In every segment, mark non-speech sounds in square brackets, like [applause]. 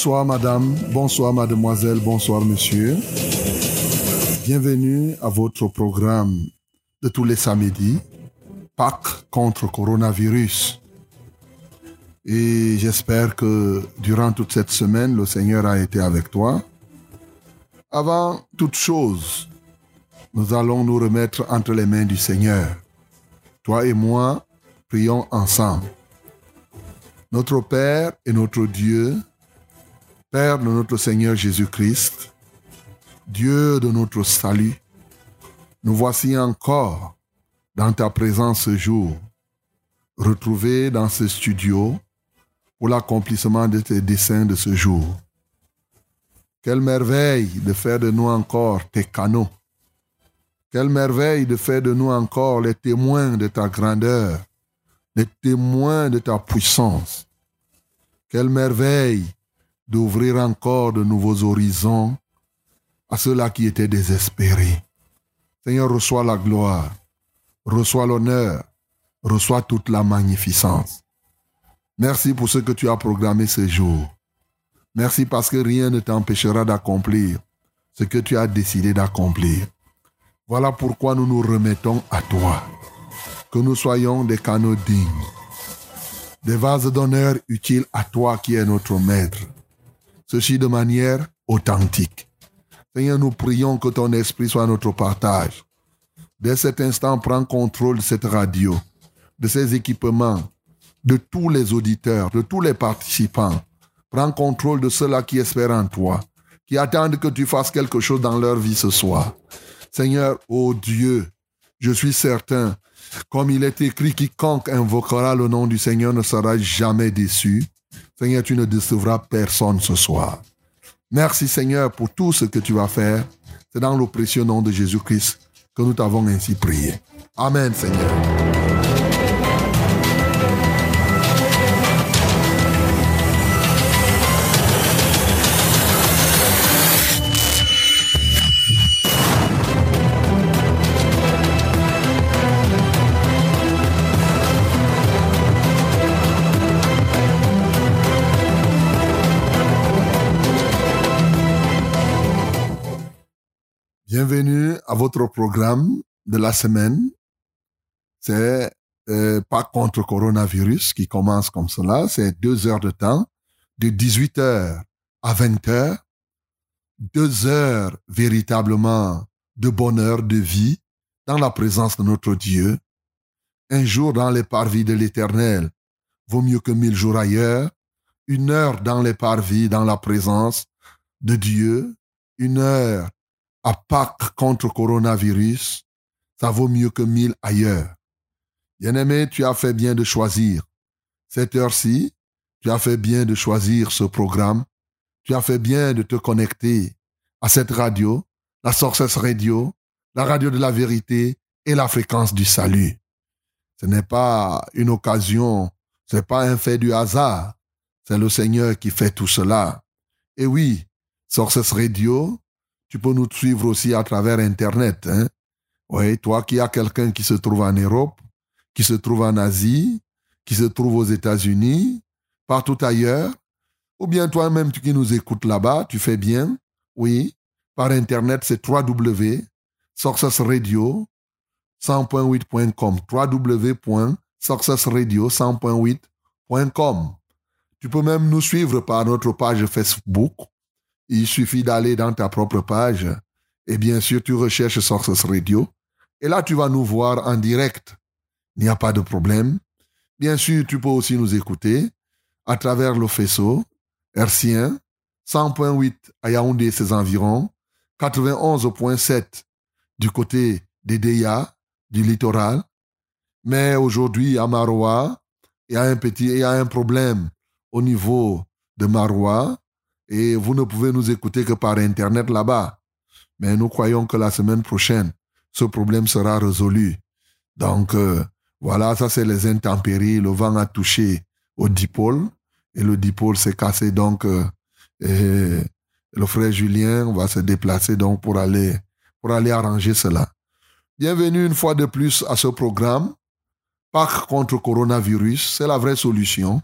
Bonsoir madame, bonsoir mademoiselle, bonsoir monsieur. Bienvenue à votre programme de tous les samedis, Pâques contre coronavirus. Et j'espère que durant toute cette semaine, le Seigneur a été avec toi. Avant toute chose, nous allons nous remettre entre les mains du Seigneur. Toi et moi, prions ensemble. Notre Père et notre Dieu, Père de notre Seigneur Jésus-Christ, Dieu de notre salut, nous voici encore dans ta présence ce jour, retrouvés dans ce studio pour l'accomplissement de tes desseins de ce jour. Quelle merveille de faire de nous encore tes canaux. Quelle merveille de faire de nous encore les témoins de ta grandeur, les témoins de ta puissance. Quelle merveille d'ouvrir encore de nouveaux horizons à ceux-là qui étaient désespérés. Seigneur, reçois la gloire, reçois l'honneur, reçois toute la magnificence. Merci pour ce que tu as programmé ce jour. Merci parce que rien ne t'empêchera d'accomplir ce que tu as décidé d'accomplir. Voilà pourquoi nous nous remettons à toi. Que nous soyons des canaux dignes, des vases d'honneur utiles à toi qui es notre maître ceci de manière authentique. Seigneur, nous prions que ton esprit soit notre partage. Dès cet instant, prends contrôle de cette radio, de ses équipements, de tous les auditeurs, de tous les participants. Prends contrôle de ceux-là qui espèrent en toi, qui attendent que tu fasses quelque chose dans leur vie ce soir. Seigneur, ô Dieu, je suis certain, comme il est écrit, quiconque invoquera le nom du Seigneur ne sera jamais déçu. Seigneur, tu ne décevras personne ce soir. Merci Seigneur pour tout ce que tu vas faire. C'est dans le précieux nom de Jésus-Christ que nous t'avons ainsi prié. Amen Seigneur. Bienvenue à votre programme de la semaine. C'est euh, pas contre coronavirus qui commence comme cela. C'est deux heures de temps, de 18 heures à 20 heures. Deux heures véritablement de bonheur, de vie, dans la présence de notre Dieu. Un jour dans les parvis de l'éternel vaut mieux que mille jours ailleurs. Une heure dans les parvis, dans la présence de Dieu. Une heure à Pâques contre coronavirus, ça vaut mieux que mille ailleurs. Bien-aimé, tu as fait bien de choisir. Cette heure-ci, tu as fait bien de choisir ce programme. Tu as fait bien de te connecter à cette radio, la Sources Radio, la radio de la vérité et la fréquence du salut. Ce n'est pas une occasion, ce n'est pas un fait du hasard. C'est le Seigneur qui fait tout cela. Et oui, Sources Radio, tu peux nous suivre aussi à travers Internet. Hein? Oui, toi qui as quelqu'un qui se trouve en Europe, qui se trouve en Asie, qui se trouve aux États-Unis, partout ailleurs, ou bien toi-même qui nous écoutes là-bas, tu fais bien. Oui, par Internet, c'est www.successradio 100.8.com. www.successradio 100.8.com. Tu peux même nous suivre par notre page Facebook. Il suffit d'aller dans ta propre page et bien sûr, tu recherches Sources Radio. Et là, tu vas nous voir en direct. Il n'y a pas de problème. Bien sûr, tu peux aussi nous écouter à travers le faisceau hertzien 100.8 à Yaoundé et ses environs, 91.7 du côté des Deya, du littoral. Mais aujourd'hui, à Maroua, il y a un petit, il y a un problème au niveau de Maroua et vous ne pouvez nous écouter que par Internet là-bas. Mais nous croyons que la semaine prochaine, ce problème sera résolu. Donc, euh, voilà, ça c'est les intempéries. Le vent a touché au dipôle et le dipôle s'est cassé. Donc, euh, le frère Julien va se déplacer donc pour aller, pour aller arranger cela. Bienvenue une fois de plus à ce programme. Pâques contre coronavirus, c'est la vraie solution.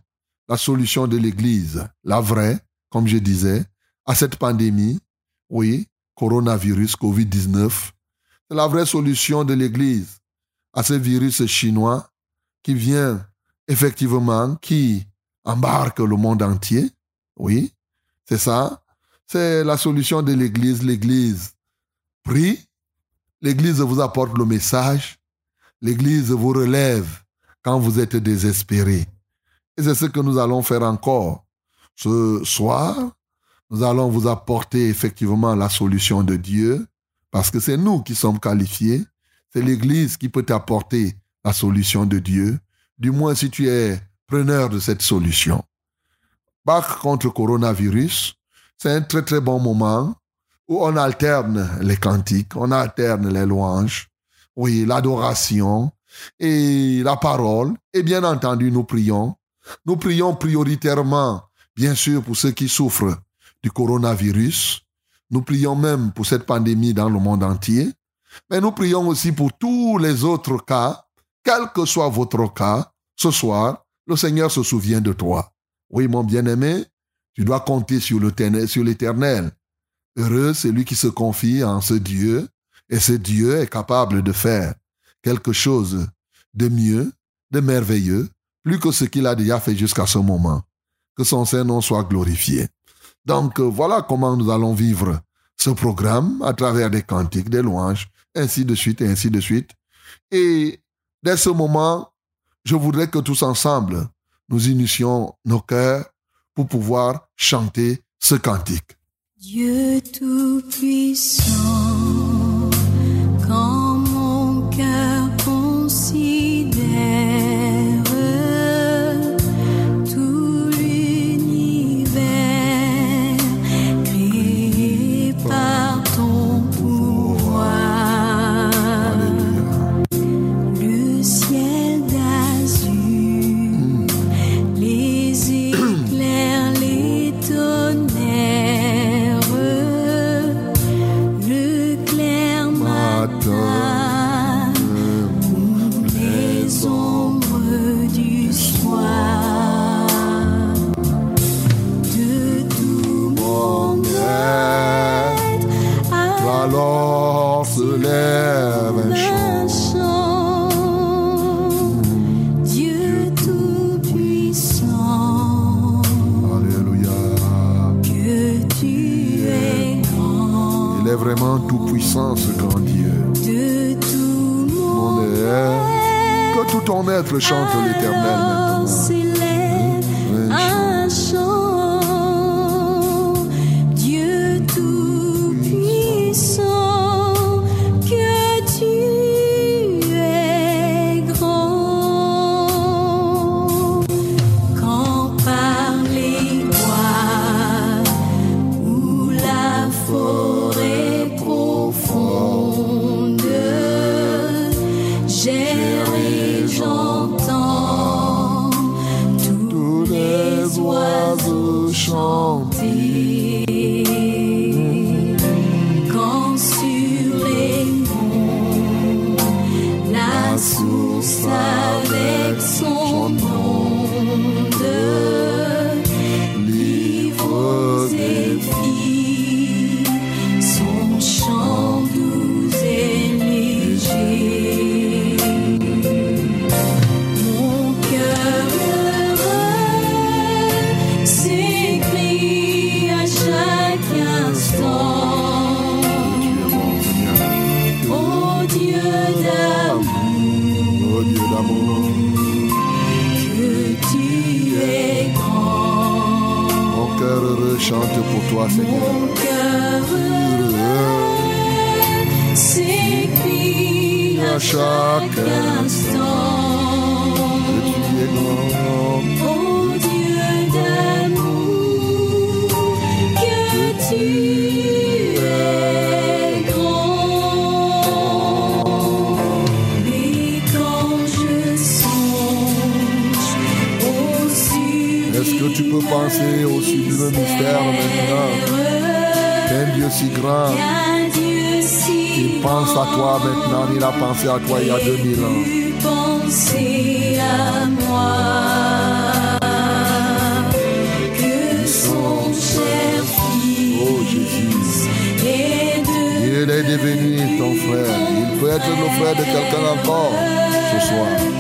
La solution de l'Église, la vraie, comme je disais, à cette pandémie. Oui, coronavirus, Covid-19. C'est la vraie solution de l'Église à ce virus chinois qui vient effectivement, qui embarque le monde entier. Oui, c'est ça. C'est la solution de l'Église. L'Église prie. L'Église vous apporte le message. L'Église vous relève quand vous êtes désespéré. Et c'est ce que nous allons faire encore ce soir nous allons vous apporter effectivement la solution de Dieu, parce que c'est nous qui sommes qualifiés, c'est l'Église qui peut t'apporter la solution de Dieu, du moins si tu es preneur de cette solution. Bach contre coronavirus, c'est un très très bon moment où on alterne les cantiques, on alterne les louanges, oui, l'adoration et la parole, et bien entendu nous prions. Nous prions prioritairement, bien sûr, pour ceux qui souffrent du coronavirus. Nous prions même pour cette pandémie dans le monde entier. Mais nous prions aussi pour tous les autres cas, quel que soit votre cas. Ce soir, le Seigneur se souvient de toi. Oui, mon bien-aimé, tu dois compter sur l'éternel. Heureux celui qui se confie en ce Dieu, et ce Dieu est capable de faire quelque chose de mieux, de merveilleux, plus que ce qu'il a déjà fait jusqu'à ce moment. Que son Saint-Nom soit glorifié. Donc euh, voilà comment nous allons vivre ce programme à travers des cantiques, des louanges, ainsi de suite et ainsi de suite. Et dès ce moment, je voudrais que tous ensemble, nous initions nos cœurs pour pouvoir chanter ce cantique. Dieu Tout-Puissant, quand mon cœur chante l'éternel maintenant. Mon cœur s'écrie à chaque instant. Que tu es grand, Ô Dieu d'amour, que tu es grand. Et quand je songe au Est-ce que tu peux penser au sublime mystère maintenant Dieu si grand, il pense à toi maintenant, il a pensé à toi il y a 2000 ans. Que son cher Oh Jésus, il est devenu ton frère. Il peut être le frère de quelqu'un encore ce soir.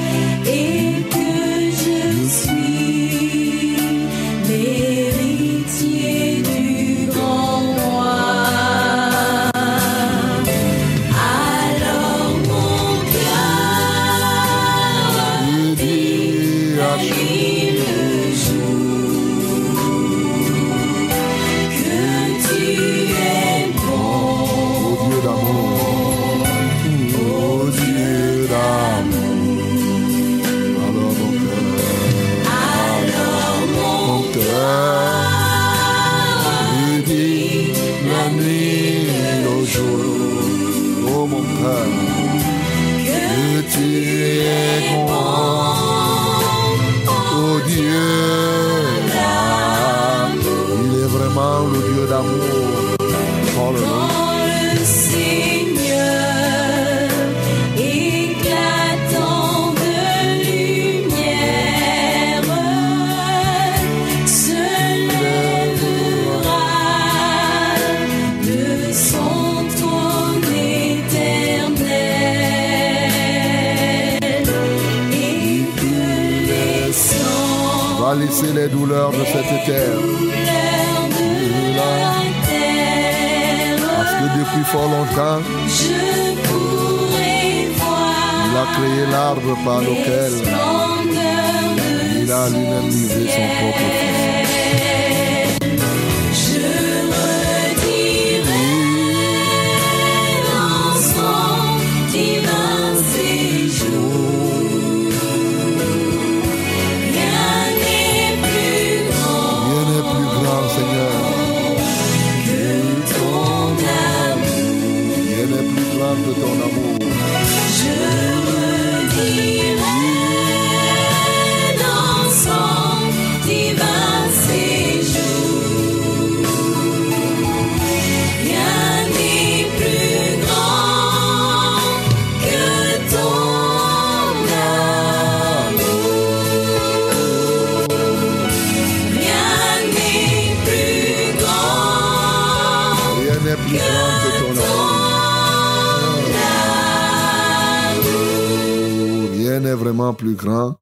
Grand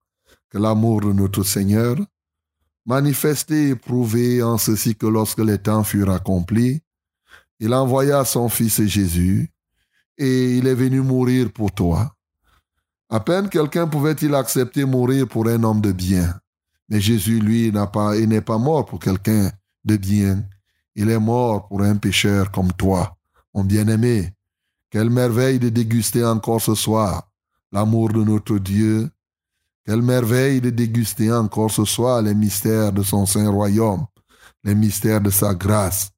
que l'amour de notre Seigneur, manifesté et prouvé en ceci que lorsque les temps furent accomplis, il envoya son Fils Jésus et il est venu mourir pour toi. À peine quelqu'un pouvait-il accepter mourir pour un homme de bien. Mais Jésus, lui, n'a pas, il n'est pas mort pour quelqu'un de bien. Il est mort pour un pécheur comme toi, mon bien-aimé. Quelle merveille de déguster encore ce soir l'amour de notre Dieu. Quelle merveille de déguster encore ce soir les mystères de son saint royaume, les mystères de sa grâce.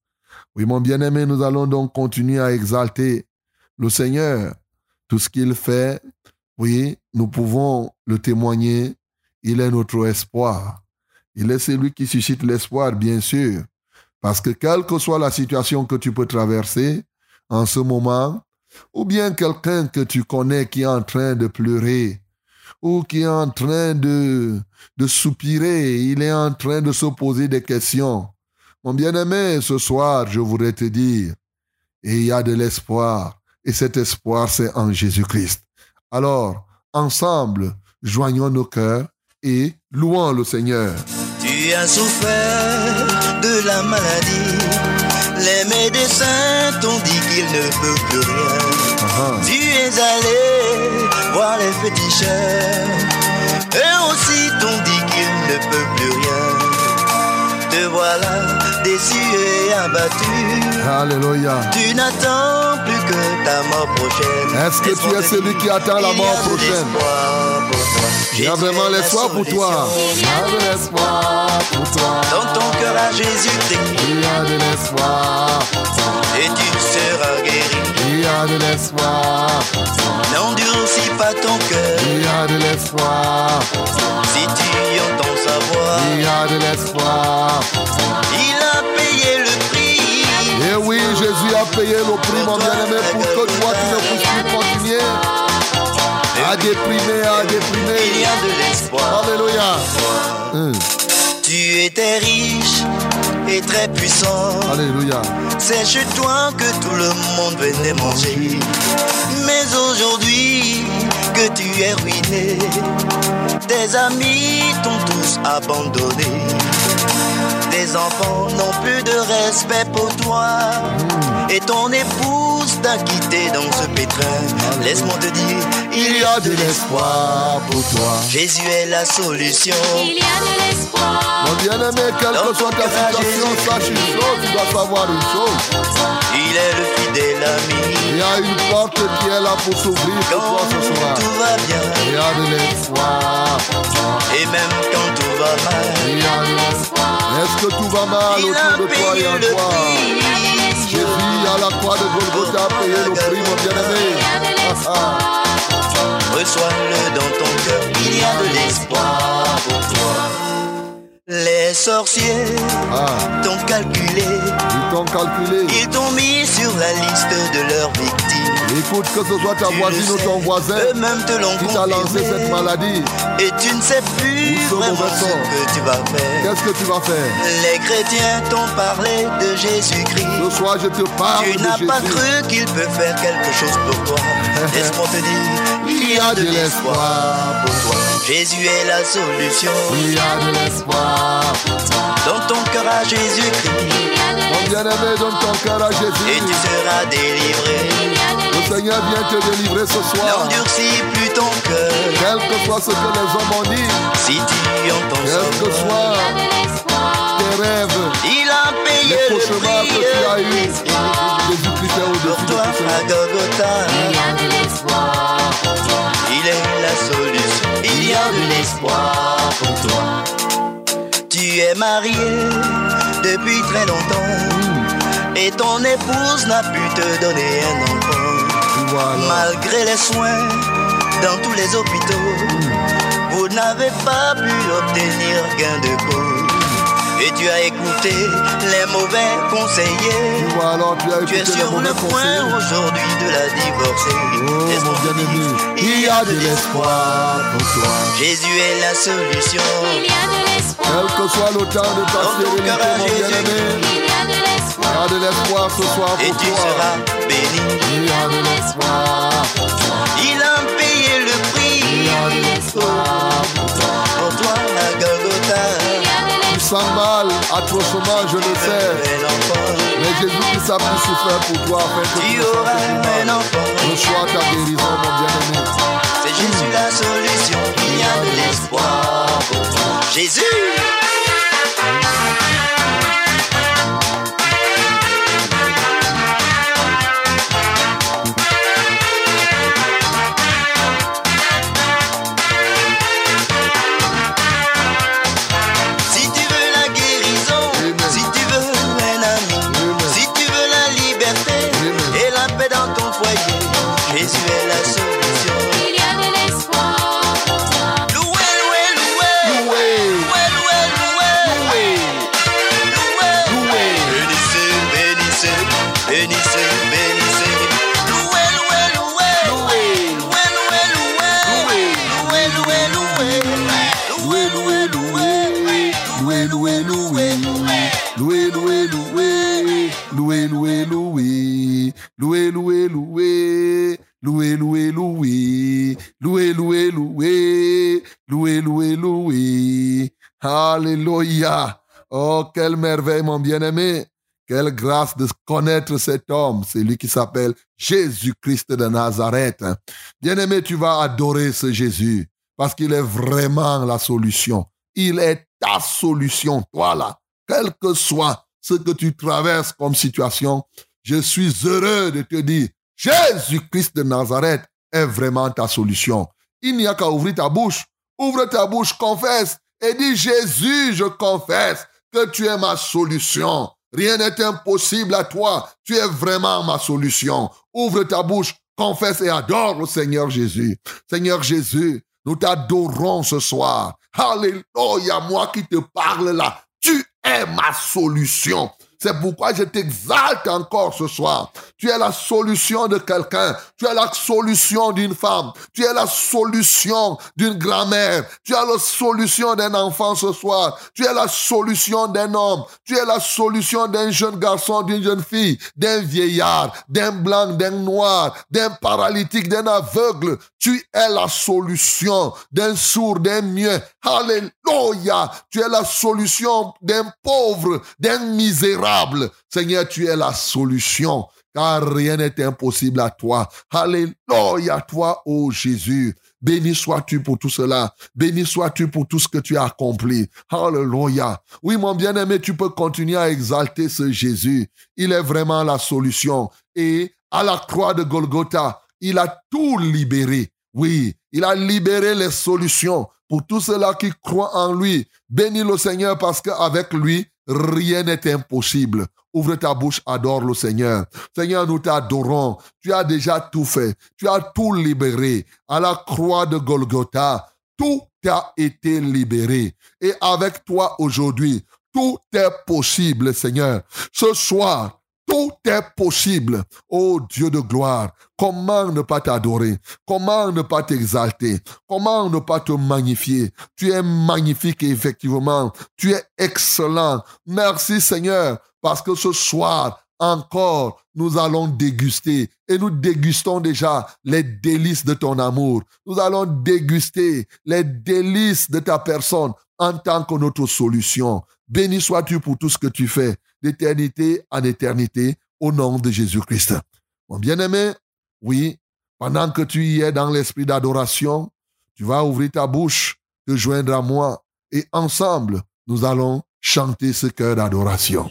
Oui, mon bien-aimé, nous allons donc continuer à exalter le Seigneur. Tout ce qu'il fait, oui, nous pouvons le témoigner. Il est notre espoir. Il est celui qui suscite l'espoir, bien sûr. Parce que quelle que soit la situation que tu peux traverser en ce moment, ou bien quelqu'un que tu connais qui est en train de pleurer, ou qui est en train de, de soupirer, il est en train de se poser des questions. Mon bien-aimé, ce soir, je voudrais te dire, et il y a de l'espoir, et cet espoir, c'est en Jésus-Christ. Alors, ensemble, joignons nos cœurs et louons le Seigneur. Tu as souffert de la maladie. Les médecins t'ont dit qu'il ne peut plus rien. Ah, Tu es allé voir les féticheurs. Eux aussi t'ont dit qu'ils ne peuvent plus rien. Te voilà déçu et abattu. Alléluia. Tu n'attends plus que ta mort prochaine. Est-ce que tu es celui qui attend la mort prochaine? Il y a Jésus vraiment l'espoir pour toi. Il y a de l'espoir pour toi. Dans ton cœur à Jésus-Christ, Il y a de l'espoir. et tu seras guéri. Il y a de l'espoir. N'endurcis pas ton cœur Il y a de l'espoir. si tu entends sa voix. Il y a de l'espoir. Il a payé le prix. Et oui, Jésus a payé le prix, mon bien-aimé, pour que toi, tu ne puisses plus continuer à déprimer, à Il y déprimer. a de l'espoir. Alléluia. Hum, Tu étais riche et très puissant. Alléluia. C'est chez toi que tout le monde venait manger. Mais aujourd'hui que tu es ruiné, tes amis t'ont tous abandonné. Tes enfants n'ont plus de respect pour toi. Et ton épouse t'a quitté dans ce pétrin. Laisse-moi te dire, Il y a de l'espoir pour toi. Jésus est la solution. Il y a de l'espoir. Mon bien-aimé, quelle que soit ta situation, sache une chose, tu dois savoir une chose. Il est le fidèle ami. Il y a une porte qui est là pour s'ouvrir pour toi ce soir. tout va bien. Il y a de l'espoir. Et même quand va mal, Il y a de l'espoir. Est-ce que tout va mal il autour de toi et en toi. Jésus à la croix de Golgotha a payé le prix, mon bien-aimé. Reçois-le dans ton cœur, il y a de l'espoir pour toi. Les sorciers Ah, t'ont calculé, ils t'ont calculé. ils t'ont mis sur la liste de leurs victimes. Écoute, que ce soit ta Tu voisine ou ton voisin eux-mêmes te l'ont qui t'a lancé cette maladie, Et tu ne sais plus sont vraiment ce que tu vas faire. qu'est-ce que tu vas faire Les chrétiens t'ont parlé de Jésus-Christ. Ce soir, je te parle Tu n'as pas cru qu'il peut faire quelque chose pour toi. [laughs] Laisse-moi te dire, il y a de l'espoir pour toi. Jésus est la solution. Il y a de l'espoir. Dans ton cœur à Jésus-Christ. Mon bien-aimé, donne ton cœur à Et Jésus. tu seras délivré. Le Seigneur vient te délivrer ce soir. N'endurcis plus ton cœur. Quel que soit ce que les hommes ont dit, Si tu entends quel que soit tes rêves, Il a payé les le cauchemars que tu as eus, prix. Jésus-Christ est Pour de toi. Il est la solution. Il y a de l'espoir pour toi. Tu es marié depuis très longtemps et ton épouse n'a pu te donner un enfant. Malgré les soins dans tous les hôpitaux, vous n'avez pas pu obtenir gain de cause. Et tu as écouté les mauvais conseillers. Tu vois alors, tu as Tu es les sur le point aujourd'hui de la divorcer. Oh, mon bien-aimé, il y a de l'espoir pour toi. Jésus est la solution. Quel que soit le temps de ta Dans ton stérilité, cœur à mon Jésus. bien-aimé, il y a de l'espoir ce soir Et pour tu toi. seras béni. Il y a de l'espoir pour toi. Il a payé le Il prix y a de l'espoir pour toi. pour toi à Golgotha. Tu sens mal, atrocement, je le sais. Mais Jésus-Christ a pu souffrir pour toi afin que tu ne plus. Reçois ta guérison, mon bien-aimé. C'est Jésus la solution. Il y a de l'espoir pour toi. Jésus. Bien-aimé. Quelle grâce de connaître cet homme, c'est lui qui s'appelle Jésus-Christ de Nazareth. Bien-aimé, tu vas adorer ce Jésus parce qu'il est vraiment la solution. Il est ta solution, toi là. quel que soit ce que tu traverses comme situation, je suis heureux de te dire, Jésus-Christ de Nazareth est vraiment ta solution. Il n'y a qu'à ouvrir ta bouche. Ouvre ta bouche, confesse et dis, Jésus, je confesse que tu es ma solution. Rien n'est impossible à toi. Tu es vraiment ma solution. Ouvre ta bouche, confesse et adore le Seigneur Jésus. Seigneur Jésus, nous t'adorons ce soir. Alléluia, moi qui te parle là. Tu es ma solution. C'est pourquoi je t'exalte encore ce soir. Tu es la solution de quelqu'un. Tu es la solution d'une femme. Tu es la solution d'une grand-mère. Tu es la solution d'un enfant ce soir. Tu es la solution d'un homme. Tu es la solution d'un jeune garçon, d'une jeune fille, d'un vieillard, d'un blanc, d'un noir, d'un paralytique, d'un aveugle. Tu es la solution d'un sourd, d'un mieux. Alléluia. Tu es la solution d'un pauvre, d'un misérable. Seigneur, tu es la solution car rien n'est impossible à toi. Alléluia, toi, ô Jésus. Béni sois-tu pour tout cela. Béni sois-tu pour tout ce que tu as accompli. Alléluia. Oui, mon bien-aimé, tu peux continuer à exalter ce Jésus. Il est vraiment la solution. Et à la croix de Golgotha, il a tout libéré. Oui, il a libéré les solutions pour tous ceux-là qui croient en lui. Bénis le Seigneur parce qu'avec lui, rien n'est impossible. Ouvre ta bouche, adore le Seigneur. Seigneur, nous t'adorons. Tu as déjà tout fait. Tu as tout libéré. À la croix de Golgotha, tout a été libéré. Et avec toi aujourd'hui, tout est possible, Seigneur. Ce soir, tout est possible. Oh Dieu de gloire, comment ne pas t'adorer? Comment ne pas t'exalter? Comment ne pas te magnifier? Tu es magnifique effectivement. Tu es excellent. Merci Seigneur parce que ce soir, encore, nous allons déguster et nous dégustons déjà les délices de ton amour. Nous allons déguster les délices de ta personne en tant que notre solution. Béni sois-tu pour tout ce que tu fais d'éternité en éternité au nom de Jésus-Christ. Mon bien-aimé, oui, pendant que tu y es dans l'esprit d'adoration, tu vas ouvrir ta bouche, te joindre à moi et ensemble, nous allons chanter ce cœur d'adoration.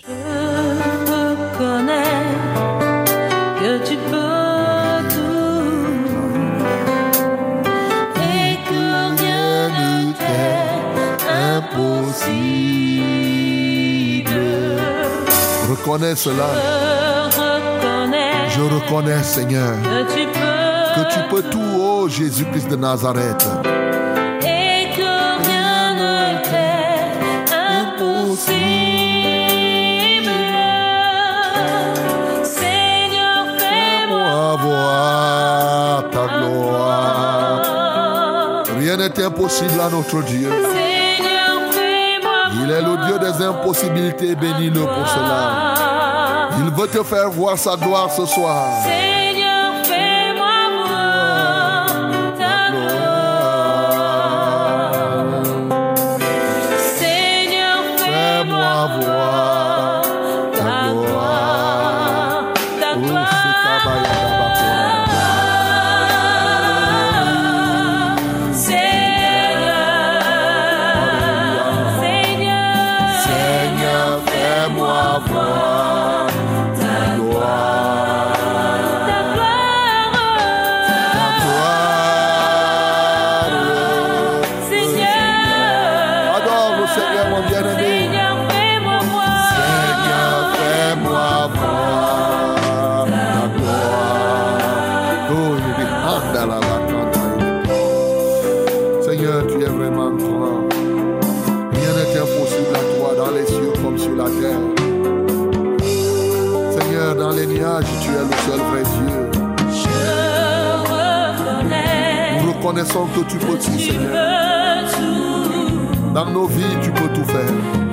Reconnais cela. Je reconnais, Seigneur, que tu peux tout, oh Jésus-Christ de Nazareth. Et que rien ne t'est impossible. Seigneur, fais-moi voir ta gloire. Rien n'est impossible à notre Dieu. Seigneur, fais-moi Il est le Dieu des impossibilités, bénis-le pour cela. Il veut te faire voir sa gloire ce soir. Reconnaissons que tu peux tout, Seigneur. Dans nos vies, tu peux tout faire.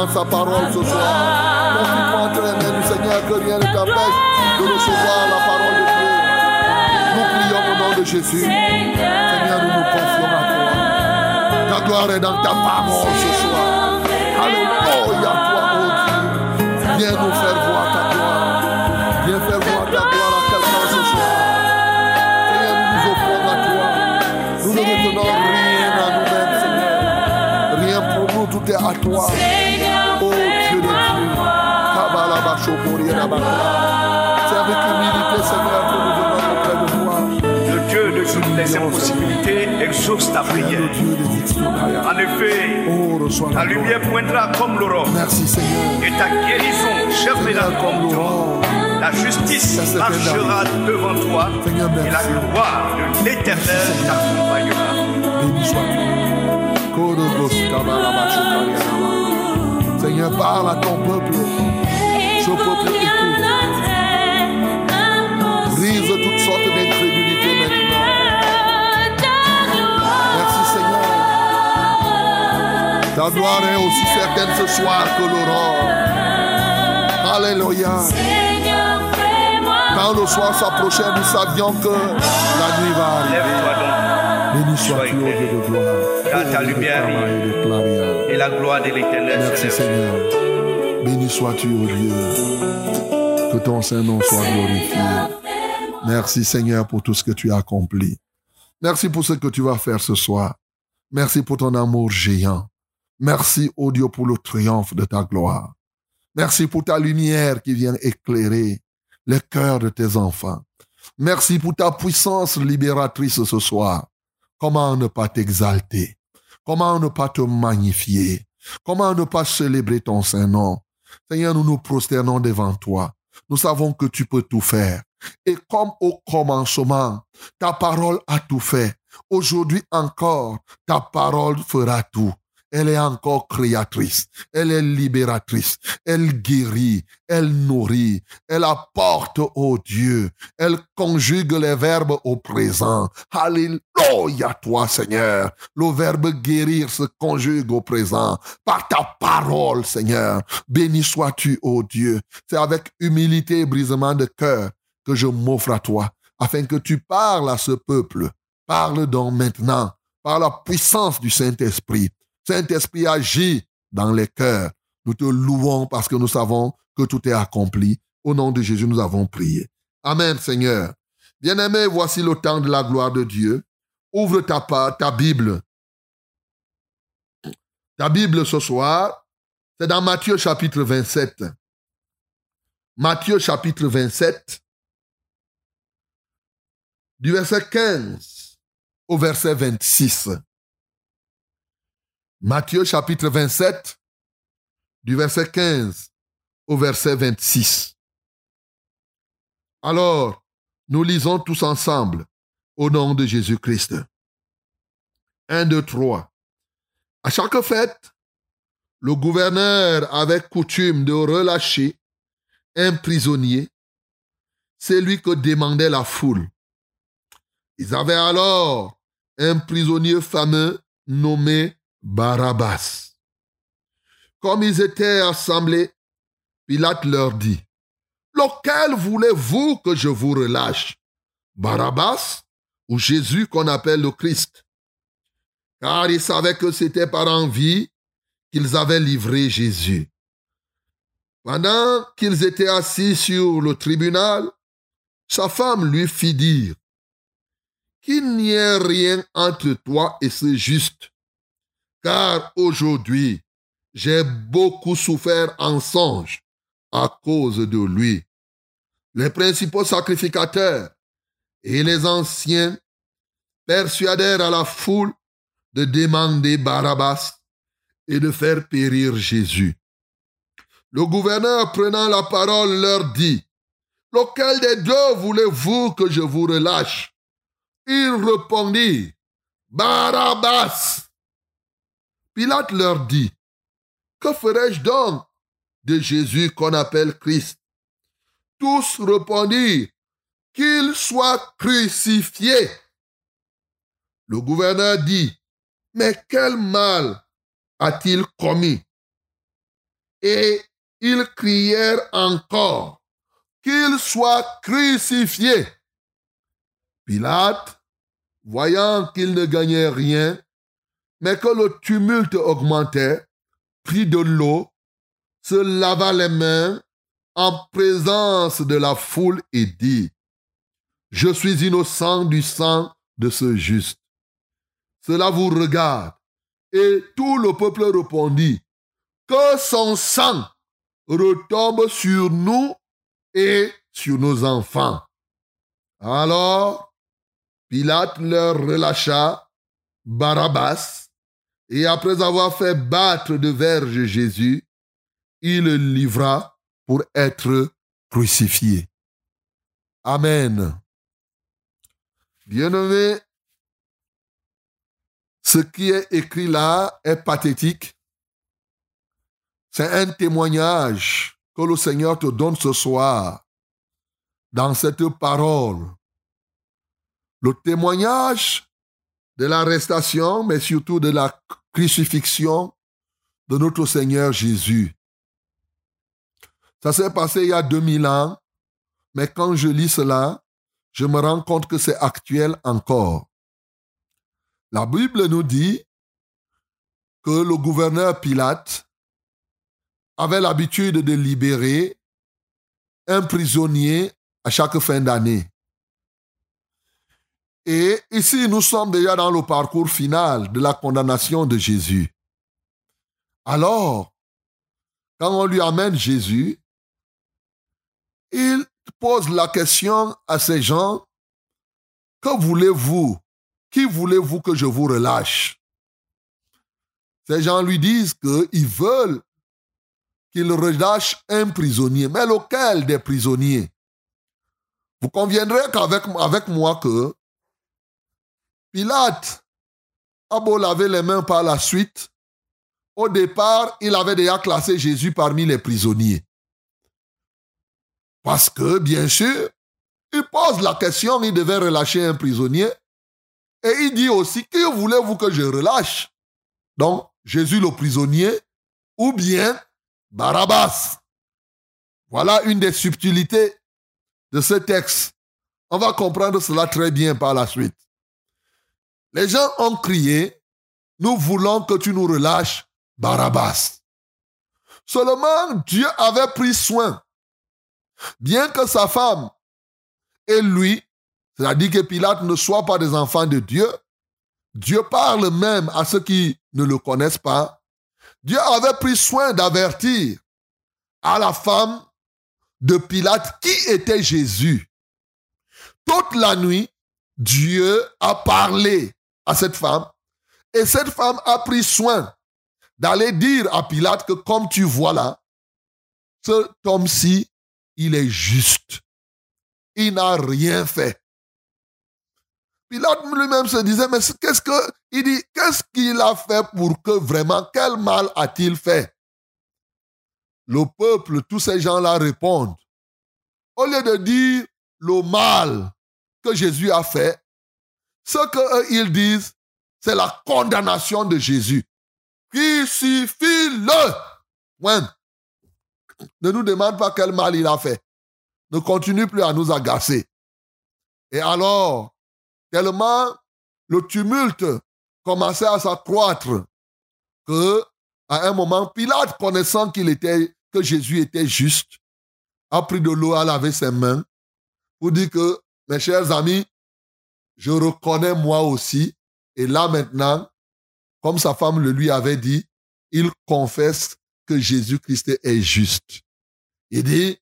Dans sa parole ce soir. Confie-toi entre les du Seigneur que rien ne t'empêche de recevoir la parole de Dieu. Nous prions au nom de Jésus. Seigneur, nous nous confions à toi. Ta gloire est dans ta parole ce soir. Alléluia, toi, oh Dieu. Viens nous faire voir ta gloire. Viens faire voir ta gloire à quelqu'un ce soir. Seigneur, nous nous offrons à toi. Nous ne retenons rien à nous-mêmes, Seigneur. Rien pour nous, tout est à toi. C'est avec humilité, Seigneur, que nous venons auprès de toi. Le Dieu de toutes les impossibilités exauce ta prière. En effet, Oh, ta la gloire. lumière pointera comme l'aurore Merci, Seigneur. et ta guérison germera comme l'aurore. La justice marchera devant toi Seigneur, et la gloire de l'éternel t'accompagnera. Béni sois-tu. Seigneur, parle à ton peuple. Ce peuple écoute. Brise toutes sortes d'incrédulité maintenant. Merci, Seigneur. Ta gloire est aussi certaine ce soir que l'aurore. Alléluia. Quand le soir s'approchait, nous savions que la nuit va arriver. Lève-toi Béni sois-tu, ô Dieu de gloire. Car ta lumière Et la gloire de l'éternel Merci. Seigneur. Béni sois-tu, ô Dieu. Que ton Saint-Nom soit glorifié. Merci Seigneur pour tout ce que tu as accompli. Merci pour ce que tu vas faire ce soir. Merci pour ton amour géant. Merci, ô Dieu, pour le triomphe de ta gloire. Merci pour ta lumière qui vient éclairer les cœurs de tes enfants. Merci pour ta puissance libératrice ce soir. Comment ne pas t'exalter? Comment ne pas te magnifier? Comment ne pas célébrer ton Saint-Nom? Seigneur, nous nous prosternons devant toi. Nous savons que tu peux tout faire. Et comme au commencement, ta parole a tout fait. Aujourd'hui encore, ta parole fera tout. Elle est encore créatrice. Elle est libératrice. Elle guérit. Elle nourrit. Elle apporte, oh Dieu. Elle conjugue les verbes au présent. Alléluia, toi, Seigneur. Le verbe guérir se conjugue au présent par ta parole, Seigneur. Béni sois-tu, ô Dieu. C'est avec humilité et brisement de cœur que je m'offre à toi, afin que tu parles à ce peuple. Parle donc maintenant par la puissance du Saint-Esprit. Saint-Esprit agit dans les cœurs. Nous te louons parce que nous savons que tout est accompli. Au nom de Jésus, nous avons prié. Amen, Seigneur. Bien-aimé, voici le temps de la gloire de Dieu. Ouvre ta, ta Bible. Ta Bible ce soir, c'est dans Matthieu chapitre 27. Matthieu chapitre 27, du verset 15 au verset 26. Matthieu chapitre 27, du verset 15 au verset 26. Alors, nous lisons tous ensemble au nom de Jésus-Christ. 1, 2, 3. À chaque fête, le gouverneur avait coutume de relâcher un prisonnier, celui que demandait la foule. Ils avaient alors un prisonnier fameux nommé Barabbas. Comme ils étaient assemblés, Pilate leur dit, Lequel voulez-vous que je vous relâche? Barabbas ou Jésus qu'on appelle le Christ? Car ils savaient que c'était par envie qu'ils avaient livré Jésus. Pendant qu'ils étaient assis sur le tribunal, sa femme lui fit dire, Qu'il n'y ait rien entre toi et ce juste, car aujourd'hui j'ai beaucoup souffert en songe à cause de lui. Les principaux sacrificateurs et les anciens persuadèrent à la foule de demander Barabbas et de faire périr Jésus. Le gouverneur prenant la parole leur dit, Lequel des deux voulez-vous que je vous relâche? Ils répondirent, Barabbas. Pilate leur dit, Que ferai-je donc de Jésus qu'on appelle Christ? Tous répondirent, Qu'il soit crucifié. Le gouverneur dit, mais quel mal a-t-il commis? Et ils crièrent encore qu'il soit crucifié. Pilate, voyant qu'il ne gagnait rien, mais que le tumulte augmentait, prit de l'eau, se lava les mains en présence de la foule et dit, Je suis innocent du sang de ce juste. Cela vous regarde. Et tout le peuple répondit, Que son sang retombe sur nous et sur nos enfants. Alors, Pilate leur relâcha Barabbas, et après avoir fait battre de verge Jésus, il le livra pour être crucifié. Amen. Bien-aimé, ce qui est écrit là est pathétique. C'est un témoignage que le Seigneur te donne ce soir dans cette parole. Le témoignage de l'arrestation, mais surtout de la crucifixion de notre Seigneur Jésus. Ça s'est passé il y a 2000 ans, mais quand je lis cela, je me rends compte que c'est actuel encore. La Bible nous dit que le gouverneur Pilate avait l'habitude de libérer un prisonnier à chaque fin d'année. Et ici, nous sommes déjà dans le parcours final de la condamnation de Jésus. Alors, quand on lui amène Jésus, il pose la question à ces gens, que voulez-vous? Qui voulez-vous que je vous relâche Ces gens lui disent qu'ils veulent qu'il relâche un prisonnier. Mais lequel des prisonniers? Vous conviendrez qu'avec avec moi que Pilate a beau laver les mains par la suite, au départ, il avait déjà classé Jésus parmi les prisonniers. Parce que, bien sûr, il pose la question, il devait relâcher un prisonnier. Et il dit aussi, qui voulez-vous que je relâche? Donc, Jésus le prisonnier ou bien Barabbas. Voilà une des subtilités de ce texte. On va comprendre cela très bien par la suite. Les gens ont crié, nous voulons que tu nous relâches Barabbas. Seulement, Dieu avait pris soin Bien que sa femme et lui, c'est-à-dire que Pilate ne soient pas des enfants de Dieu, Dieu parle même à ceux qui ne le connaissent pas. Dieu avait pris soin d'avertir à la femme de Pilate qui était Jésus. Toute la nuit, Dieu a parlé à cette femme et cette femme a pris soin d'aller dire à Pilate que comme tu vois là, cet homme-ci il est juste. Il n'a rien fait. Pilate lui-même se disait, mais qu'est-ce que, il dit, qu'est-ce qu'il a fait pour que vraiment, quel mal a-t-il fait? Le peuple, tous ces gens-là répondent. Au lieu de dire le mal que Jésus a fait, ce qu'ils disent, c'est la condamnation de Jésus. Crucifie-le! Point. Ne nous demande pas quel mal il a fait. Ne continue plus à nous agacer. Et alors, tellement le tumulte commençait à s'accroître que, à un moment, Pilate, connaissant qu'il était, que Jésus était juste, a pris de l'eau à laver ses mains pour dire que, mes chers amis, je reconnais moi aussi. Et là maintenant, comme sa femme le lui avait dit, il confesse que Jésus-Christ est juste. Il dit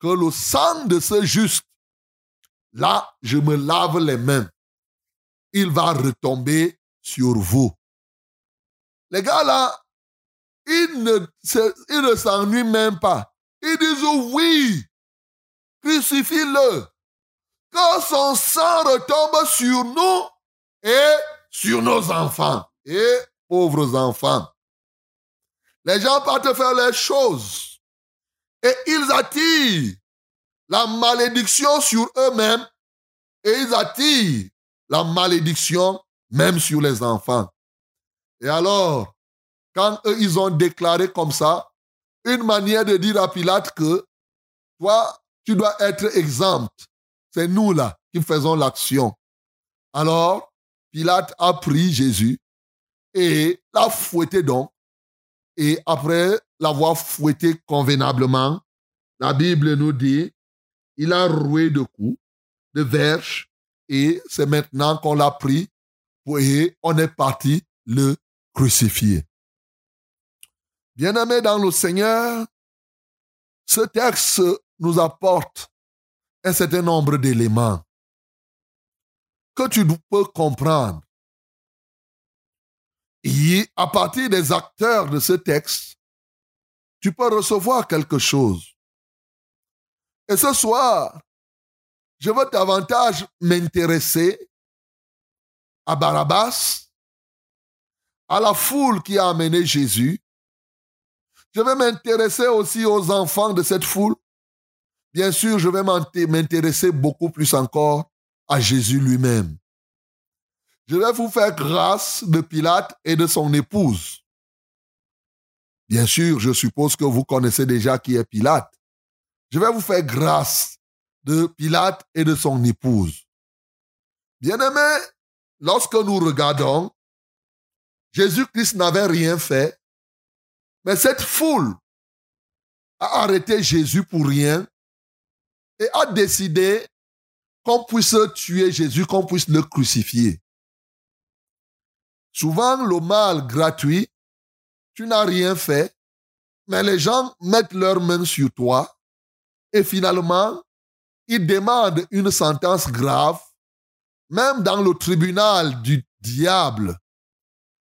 que le sang de ce juste, là, je me lave les mains. Il va retomber sur vous. Les gars là, ils ne, s'ennuient même pas. Ils disent oui, crucifie-le. Que son sang retombe sur nous et sur nos enfants. Et pauvres enfants. Les gens partent faire les choses. Et ils attirent la malédiction sur eux-mêmes. Et ils attirent la malédiction même sur les enfants. Et alors, quand eux, ils ont déclaré comme ça, une manière de dire à Pilate que toi, tu dois être exempt. C'est nous là qui faisons l'action. Alors, Pilate a pris Jésus et l'a fouetté donc. Et après l'avoir fouetté convenablement, la Bible nous dit, il a roué de coups, de verges, et c'est maintenant qu'on l'a pris et on est parti le crucifier. Bien-aimés dans le Seigneur, ce texte nous apporte un certain nombre d'éléments que tu peux comprendre. Et à partir des acteurs de ce texte, tu peux recevoir quelque chose. Et ce soir, je veux davantage m'intéresser à Barabbas, à la foule qui a amené Jésus. Je vais m'intéresser aussi aux enfants de cette foule. Bien sûr, je vais m'intéresser beaucoup plus encore à Jésus lui-même. Je vais vous faire grâce de Pilate et de son épouse. Bien sûr, je suppose que vous connaissez déjà qui est Pilate. Je vais vous faire grâce de Pilate et de son épouse. Bien-aimés, lorsque nous regardons, Jésus-Christ n'avait rien fait, mais cette foule a arrêté Jésus pour rien a décidé qu'on puisse tuer Jésus, qu'on puisse le crucifier. Souvent, le mal gratuit, tu n'as rien fait, mais les gens mettent leurs mains sur toi et finalement, ils demandent une sentence grave, même dans le tribunal du diable,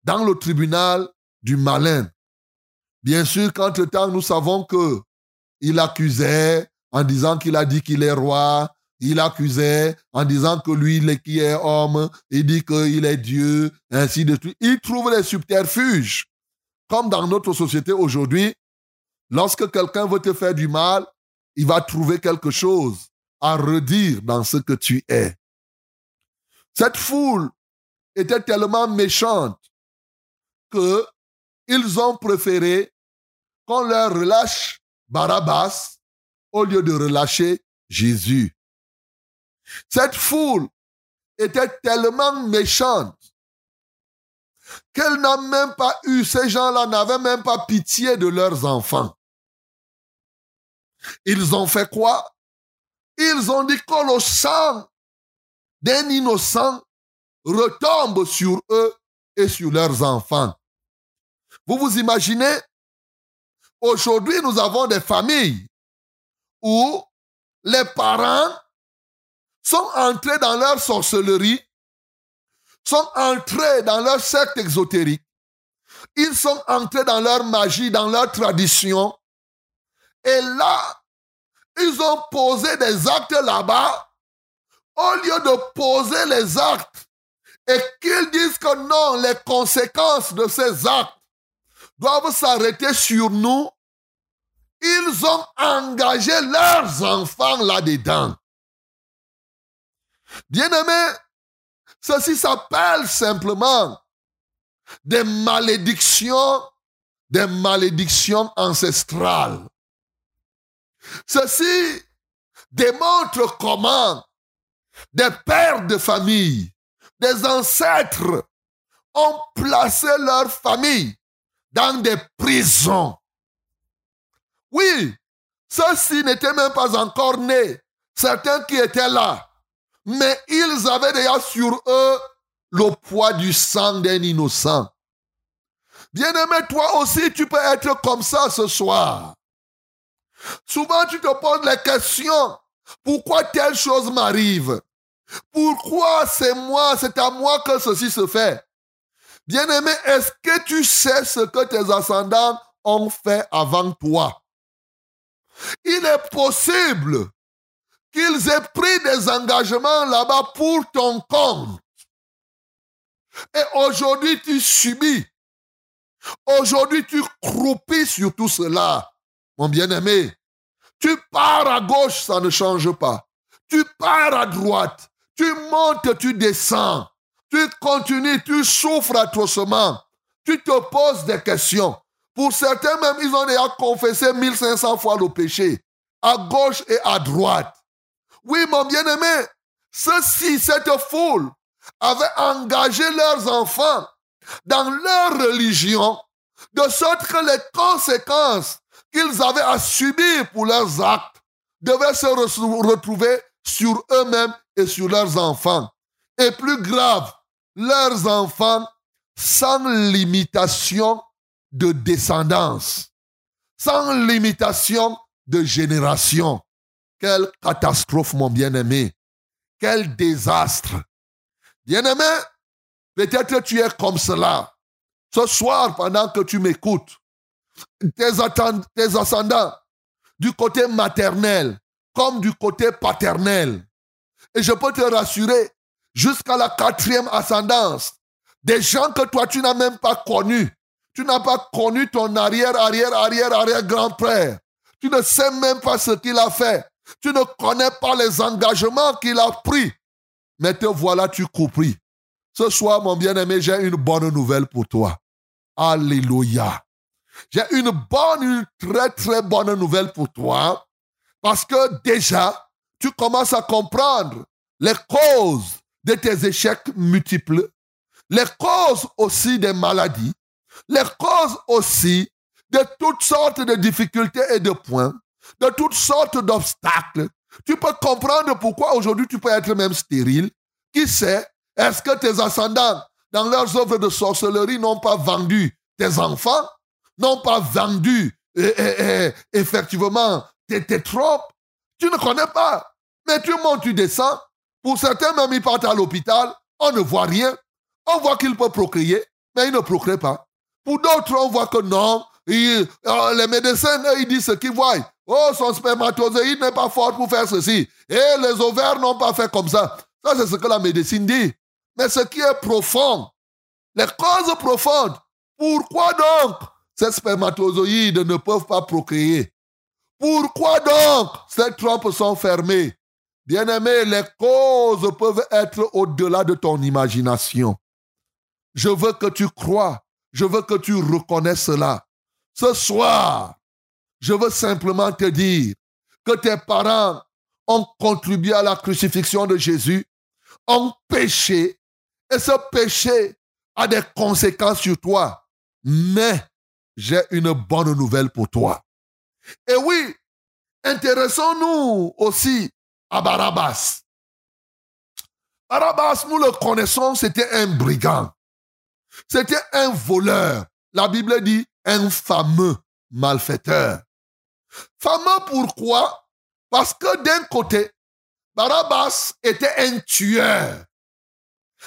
dans le tribunal du malin. Bien sûr qu'entre-temps, nous savons que il accusait en disant qu'il a dit qu'il est roi, il accusait en disant que lui, il est qui est homme, il dit qu'il est Dieu, ainsi de suite. Il trouve les subterfuges. Comme dans notre société aujourd'hui, lorsque quelqu'un veut te faire du mal, il va trouver quelque chose à redire dans ce que tu es. Cette foule était tellement méchante que ils ont préféré qu'on leur relâche Barabbas au lieu de relâcher Jésus. Cette foule était tellement méchante qu'elle n'a même pas eu, ces gens-là n'avaient même pas pitié de leurs enfants. Ils ont fait quoi? Ils ont dit que le sang d'un innocent retombe sur eux et sur leurs enfants. Vous vous imaginez? Aujourd'hui, nous avons des familles où les parents sont entrés dans leur sorcellerie, sont entrés dans leur secte exotérique, ils sont entrés dans leur magie, dans leur tradition, et là, ils ont posé des actes là-bas, au lieu de poser les actes, et qu'ils disent que non, les conséquences de ces actes doivent s'arrêter sur nous, ils ont engagé leurs enfants là-dedans. Bien-aimés, ceci s'appelle simplement des malédictions, des malédictions ancestrales. Ceci démontre comment des pères de famille, des ancêtres ont placé leur famille dans des prisons. Oui, ceux-ci n'étaient même pas encore nés. Certains qui étaient là. Mais ils avaient déjà sur eux le poids du sang d'un innocent. Bien-aimé, toi aussi, tu peux être comme ça ce soir. Souvent, tu te poses la question, pourquoi telle chose m'arrive? Pourquoi c'est moi, c'est à moi que ceci se fait? Bien-aimé, est-ce que tu sais ce que tes ascendants ont fait avant toi? Il est possible qu'ils aient pris des engagements là-bas pour ton compte. Et aujourd'hui, tu subis. Aujourd'hui, tu croupis sur tout cela. Mon bien-aimé, tu pars à gauche, ça ne change pas. Tu pars à droite. Tu montes, tu descends. Tu continues, tu souffres atrocement. tu te poses des questions. Pour certains même, ils ont déjà confessé 1500 fois le péché, à gauche et à droite. Oui, mon bien-aimé, ceux-ci, cette foule, avaient engagé leurs enfants dans leur religion, de sorte que les conséquences qu'ils avaient à subir pour leurs actes devaient se re- retrouver sur eux-mêmes et sur leurs enfants. Et plus grave, leurs enfants sans limitation de descendance, sans limitation de génération. Quelle catastrophe, mon bien-aimé. Quel désastre. Bien-aimé, peut-être tu es comme cela. Ce soir, pendant que tu m'écoutes, tes, ascendants, du côté maternel comme du côté paternel. Et je peux te rassurer, jusqu'à la quatrième ascendance, des gens que toi tu n'as même pas connus. Tu n'as pas connu ton arrière, arrière, arrière, arrière grand-père. Tu ne sais même pas ce qu'il a fait. Tu ne connais pas les engagements qu'il a pris. Mais te voilà, tu compris. Ce soir, mon bien-aimé, j'ai une bonne nouvelle pour toi. Alléluia. J'ai une bonne, une très, très bonne nouvelle pour toi. Parce que déjà, tu commences à comprendre les causes de tes échecs multiples, les causes aussi des maladies, les causes aussi de toutes sortes de difficultés et de points, de toutes sortes d'obstacles. Tu peux comprendre pourquoi aujourd'hui tu peux être même stérile. Qui sait, est-ce que tes ascendants, dans leurs œuvres de sorcellerie, n'ont pas vendu tes enfants, n'ont pas vendu eh, eh, eh, effectivement tes, tes Tu ne connais pas. Mais tu montes, tu descends. Pour certains, même ils partent à l'hôpital, on ne voit rien. On voit qu'il peut procréer, mais il ne procrée pas. Pour d'autres, on voit que non. euh, les médecins, eux, ils disent ce qu'ils voient. Oh, son spermatozoïde n'est pas fort pour faire ceci. Et les ovaires n'ont pas fait comme ça. Ça, c'est ce que la médecine dit. Mais ce qui est profond, les causes profondes, pourquoi donc ces spermatozoïdes ne peuvent pas procréer? Pourquoi donc ces trompes sont fermées? Bien-aimé, les causes peuvent être au-delà de ton imagination. Je veux que tu crois, je veux que tu reconnais cela. Ce soir, je veux simplement te dire que tes parents ont contribué à la crucifixion de Jésus, ont péché, et ce péché a des conséquences sur toi. Mais j'ai une bonne nouvelle pour toi. Et oui, intéressons-nous aussi à Barabbas. Barabbas, nous le connaissons, c'était un brigand. C'était un voleur. La Bible dit un fameux malfaiteur. Fameux pourquoi? Parce que d'un côté, Barabbas était un tueur.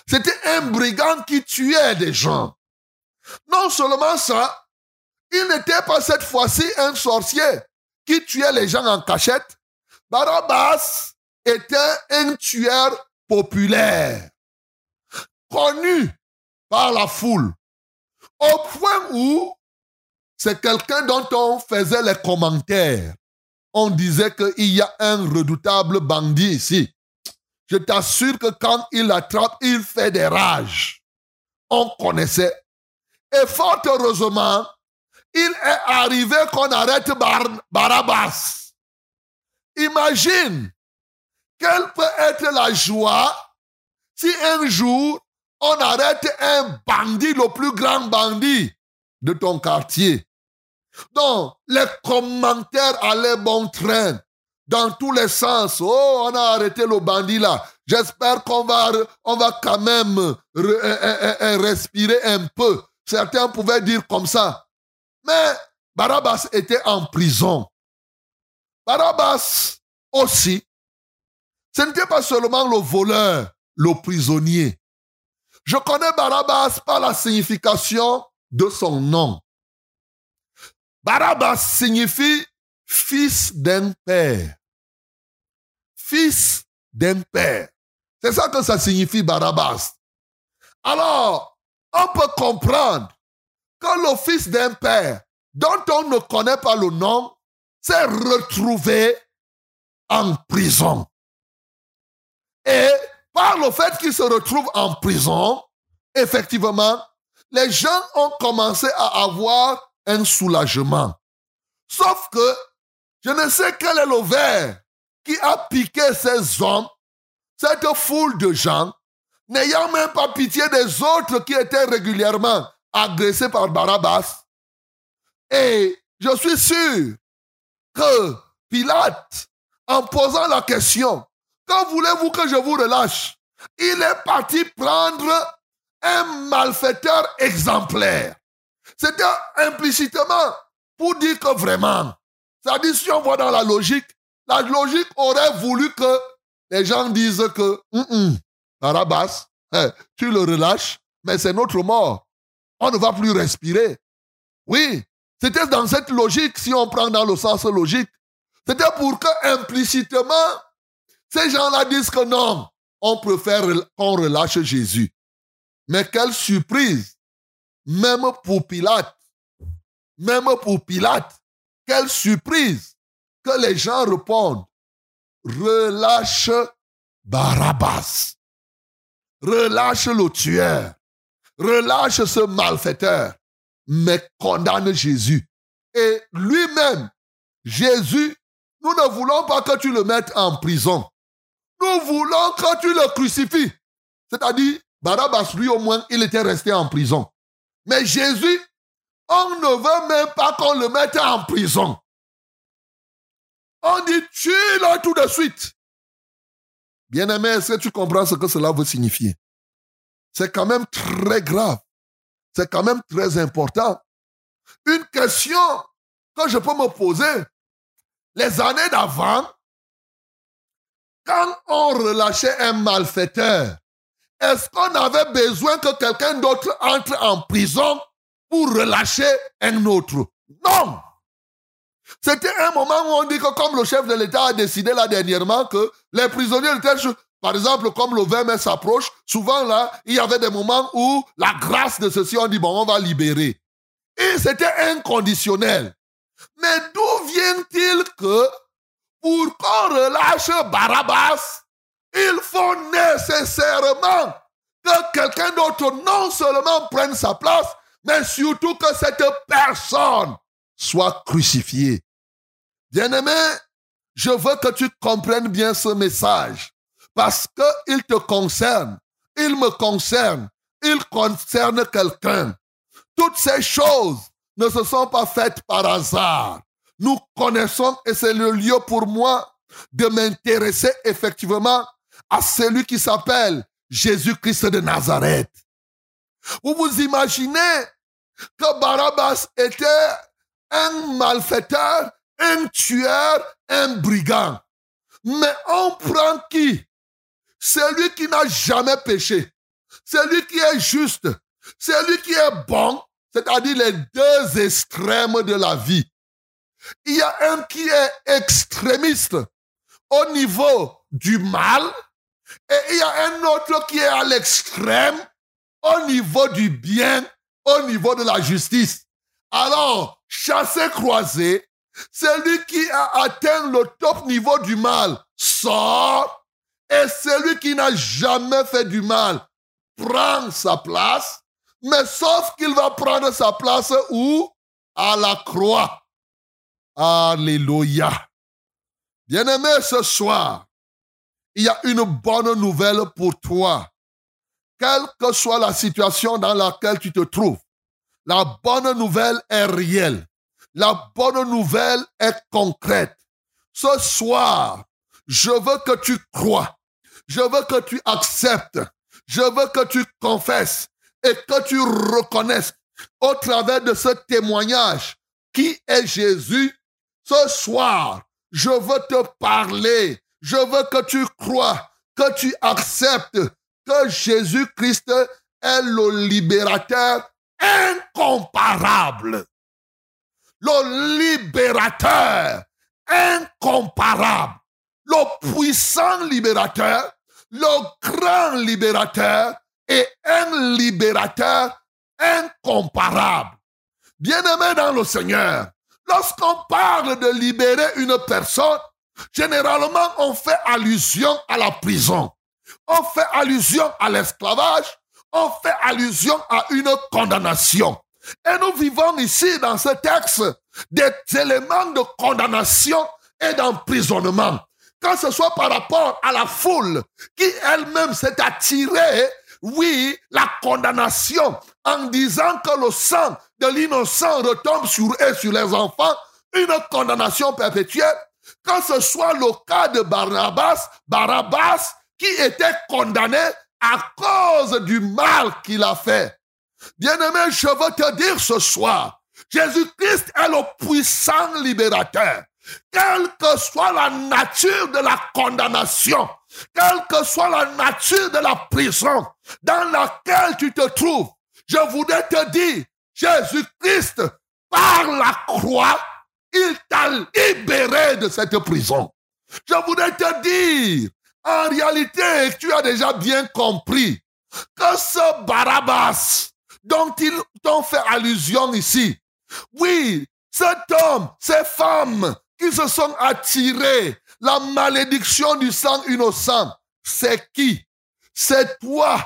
C'était un brigand qui tuait des gens. Non seulement ça, il n'était pas cette fois-ci un sorcier qui tuait les gens en cachette. Barabbas était un tueur populaire, connu par la foule, au point où c'est quelqu'un dont on faisait les commentaires. On disait qu'il y a un redoutable bandit ici. Je t'assure que quand il attrape, il fait des rages. On connaissait. Et fort heureusement, il est arrivé qu'on arrête Bar- Barabbas. Imagine quelle peut être la joie si un jour on arrête un bandit, le plus grand bandit de ton quartier. Donc, les commentaires allaient bon train dans tous les sens. Oh, on a arrêté le bandit là. J'espère qu'on va, on va quand même re- respirer un peu. Certains pouvaient dire comme ça. Mais Barabbas était en prison. Barabbas aussi, ce n'était pas seulement le voleur, le prisonnier. Je connais Barabbas par la signification de son nom. Barabbas signifie fils d'un père. Fils d'un père. C'est ça que ça signifie Barabbas. Alors, on peut comprendre que le fils d'un père dont on ne connaît pas le nom s'est retrouvé en prison. Et par le fait qu'il se retrouve en prison, effectivement, les gens ont commencé à avoir un soulagement. Sauf que je ne sais quel est le verre qui a piqué ces hommes, cette foule de gens, n'ayant même pas pitié des autres qui étaient régulièrement agressés par Barabbas. Et je suis sûr que Pilate, en posant la question, quand voulez-vous que je vous relâche? Il est parti prendre un malfaiteur exemplaire. C'était implicitement pour dire que vraiment, c'est-à-dire si on voit dans la logique, la logique aurait voulu que les gens disent que Hum, hum, Barabbas, hein, tu le relâches, mais c'est notre mort. On ne va plus respirer. Oui, c'était dans cette logique, si on prend dans le sens logique. C'était pour que implicitement, ces gens-là disent que non, on préfère qu'on relâche Jésus. Mais quelle surprise, même pour Pilate, même pour Pilate, quelle surprise que les gens répondent, relâche Barabbas, relâche le tueur, relâche ce malfaiteur, mais condamne Jésus. Et lui-même, Jésus, nous ne voulons pas que tu le mettes en prison. Nous voulons que tu le crucifies. C'est-à-dire, Barabbas, lui au moins, il était resté en prison. Mais Jésus, on ne veut même pas qu'on le mette en prison. On dit, tue-le tout de suite. Bien-aimé, est-ce que tu comprends ce que cela veut signifier? C'est quand même très grave. C'est quand même très important. Une question que je peux me poser. Les années d'avant, quand on relâchait un malfaiteur, est-ce qu'on avait besoin que quelqu'un d'autre entre en prison pour relâcher un autre? Non C'était un moment où on dit que comme le chef de l'État a décidé là dernièrement que les prisonniers de chose, par exemple, comme le 20 mai s'approche, souvent là, il y avait des moments où la grâce de ceci, on dit, bon, on va libérer. Et c'était inconditionnel. Mais d'où vient-il que pour qu'on relâche Barabbas, il faut nécessairement que quelqu'un d'autre non seulement prenne sa place, mais surtout que cette personne soit crucifiée. Bien-aimé, je veux que tu comprennes bien ce message parce qu'il te concerne, il me concerne, il concerne quelqu'un. Toutes ces choses ne se sont pas faites par hasard. Nous connaissons, et c'est le lieu pour moi de m'intéresser effectivement à celui qui s'appelle Jésus-Christ de Nazareth. Vous vous imaginez que Barabbas était un malfaiteur, un tueur, un brigand. Mais on prend qui? Celui qui n'a jamais péché, celui qui est juste, celui qui est bon, c'est-à-dire les deux extrêmes de la vie. Il y a un qui est extrémiste au niveau du mal et il y a un autre qui est à l'extrême au niveau du bien, au niveau de la justice. Alors, chassé croisé, celui qui a atteint le top niveau du mal sort et celui qui n'a jamais fait du mal prend sa place, mais sauf qu'il va prendre sa place où? À la croix. Alléluia. Bien-aimé, ce soir, il y a une bonne nouvelle pour toi. Quelle que soit la situation dans laquelle tu te trouves, la bonne nouvelle est réelle. La bonne nouvelle est concrète. Ce soir, je veux que tu crois. Je veux que tu acceptes. Je veux que tu confesses et que tu reconnaisses au travers de ce témoignage qui est Jésus. Ce soir, je veux te parler. Je veux que tu crois, que tu acceptes que Jésus-Christ est le libérateur incomparable. Le libérateur incomparable. Le puissant libérateur, le grand libérateur et un libérateur incomparable. Bien-aimé dans le Seigneur, lorsqu'on parle de libérer une personne, généralement on fait allusion à la prison. On fait allusion à l'esclavage. on fait allusion à une condamnation. Et nous vivons ici dans ce texte des éléments de condamnation et d'emprisonnement. Que ce soit par rapport à la foule qui elle-même s'est attirée, oui, la condamnation en disant que le sang de l'innocent retombe sur eux, sur les enfants, une condamnation perpétuelle. Que ce soit le cas de Barnabas, Barabbas, qui était condamné à cause du mal qu'il a fait. Bien-aimé, je veux te dire ce soir, Jésus-Christ est le puissant libérateur. Quelle que soit la nature de la condamnation, quelle que soit la nature de la prison dans laquelle tu te trouves, je voudrais te dire, Jésus-Christ, par la croix, il t'a libéré de cette prison. Je voudrais te dire, en réalité, tu as déjà bien compris que ce Barabbas dont ils t'ont fait allusion ici, oui, cet homme, ces femmes qui se sont attirés la malédiction du sang innocent, c'est qui? C'est toi,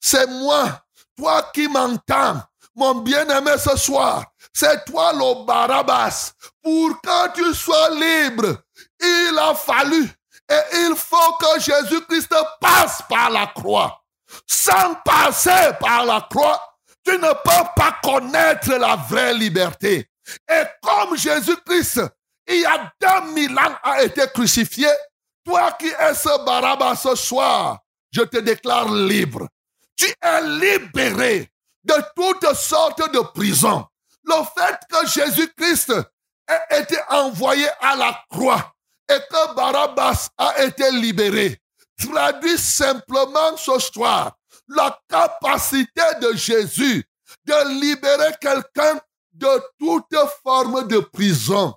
c'est moi, toi qui m'entends, mon bien-aimé ce soir, c'est toi le Barabbas. Pour que tu sois libre, il a fallu et il faut que Jésus-Christ passe par la croix. Sans passer par la croix, tu ne peux pas connaître la vraie liberté. Et comme Jésus-Christ, il y a 2000 ans, a été crucifié, toi qui es ce Barabbas ce soir, je te déclare libre. Tu es libéré de toutes sortes de prisons. Le fait que Jésus-Christ ait été envoyé à la croix et que Barabbas a été libéré traduit simplement ce soir la capacité de Jésus de libérer quelqu'un de toute forme de prison.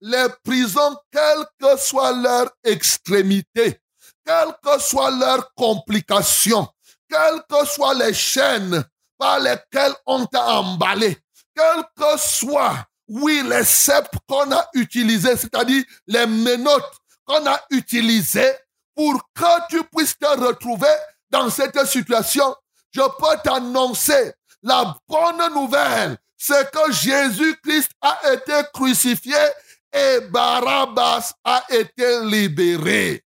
Les prisons, quelle que soit leur extrémité, quelles que soient leurs complications, quelles que soient les chaînes par lesquelles on t'a emballé, quelles que soient, oui, les sceptres qu'on a utilisés, c'est-à-dire les menottes qu'on a utilisées pour que tu puisses te retrouver dans cette situation, je peux t'annoncer la bonne nouvelle, c'est que Jésus-Christ a été crucifié et Barabbas a été libéré.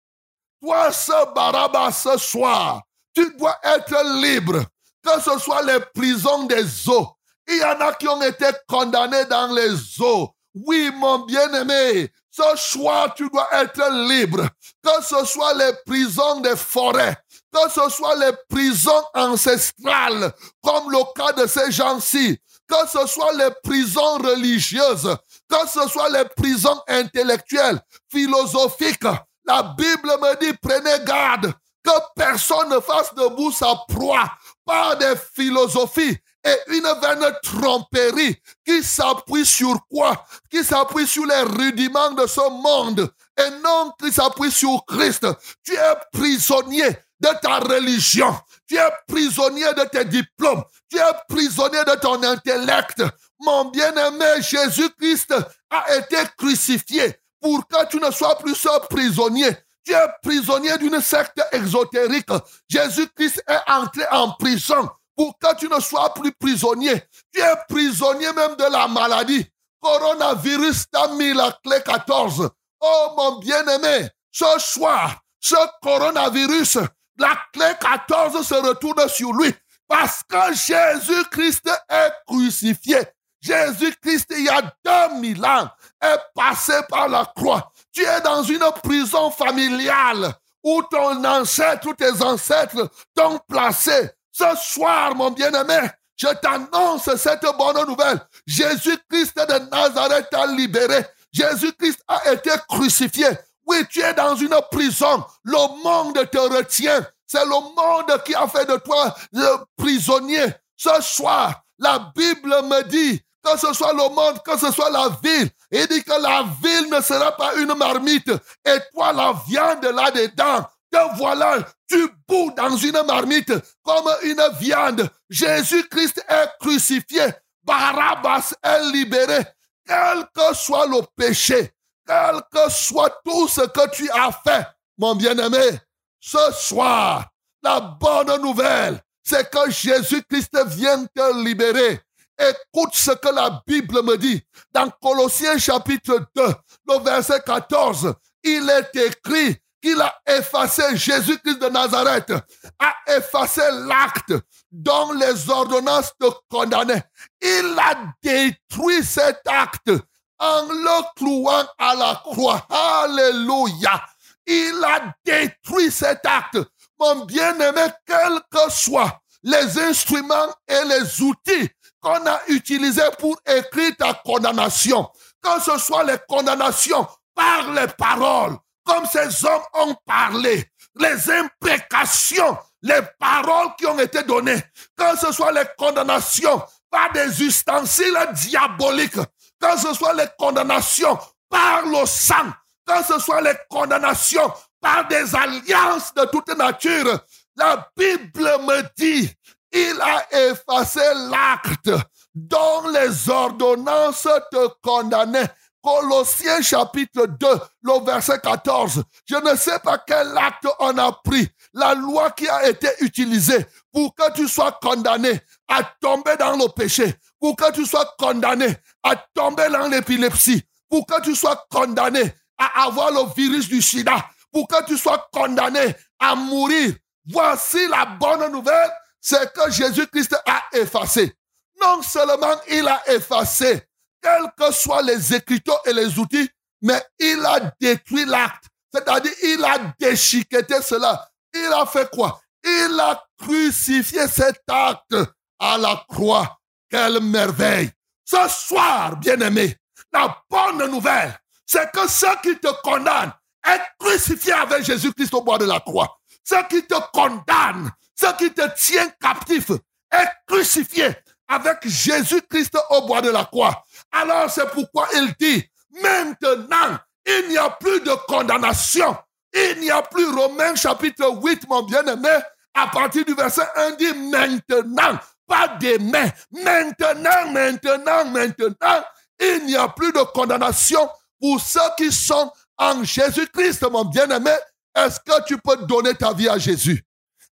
Toi, ce Barabbas, ce soir, tu dois être libre, que ce soit les prisons des eaux. Il y en a qui ont été condamnés dans les eaux. Oui, mon bien-aimé, ce soir, tu dois être libre. Que ce soit les prisons des forêts, que ce soit les prisons ancestrales, comme le cas de ces gens-ci, que ce soit les prisons religieuses, que ce soit les prisons intellectuelles, philosophiques. La Bible me dit, prenez garde que personne ne fasse debout sa proie par des philosophies et une vaine tromperie qui s'appuie sur quoi? Qui s'appuie sur les rudiments de ce monde et non qui s'appuie sur Christ. Tu es prisonnier de ta religion. Tu es prisonnier de tes diplômes. Tu es prisonnier de ton intellect. Mon bien-aimé Jésus-Christ a été crucifié pour que tu ne sois plus ce prisonnier. Tu es prisonnier d'une secte exotérique. Jésus-Christ est entré en prison pour que tu ne sois plus prisonnier. Tu es prisonnier même de la maladie. Coronavirus t'a mis la clé 14. Oh mon bien-aimé, ce soir, ce coronavirus, la clé 14 se retourne sur lui parce que Jésus-Christ est crucifié. Jésus-Christ, il y a 2000 ans, est passé par la croix. Tu es dans une prison familiale où ton ancêtre ou tes ancêtres t'ont placé. Ce soir, mon bien-aimé, je t'annonce cette bonne nouvelle. Jésus-Christ de Nazareth t'a libéré. Jésus-Christ a été crucifié. Oui, tu es dans une prison. Le monde te retient. C'est le monde qui a fait de toi le prisonnier. Ce soir, la Bible me dit que ce soit le monde, que ce soit la ville. Il dit que la ville ne sera pas une marmite. Et toi, la viande là-dedans, te voilà, tu bouts dans une marmite comme une viande. Jésus-Christ est crucifié. Barabbas est libéré. Quel que soit le péché, quel que soit tout ce que tu as fait, mon bien-aimé, ce soir, la bonne nouvelle, c'est que Jésus-Christ vient te libérer. Écoute ce que la Bible me dit. Dans Colossiens chapitre 2, le verset 14, il est écrit qu'il a effacé, Jésus-Christ de Nazareth, a effacé l'acte dont les ordonnances te condamnaient. Il a détruit cet acte en le clouant à la croix. Alléluia. Il a détruit cet acte. Mon bien-aimé, quels que soient les instruments et les outils qu'on a utilisés pour écrire ta condamnation, que ce soit les condamnations par les paroles, comme ces hommes ont parlé, les imprécations, les paroles qui ont été données, que ce soit les condamnations par des ustensiles diaboliques, que ce soit les condamnations par le sang, que ce soit les condamnations par des alliances de toute nature. La Bible me dit, il a effacé l'acte dont les ordonnances te condamnaient. Colossiens chapitre 2, le verset 14. Je ne sais pas quel acte on a pris. La loi qui a été utilisée pour que tu sois condamné à tomber dans le péché, pour que tu sois condamné à tomber dans l'épilepsie, pour que tu sois condamné à avoir le virus du sida, pour que tu sois condamné à mourir. Voici la bonne nouvelle, c'est que Jésus-Christ a effacé. Non seulement il a effacé, quels que soient les écritures et les outils, mais il a détruit l'acte. C'est-à-dire, il a déchiqueté cela. Il a fait quoi? Il a crucifié cet acte à la croix. Quelle merveille. Ce soir, bien-aimé, la bonne nouvelle, c'est que ceux qui te condamnent est crucifié avec Jésus-Christ au bois de la croix. Ceux qui te condamnent, ceux qui te tiennent captif, est crucifié avec Jésus-Christ au bois de la croix. Alors c'est pourquoi il dit, maintenant, il n'y a plus de condamnation. Il n'y a plus Romains chapitre 8, mon bien-aimé, à partir du verset 1 dit maintenant, pas demain. Maintenant, maintenant, maintenant, il n'y a plus de condamnation pour ceux qui sont en Jésus-Christ, mon bien-aimé. Est-ce que tu peux donner ta vie à Jésus?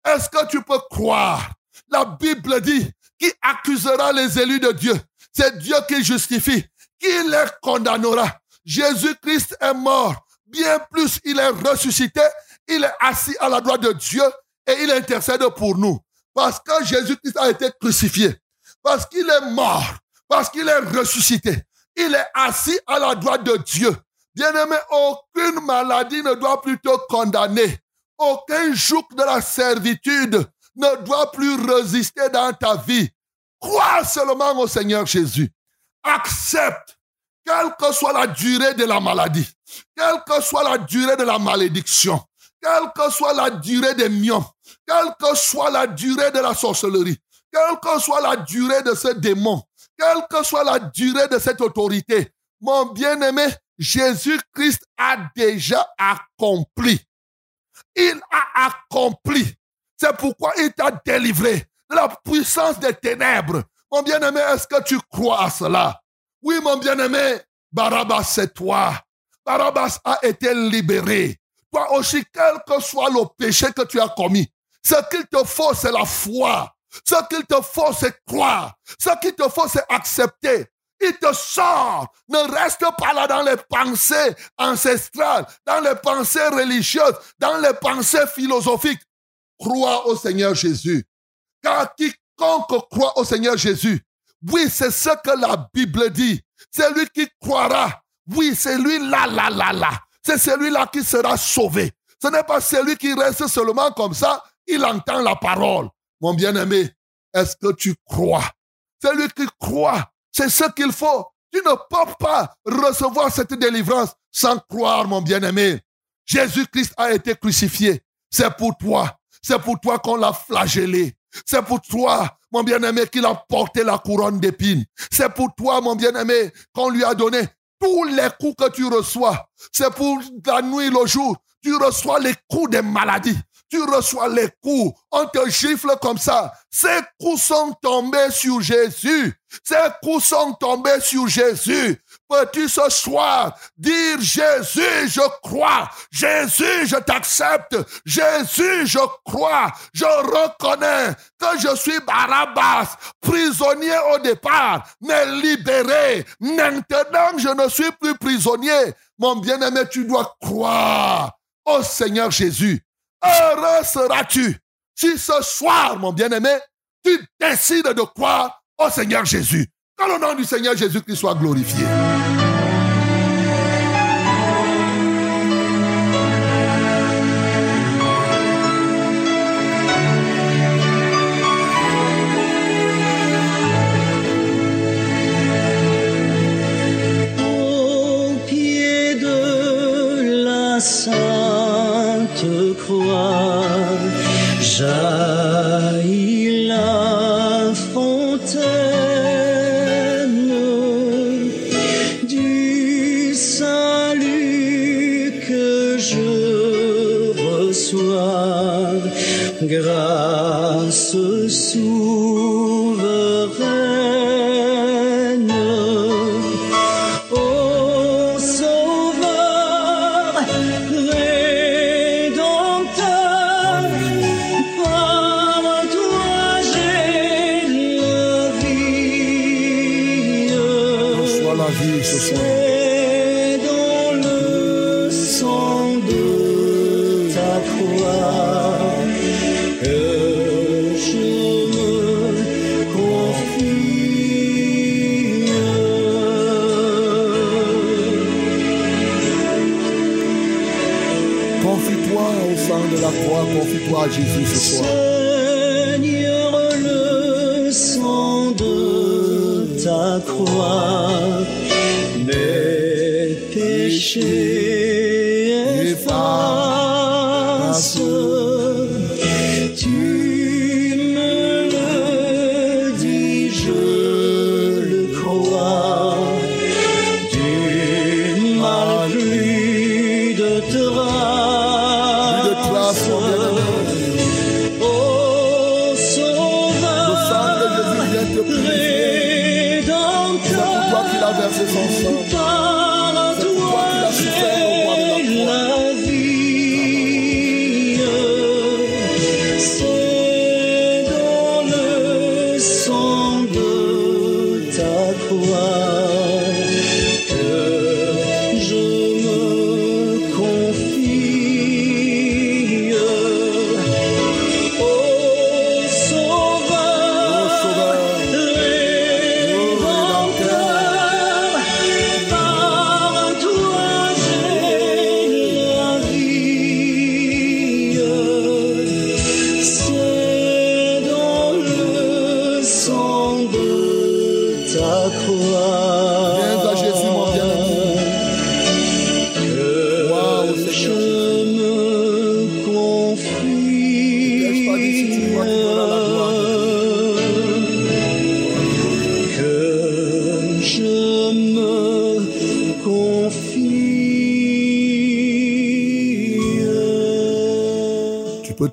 Est-ce que tu peux croire? La Bible dit, qui accusera les élus de Dieu? C'est Dieu qui justifie. Qui les condamnera? Jésus-Christ est mort. Bien plus, il est ressuscité. Il est assis à la droite de Dieu et il intercède pour nous. Parce que Jésus-Christ a été crucifié. Parce qu'il est mort. Parce qu'il est ressuscité. Il est assis à la droite de Dieu. Bien-aimé, aucune maladie ne doit plus te condamner. Aucun joug de la servitude ne doit plus résister dans ta vie. Crois seulement au Seigneur Jésus. Accepte, quelle que soit la durée de la maladie, quelle que soit la durée de la malédiction, quelle que soit la durée des miomes, quelle que soit la durée de la sorcellerie, quelle que soit la durée de ce démon, quelle que soit la durée de cette autorité, mon bien-aimé, Jésus-Christ a déjà accompli. Il a accompli. C'est pourquoi il t'a délivré de la puissance des ténèbres. Mon bien-aimé, est-ce que tu crois à cela? Oui, mon bien-aimé, Barabbas, c'est toi. Barabbas a été libéré. Toi aussi, quel que soit le péché que tu as commis, ce qu'il te faut, c'est la foi. Ce qu'il te faut, c'est croire. Ce qu'il te faut, c'est accepter. Il te sort. Ne reste pas là dans les pensées ancestrales, dans les pensées religieuses, dans les pensées philosophiques. Crois au Seigneur Jésus. Car quiconque croit au Seigneur Jésus, oui, c'est ce que la Bible dit. C'est lui qui croira. Oui, c'est lui là, là, là, là. C'est celui-là qui sera sauvé. Ce n'est pas celui qui reste seulement comme ça, il entend la parole. Mon bien-aimé, est-ce que tu crois? Celui qui croit, c'est ce qu'il faut. Tu ne peux pas recevoir cette délivrance sans croire, mon bien-aimé. Jésus-Christ a été crucifié. C'est pour toi. C'est pour toi qu'on l'a flagellé. C'est pour toi, mon bien-aimé, qu'il a porté la couronne d'épines. C'est pour toi, mon bien-aimé, qu'on lui a donné tous les coups que tu reçois. C'est pour la nuit, le jour. Tu reçois les coups des maladies. Tu reçois les coups. On te gifle comme ça. Ces coups sont tombés sur Jésus. Ces coups sont tombés sur Jésus. peux-tu ce soir dire Jésus, je crois, Jésus, je t'accepte, Jésus, je crois, je reconnais que je suis Barabbas, prisonnier au départ, mais libéré. Maintenant, je ne suis plus prisonnier. Mon bien-aimé, tu dois croire au Seigneur Jésus. Heureux seras-tu si ce soir, mon bien-aimé, tu décides de croire au Seigneur Jésus. Que le nom du Seigneur Jésus-Christ soit glorifié. Confie-toi à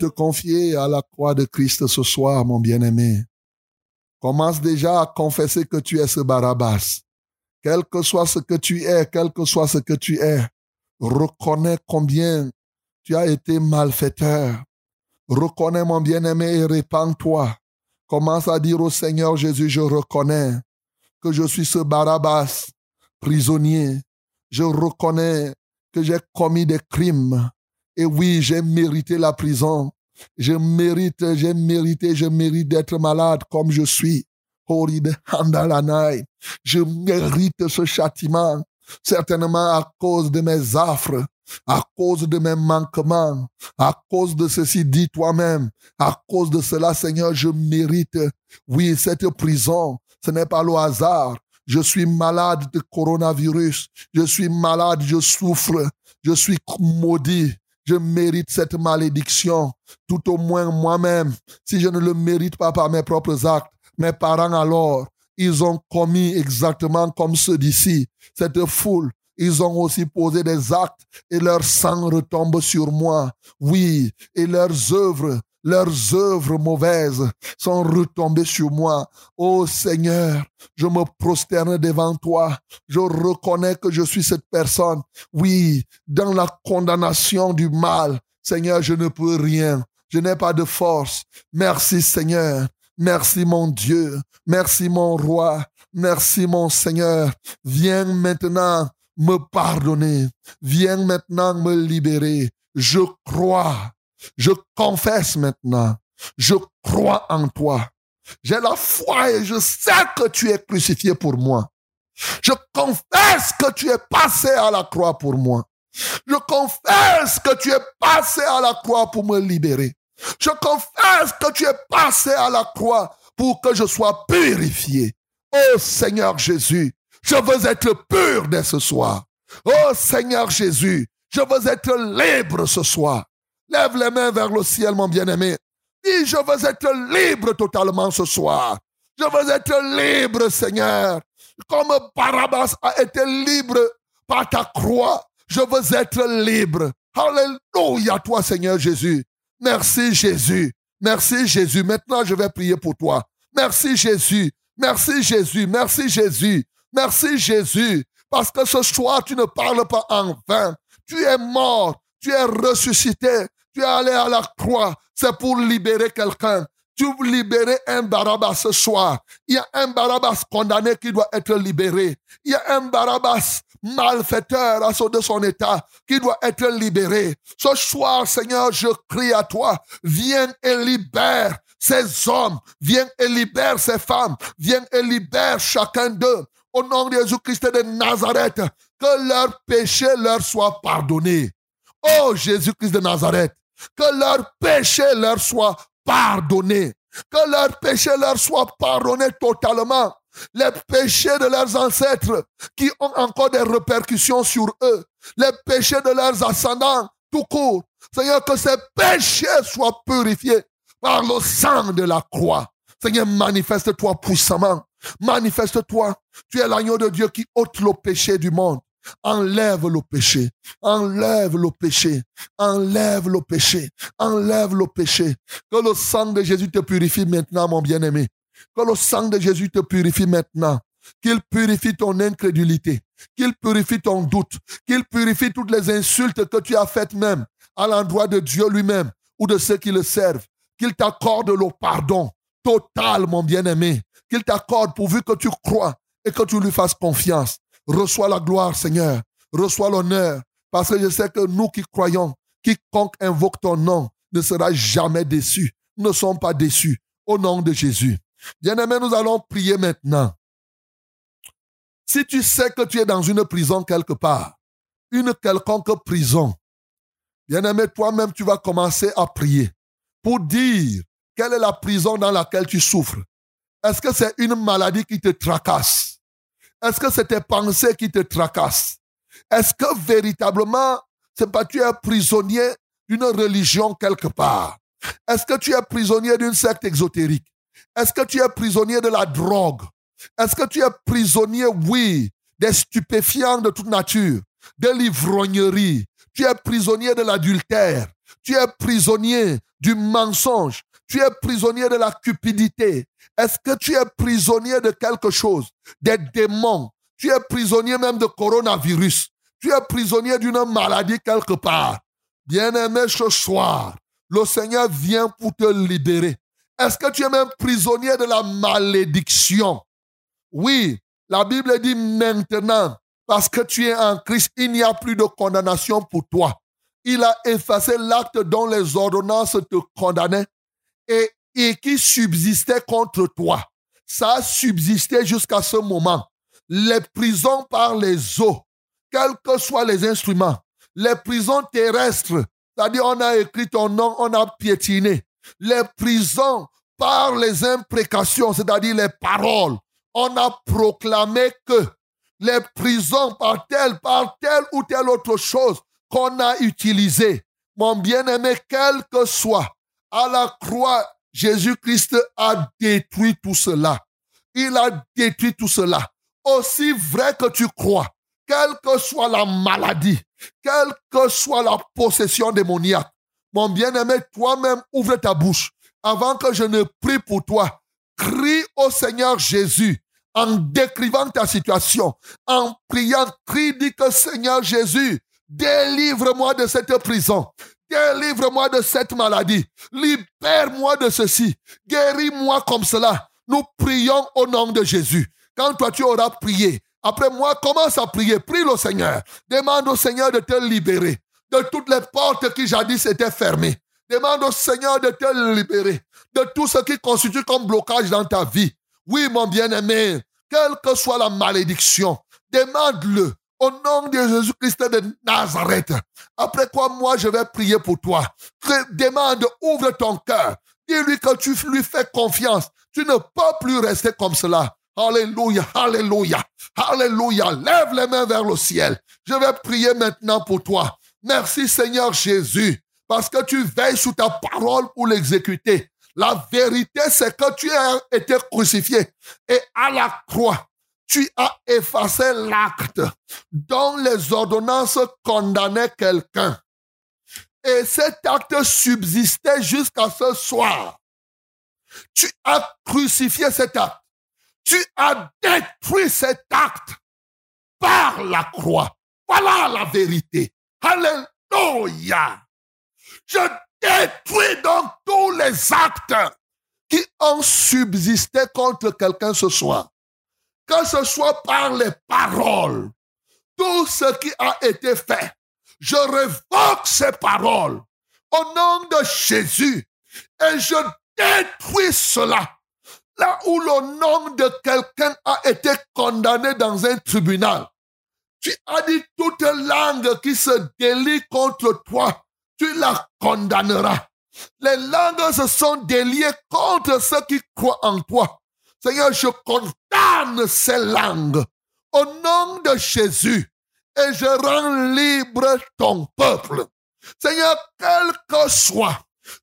confier à la croix de Christ ce soir, mon bien-aimé. Commence déjà à confesser que tu es ce Barabbas. Quel que soit ce que tu es, quel que soit ce que tu es, reconnais combien tu as été malfaiteur. Reconnais, mon bien-aimé, et répands-toi. Commence à dire au Seigneur Jésus, je reconnais que je suis ce Barabbas, prisonnier. Je reconnais que j'ai commis des crimes. Et oui, j'ai mérité la prison. Je mérite, j'ai mérité, je mérite d'être malade comme je suis. Je mérite ce châtiment, certainement à cause de mes affres, à cause de mes manquements, à cause de ceci, dis toi-même, à cause de cela, Seigneur, je mérite, oui, cette prison. Ce n'est pas le hasard. Je suis malade de coronavirus. Je suis malade, je souffre. Je suis maudit. Je mérite cette malédiction. Tout au moins moi-même, si je ne le mérite pas par mes propres actes, mes parents alors, ils ont commis exactement comme ceux d'ici. Cette foule, ils ont aussi posé des actes et leur sang retombe sur moi. Oui, et leurs œuvres leurs œuvres mauvaises sont retombées sur moi. Ô Seigneur, je me prosterne devant toi. Je reconnais que je suis cette personne. Oui, dans la condamnation du mal, Seigneur, je ne peux rien. Je n'ai pas de force. Merci Seigneur. Merci mon Dieu. Merci mon roi. Merci mon Seigneur. Viens maintenant me pardonner. Viens maintenant me libérer. Je crois. Je confesse maintenant. Je crois en toi. J'ai la foi et je sais que tu es crucifié pour moi. Je confesse que tu es passé à la croix pour moi. Je confesse que tu es passé à la croix pour me libérer. Je confesse que tu es passé à la croix pour que je sois purifié. Oh Seigneur Jésus, je veux être pur dès ce soir. Oh Seigneur Jésus, je veux être libre ce soir. Lève les mains vers le ciel, mon bien-aimé. Dis, je veux être libre totalement ce soir. Je veux être libre, Seigneur. Comme Barabbas a été libre par ta croix, je veux être libre. Alléluia, toi, Seigneur Jésus. Merci, Jésus. Merci, Jésus. Maintenant, je vais prier pour toi. Merci, Jésus. Merci, Jésus. Merci, Jésus. Merci, Jésus. Parce que ce soir, tu ne parles pas en vain. Tu es mort. Tu es ressuscité. Tu es allé à la croix. C'est pour libérer quelqu'un. Tu veux libérer un Barabbas ce soir. Il y a un Barabbas condamné qui doit être libéré. Il y a un Barabbas malfaiteur à de son état qui doit être libéré. Ce soir, Seigneur, je crie à toi. Viens et libère ces hommes. Viens et libère ces femmes. Viens et libère chacun d'eux. Au nom de Jésus-Christ de Nazareth, que leur péché leur soit pardonné. Oh Jésus-Christ de Nazareth, que leur péché leur soit pardonné. Que leur péché leur soit pardonné totalement. Les péchés de leurs ancêtres qui ont encore des répercussions sur eux. Les péchés de leurs ascendants tout court. Seigneur, que ces péchés soient purifiés par le sang de la croix. Seigneur, manifeste-toi puissamment. Manifeste-toi. Tu es l'agneau de Dieu qui ôte le péché du monde. Enlève le péché, enlève le péché, enlève le péché, enlève le péché. Que le sang de Jésus te purifie maintenant, mon bien-aimé. Que le sang de Jésus te purifie maintenant. Qu'il purifie ton incrédulité, qu'il purifie ton doute, qu'il purifie toutes les insultes que tu as faites même à l'endroit de Dieu lui-même ou de ceux qui le servent. Qu'il t'accorde le pardon total, mon bien-aimé. Qu'il t'accorde pourvu que tu crois et que tu lui fasses confiance. Reçois la gloire, Seigneur. Reçois l'honneur. Parce que je sais que nous qui croyons, quiconque invoque ton nom ne sera jamais déçu. Nous ne sommes pas déçus. Au nom de Jésus. Bien-aimé, nous allons prier maintenant. Si tu sais que tu es dans une prison quelque part, une quelconque prison, bien-aimé, toi-même, tu vas commencer à prier pour dire quelle est la prison dans laquelle tu souffres. Est-ce que c'est une maladie qui te tracasse? Est-ce que c'est tes pensées qui te tracassent? Est-ce que véritablement, c'est pas tu es prisonnier d'une religion quelque part? Est-ce que tu es prisonnier d'une secte exotérique? Est-ce que tu es prisonnier de la drogue? Est-ce que tu es prisonnier, oui, des stupéfiants de toute nature, de l'ivrognerie? Tu es prisonnier de l'adultère. Tu es prisonnier du mensonge. Tu es prisonnier de la cupidité. Est-ce que tu es prisonnier de quelque chose? Des démons. Tu es prisonnier même de coronavirus. Tu es prisonnier d'une maladie quelque part. Bien-aimé, ce soir, le Seigneur vient pour te libérer. Est-ce que tu es même prisonnier de la malédiction? Oui, la Bible dit maintenant, parce que tu es en Christ, il n'y a plus de condamnation pour toi. Il a effacé l'acte dont les ordonnances te condamnaient et, qui subsistait contre toi. Ça a subsisté jusqu'à ce moment. Les prisons par les eaux, quels que soient les instruments, les prisons terrestres, c'est-à-dire on a écrit ton nom, on a piétiné. Les prisons par les imprécations, c'est-à-dire les paroles, on a proclamé que les prisons par telle, par telle ou telle autre chose qu'on a utilisé. Mon bien-aimé, quel que soit, à la croix, Jésus-Christ a détruit tout cela. Il a détruit tout cela. Aussi vrai que tu crois, quelle que soit la maladie, quelle que soit la possession démoniaque, Mon bien-aimé, toi-même, ouvre ta bouche. Avant que je ne prie pour toi, crie au Seigneur Jésus en décrivant ta situation, en priant, crie, dis que Seigneur Jésus, délivre-moi de cette prison. Délivre-moi de cette maladie. Libère-moi de ceci. Guéris-moi comme cela. Nous prions au nom de Jésus. Quand toi tu auras prié, après moi, commence à prier. Prie le Seigneur. Demande au Seigneur de te libérer de toutes les portes qui jadis étaient fermées. Demande au Seigneur de te libérer de tout ce qui constitue comme blocage dans ta vie. Oui, mon bien-aimé, quelle que soit la malédiction, demande-le au nom de Jésus-Christ de Nazareth. Après quoi, moi, je vais prier pour toi. Demande, ouvre ton cœur. Dis-lui que tu lui fais confiance. Tu ne peux plus rester comme cela. Alléluia, alléluia, alléluia. Lève les mains vers le ciel. Je vais prier maintenant pour toi. Merci Seigneur Jésus, parce que tu veilles sous ta parole pour l'exécuter. La vérité, c'est que tu as été crucifié et à la croix, tu as effacé l'acte dont les ordonnances condamnaient quelqu'un. Et cet acte subsistait jusqu'à ce soir. Tu as crucifié cet acte. Tu as détruit cet acte par la croix. Voilà la vérité. Alléluia. Je détruis donc tous les actes qui ont subsisté contre quelqu'un ce soir. Que ce soit par les paroles, tout ce qui a été fait, je révoque ces paroles au nom de Jésus et je détruis cela. Là où le nom de quelqu'un a été condamné dans un tribunal, tu as dit toute langue qui se délie contre toi, tu la condamneras. Les langues se sont déliées contre ceux qui croient en toi. Seigneur, je condamne ces langues au nom de Jésus et je rends libre ton peuple. Seigneur, quel que soit,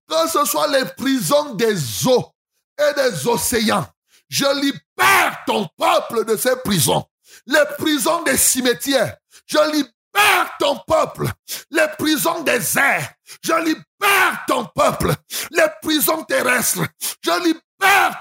que ce soit les prisons des eaux et des océans, je libère ton peuple de ces prisons. Les prisons des cimetières, je libère ton peuple. Les prisons des airs, je libère ton peuple. Les prisons terrestres, je libère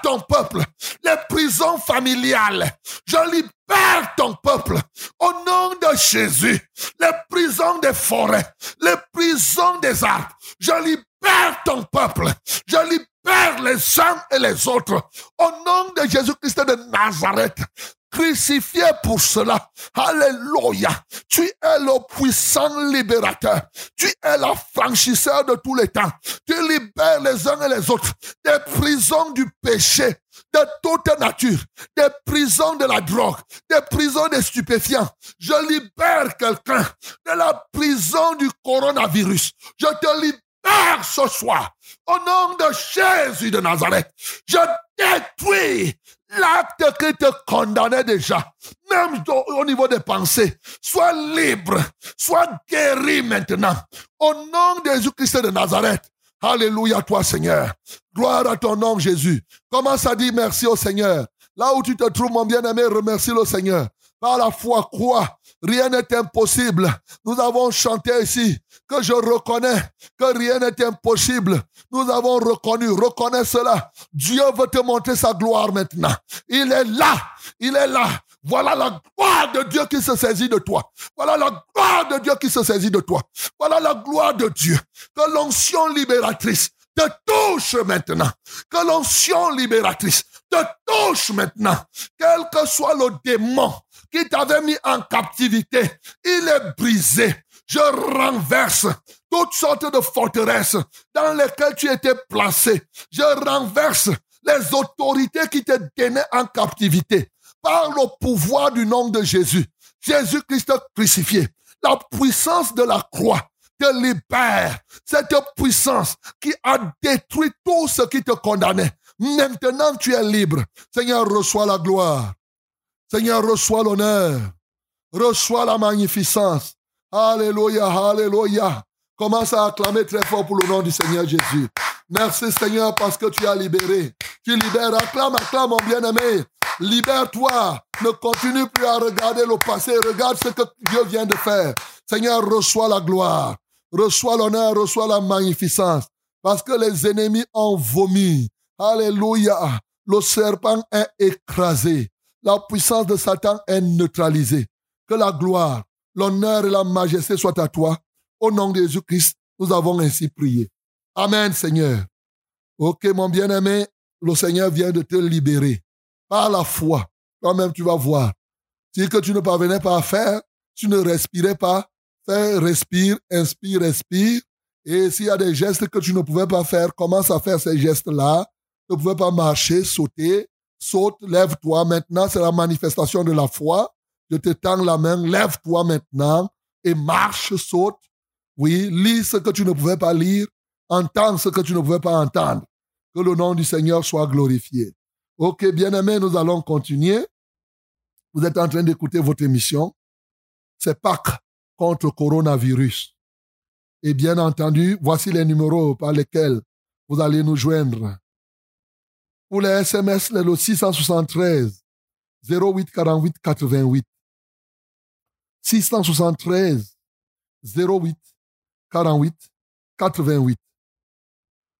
ton peuple. Les prisons familiales, je libère ton peuple. Au nom de Jésus, les prisons des forêts, les prisons des arbres, je libère ton peuple. Je libère les uns et les autres. Au nom de Jésus-Christ de Nazareth, crucifié pour cela. Alléluia. Tu es le puissant libérateur. Tu es l'affranchisseur de tous les temps. Tu libères les uns et les autres des prisons du péché de toute nature, des prisons de la drogue, des prisons des stupéfiants. Je libère quelqu'un de la prison du coronavirus. Je te libère ce soir au nom de Jésus de Nazareth. Je détruis l'acte qui te condamnait déjà, même au au niveau des pensées. Sois libre, sois guéri maintenant. Au nom de Jésus-Christ de Nazareth. Alléluia toi Seigneur. Gloire à ton nom Jésus. Commence à dire merci au Seigneur. Là où tu te trouves mon bien-aimé, remercie le Seigneur. Par la foi, crois. Rien n'est impossible. Nous avons chanté ici que je reconnais que rien n'est impossible. Nous avons reconnu, reconnais cela. Dieu veut te montrer sa gloire maintenant. Il est là. Il est là. Voilà la gloire de Dieu qui se saisit de toi. Voilà la gloire de Dieu qui se saisit de toi. Voilà la gloire de Dieu. Que l'onction libératrice te touche maintenant. Que l'onction libératrice te touche maintenant. Quel que soit le démon qui t'avait mis en captivité, il est brisé. Je renverse toutes sortes de forteresses dans lesquelles tu étais placé. Je renverse les autorités qui te tenaient en captivité par le pouvoir du nom de Jésus. Jésus-Christ crucifié. La puissance de la croix te libère. Cette puissance qui a détruit tout ce qui te condamnait. Maintenant, tu es libre. Seigneur, reçois la gloire. Seigneur, reçois l'honneur. Reçois la magnificence. Alléluia, alléluia. Commence à acclamer très fort pour le nom du Seigneur Jésus. Merci Seigneur parce que tu as libéré. Tu libères. Acclame, acclame mon bien-aimé. Libère-toi. Ne continue plus à regarder le passé. Regarde ce que Dieu vient de faire. Seigneur, reçois la gloire. reçois l'honneur, reçois la magnificence. Parce que les ennemis ont vomi. Alléluia. Le serpent est écrasé. La puissance de Satan est neutralisée. Que la gloire, l'honneur et la majesté soient à toi. Au nom de Jésus-Christ, nous avons ainsi prié. Amen, Seigneur. Ok, mon bien-aimé, le Seigneur vient de te libérer. Par la foi, toi-même tu vas voir. Si que tu ne parvenais pas à faire, tu ne respirais pas, fais, respire, inspire, respire. Et s'il y a des gestes que tu ne pouvais pas faire, commence à faire ces gestes-là. Tu ne pouvais pas marcher, sauter, saute, lève-toi. Maintenant, c'est la manifestation de la foi. Je te tends la main, lève-toi maintenant et marche, saute. Oui, lis ce que tu ne pouvais pas lire, entends ce que tu ne pouvais pas entendre. Que le nom du Seigneur soit glorifié. Ok, bien-aimés, nous allons continuer. Vous êtes en train d'écouter votre émission. C'est Pâques contre coronavirus. Et bien entendu, voici les numéros par lesquels vous allez nous joindre. Pour les SMS, le 673 08 48 88. 673 08 48 88.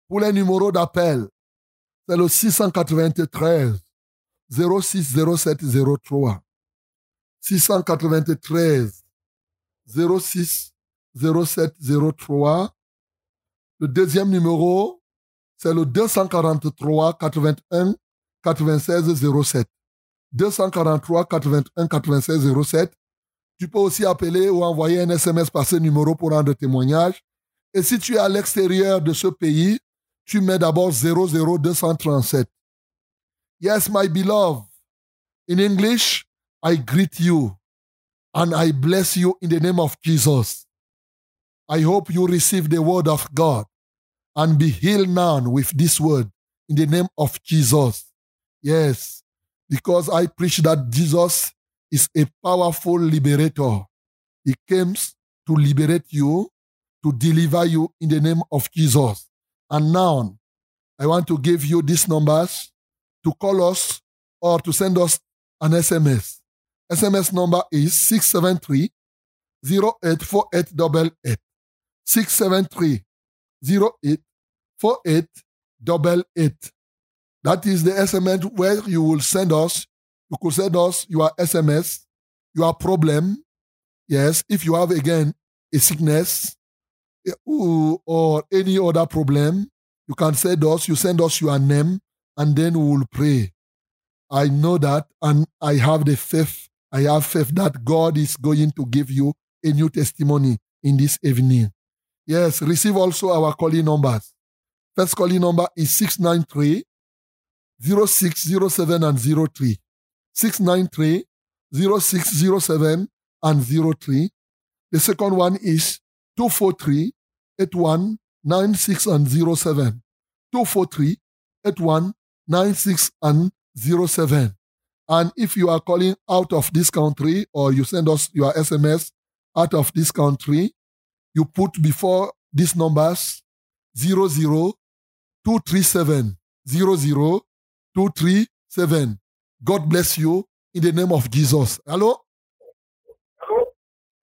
Pour les numéros d'appel, c'est le 693 06 07 03. 693 06 07 03. Le deuxième numéro, c'est le 243 81 96 07. 243 81 96 07. Tu peux aussi appeler ou envoyer un SMS par ce numéro pour rendre témoignage. Et si tu es à l'extérieur de ce pays, tu mets d'abord 00237. Yes, my beloved. In English, I greet you and I bless you in the name of Jesus. I hope you receive the word of God and be healed now with this word in the name of Jesus. Yes, because I preach that Jesus is a powerful liberator. He comes to liberate you, to deliver you in the name of Jesus. And now, I want to give you these numbers to call us or to send us an SMS. SMS number is 673 084888. 673 084888. That is the SMS where you will send us. You could send us your SMS, your problem. Yes, if you have again a sickness eh, or any other problem, you can send us. You send us your name, and then we will pray. I know that, and I have the faith. I have faith that God is going to give you a new testimony in this evening. Yes, receive also our calling numbers. First calling number is 693 0607 and 03. 693 0607 and 03. The second one is 243 81 96 and 07. 243 81 96 and 07. And if you are calling out of this country or you send us your SMS out of this country, you put before these numbers 00 237 00 237. God bless you in the name of Jesus. Allô?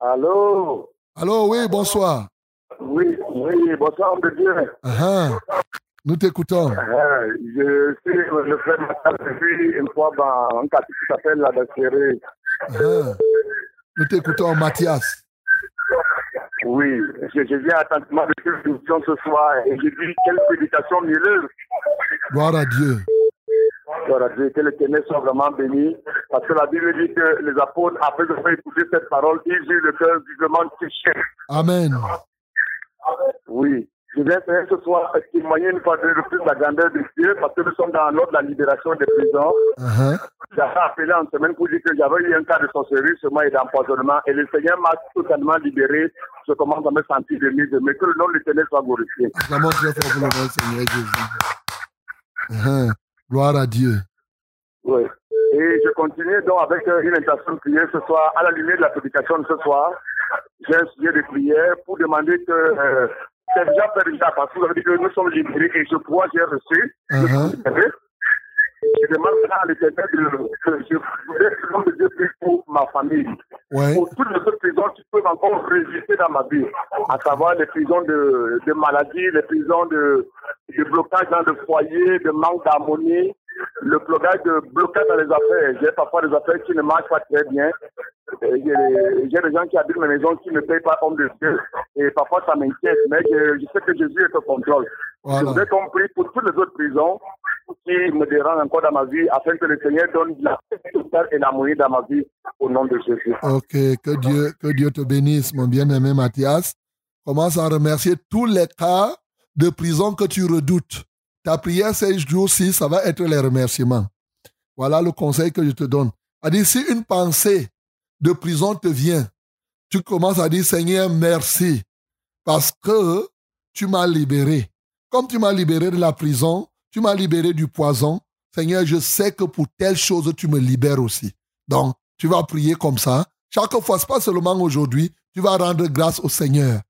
Allô Allô, oui, bonsoir. Oui, oui, bonsoir, de Dieu. Ah, nous t'écoutons. Euh, je suis le frère Matal depuis une fois dans un quartier qui s'appelle la Dasseré. Ah, nous t'écoutons, Mathias. Oui, je, je viens attentivement de cette émission ce soir et j'ai vu quelle prédication mielleuse. Gloire à Dieu. Voilà, Dieu, que l'éternel soit vraiment béni. Parce que la Bible dit que les apôtres, après avoir écouté cette parole, ils eurent le cœur vivement touché. Amen. Oui. Je viens faire ce soir témoigner une fois de plus la grandeur de Dieu parce que nous sommes dans l'ordre de la libération des prisons. Uh-huh. J'avais appelé en semaine pour dire que j'avais eu un cas de sorcellerie seulement et d'empoisonnement et le Seigneur m'a totalement libéré. Je commence à me sentir de mieux, mais que le nom de l'éternel soit glorifié. Uh-huh. Gloire à Dieu. Oui. Et je continue donc avec euh, une intention de prière ce soir, à la lumière de la prédication de ce soir. J'ai un sujet de prière pour demander que euh, c'est déjà fait déjà parce que vous avez dit que nous sommes libérés et je crois que j'ai reçu. Uh-huh. Je demande à l'éternel de- que je voudrais de Dieu pour ma famille. Ouais. Pour toutes les autres prisons, peux peuvent encore résister dans ma vie, à savoir les prisons de, de maladie, les prisons de, de blocage dans le foyer, de manque d'harmonie, le blocage de blocage dans les affaires. J'ai parfois des affaires qui ne marchent pas très bien. J'ai des gens qui habitent mes maisons qui ne payent pas comme de Dieu. Et parfois ça m'inquiète, mais je, je sais que Jésus est au contrôle. Je voudrais qu'on prie pour toutes les autres prisons qui me dérangent encore dans ma vie, afin que le Seigneur donne la paix totale et l'harmonie dans ma vie, au nom de Jésus. Ok, que Dieu, que Dieu te bénisse, mon bien-aimé Mathias. Commence à remercier tous les cas de prison que tu redoutes. Ta prière ces jours-ci, ça va être les remerciements. Voilà le conseil que je te donne. A dit, si une pensée de prison te vient, tu commences à dire, Seigneur, merci, parce que tu m'as libéré. Comme tu m'as libéré de la prison, tu m'as libéré du poison. Seigneur, je sais que pour telle chose, tu me libères aussi. Donc, tu vas prier comme ça. Chaque fois, c'est pas seulement aujourd'hui, tu vas rendre grâce au Seigneur.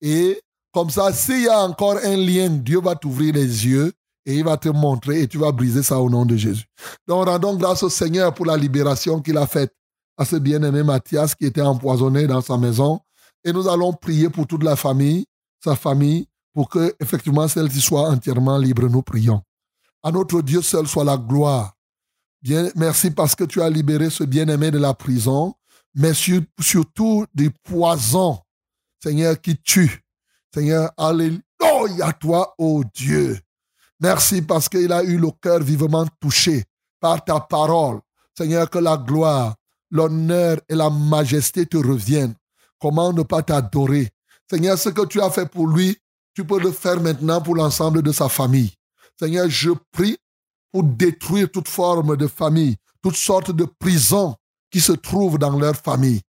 Et comme ça, s'il y a encore un lien, Dieu va t'ouvrir les yeux et il va te montrer et tu vas briser ça au nom de Jésus. Donc, rendons grâce au Seigneur pour la libération qu'il a faite à ce bien-aimé Matthias qui était empoisonné dans sa maison. Et nous allons prier pour toute la famille, sa famille, pour que, effectivement, celle-ci soit entièrement libre. Nous prions. À notre Dieu seul soit la gloire. Bien, merci parce que tu as libéré ce bien-aimé de la prison, mais sur- surtout des poisons, Seigneur, qui tue. Seigneur, alléluia toi, ô Dieu. Merci parce qu'il a eu le cœur vivement touché par ta parole. Seigneur, que la gloire, l'honneur et la majesté te reviennent. Comment ne pas t'adorer? Seigneur, ce que tu as fait pour lui, tu peux le faire maintenant pour l'ensemble de sa famille. Seigneur, je prie pour détruire toute forme de famille, toutes sortes de prisons qui se trouvent dans leur famille.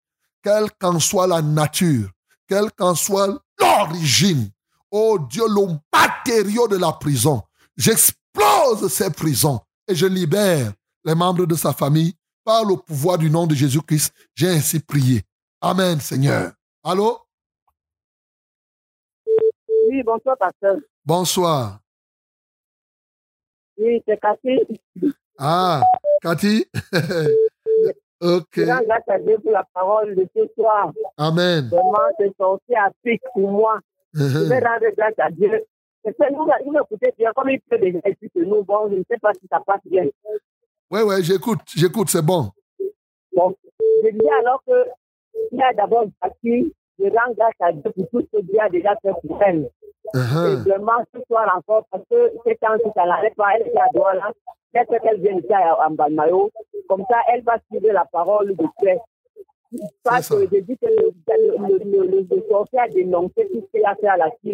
Quelle qu'en soit la nature, quelle qu'en soit l'origine, oh Dieu, le matériau de la prison, j'explose ces prisons et je libère les membres de sa famille par le pouvoir du nom de Jésus-Christ. J'ai ainsi prié. Amen, Seigneur. Allô? Oui, bonsoir, pasteur. Bonsoir. Oui, c'est Cathy. Ah, Cathy? [laughs] ok. Grâce à Dieu pour la parole de ce soir. Amen. Vraiment, c'est sorti à pic pour moi. Je vais rendre grâce à Dieu. Nous, nous écoutez bien, comme il peut déjà que nous, bon, je ne sais pas si ça passe bien. Oui, oui, j'écoute, j'écoute, c'est bon. Bon, je dis alors que il y a d'abord Cathy, je rends grâce à Dieu pour tout ce que Dieu a déjà fait pour elle. Et Uh-huh. vraiment, ce soir encore, parce que c'est quand ça n'arrête pas, elle est à Douala, peut-être qu'elle vient ici à à Mbamayo, comme ça, elle va suivre la parole de Dieu. Ça. que je dis que le, le, le, le, le sorcier a dénoncé tout ce qu'il a fait à la fille.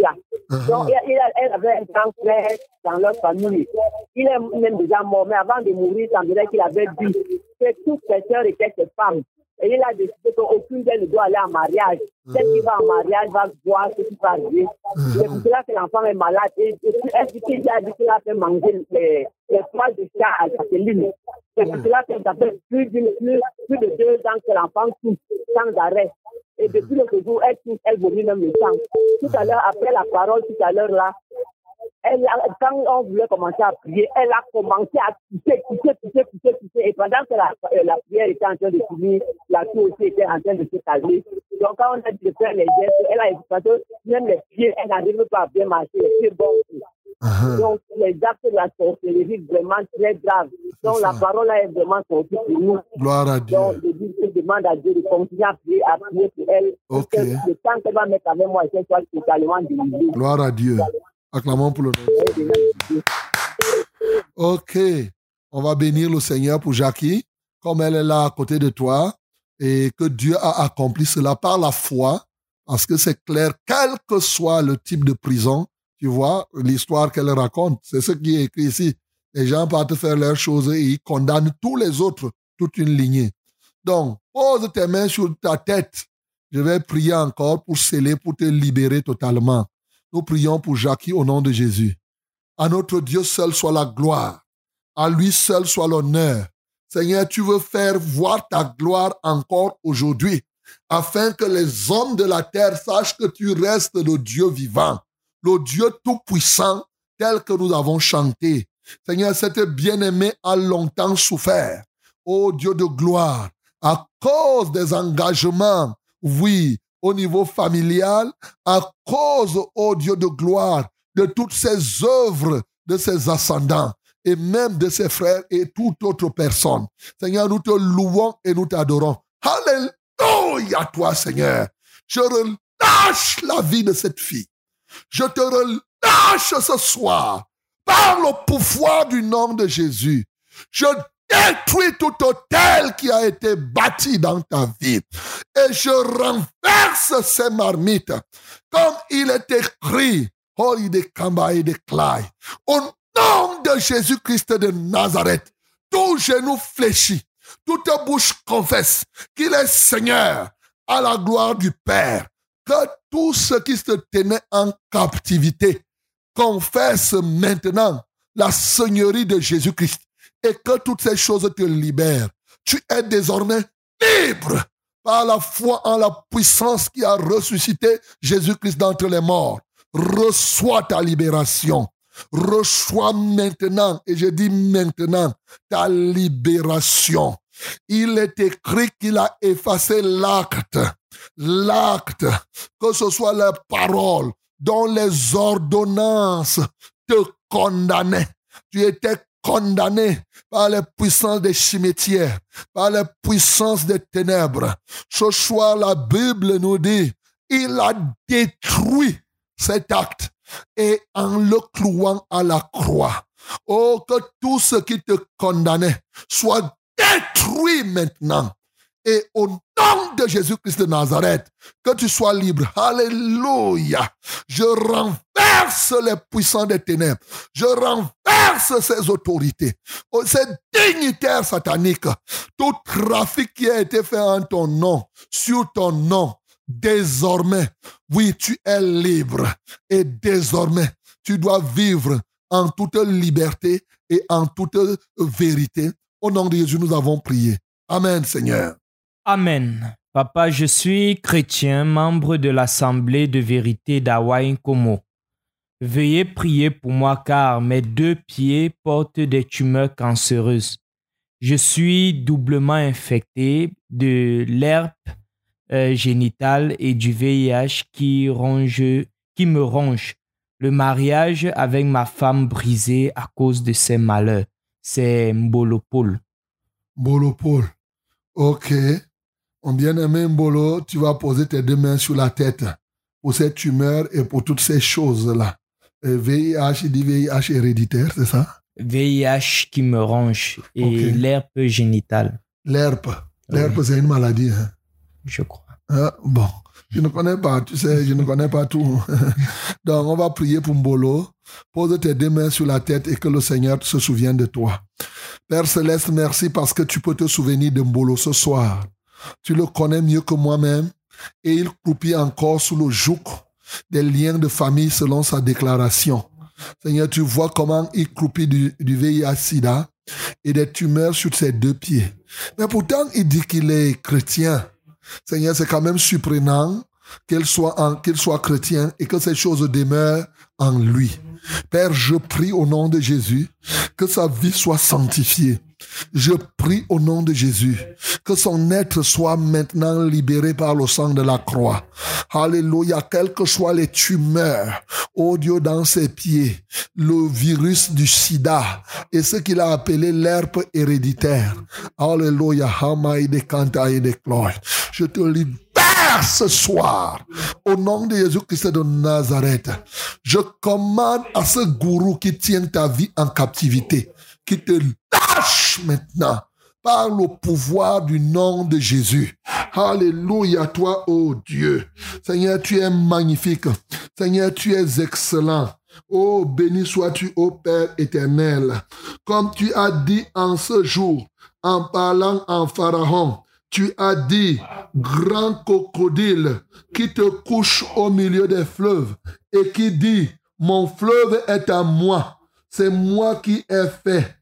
Donc, Uh-huh. elle, elle- elle avait un grand frère dans leur famille. Il est même déjà mort, mais avant de mourir, il semblerait qu'il avait dit que toutes ses sœurs étaient ses femmes. Et il a décidé qu'aucune d'elles ne doit aller en mariage. Celle qui va en mariage va voir ce qui va arriver. C'est pour cela que l'enfant est malade. Et, et est-ce qu'il a dit qu'il a fait manger les, les poils de chat à Jacqueline? C'est pour cela que ça fait plus, d'une- plus, plus de deux ans que l'enfant tousse sans arrêt. Et depuis le jour, elle tousse, elle vomit même le sang. Tout à l'heure, après la parole, tout à l'heure là, elle a- quand on voulait commencer à prier, elle a commencé à pousser, pousser, pousser, pousser, pousser. Et pendant que la, euh, la prière était en train de finir, la toux aussi était en train de se calmer. Donc quand on a dit de faire les gestes, elle a parce que même les pieds, elle n'arrive pas à bien marcher, les pieds bons. Uh-huh. Donc les actes de la sorcellerie vraiment très graves. Donc la parole est vraiment sortie pour nous. Gloire à Dieu. Donc, je, demande à Dieu de continuer à prier, à prier pour elle. Pour Ok. que le temps qu'elle va mettre avec moi, qu'elle soit totalement délivrée. Gloire à Dieu. Acclamons pour le nom. Ok. On va bénir le Seigneur pour Jackie, comme elle est là à côté de toi, et que Dieu a accompli cela par la foi, parce que c'est clair, quel que soit le type de prison, tu vois, l'histoire qu'elle raconte, c'est ce qui est écrit ici. Les gens partent faire leurs choses et ils condamnent tous les autres, toute une lignée. Donc, pose tes mains sur ta tête. Je vais prier encore pour sceller, pour te libérer totalement. Nous prions pour Jackie au nom de Jésus. À notre Dieu seul soit la gloire. À lui seul soit l'honneur. Seigneur, tu veux faire voir ta gloire encore aujourd'hui, afin que les hommes de la terre sachent que tu restes le Dieu vivant, le Dieu tout-puissant tel que nous avons chanté. Seigneur, cette bien-aimée a longtemps souffert. Ô Dieu de gloire, à cause des engagements, oui, au niveau familial, à cause, ô Dieu de gloire, de toutes ces œuvres de ses ascendants et même de ses frères et toute autre personne. Seigneur, nous te louons et nous t'adorons. Alléluia, toi, Seigneur. Je relâche la vie de cette fille. Je te relâche ce soir par le pouvoir du nom de Jésus. Je détruis tout hôtel qui a été bâti dans ta vie et je renverse ces marmites comme il est écrit. Oh, il et. Au nom de Jésus-Christ de Nazareth, tout genou fléchit, toute bouche confesse qu'il est Seigneur à la gloire du Père. Que tout ce qui se tenait en captivité confesse maintenant la Seigneurie de Jésus-Christ et que toutes ces choses te libèrent. Tu es désormais libre par la foi en la puissance qui a ressuscité Jésus-Christ d'entre les morts. Reçois ta libération. Reçois maintenant, et je dis maintenant, ta libération. Il est écrit qu'il a effacé l'acte, l'acte, que ce soit la parole, dont les ordonnances te condamnaient. Tu étais condamné par les puissances des cimetières, par les puissances des ténèbres. Ce soir, la Bible nous dit, il a détruit cet acte et en le clouant à la croix. Oh, que tout ce qui te condamnait soit détruit maintenant. Et au nom de Jésus-Christ de Nazareth, que tu sois libre. Alléluia. Je renverse les puissants des ténèbres. Je renverse ces autorités. Oh, ces dignitaires sataniques. Tout trafic qui a été fait en ton nom, sur ton nom, désormais, oui, tu es libre. Et désormais, tu dois vivre en toute liberté et en toute vérité. Au nom de Jésus, nous avons prié. Amen, Seigneur. Amen. Papa, je suis chrétien, membre de l'Assemblée de vérité d'Hawaï Como. Veuillez prier pour moi car mes deux pieds portent des tumeurs cancéreuses. Je suis doublement infecté de l'herpe euh, génitale et du VIH qui, me ronge. Le mariage avec ma femme brisé à cause de ces malheurs. C'est Mbolopol. Bolopol. Ok. Mon bien-aimé Mbolo, tu vas poser tes deux mains sur la tête pour cette tumeur et pour toutes ces choses-là. VIH, il dit VIH héréditaire, c'est ça? VIH qui me ronge et Ok. l'herpe génitale, L'herpe. L'herpe, c'est une maladie. hein. je crois. Ah, bon, je ne connais pas, tu sais, je ne connais pas tout. [laughs] Donc, on va prier pour Mbolo. Pose tes deux mains sur la tête et que le Seigneur se souvienne de toi. Père Céleste, merci parce que tu peux te souvenir de Mbolo ce soir. Tu le connais mieux que moi-même et il croupit encore sous le joug des liens de famille selon sa déclaration. Seigneur, tu vois comment il croupit du, du VIH-Sida et des tumeurs sur ses deux pieds. Mais pourtant, il dit qu'il est chrétien. Seigneur, c'est quand même surprenant qu'il soit, qu'il soit chrétien et que ces choses demeurent en lui. Père, je prie au nom de Jésus que sa vie soit sanctifiée. Je prie au nom de Jésus que son être soit maintenant libéré par le sang de la croix. Alléluia, quelles que soient les tumeurs, oh Dieu, dans ses pieds, le virus du sida et ce qu'il a appelé l'herpe héréditaire. Alléluia, Hamaïde Kantaïde Kloy. Je te libère ce soir au nom de Jésus-Christ de Nazareth. Je commande à ce gourou qui tient ta vie en captivité, qui te lâche maintenant par le pouvoir du nom de Jésus. Alléluia, toi, ô Dieu. Seigneur, tu es magnifique. Seigneur, tu es excellent. Oh, béni sois-tu, ô Père éternel. Comme tu as dit en ce jour, en parlant en Pharaon, tu as dit, grand crocodile qui te couche au milieu des fleuves et qui dit, mon fleuve est à moi, c'est moi qui ai fait.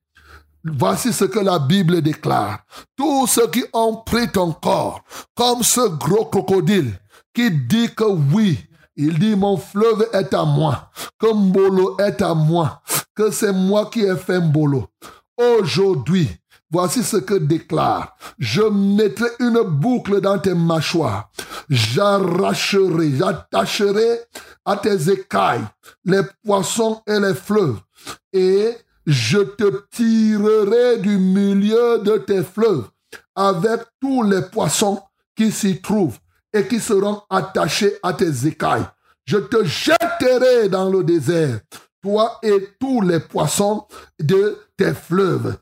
Voici ce que la Bible déclare. Tous ceux qui ont pris ton corps, comme ce gros crocodile qui dit que oui, il dit mon fleuve est à moi, que Mbolo est à moi, que c'est moi qui ai fait Mbolo. Aujourd'hui, Voici ce que déclare. Je mettrai une boucle dans tes mâchoires. J'arracherai, j'attacherai à tes écailles les poissons et les fleuves. Et je te tirerai du milieu de tes fleuves avec tous les poissons qui s'y trouvent et qui seront attachés à tes écailles. Je te jetterai dans le désert, toi et tous les poissons de tes fleuves.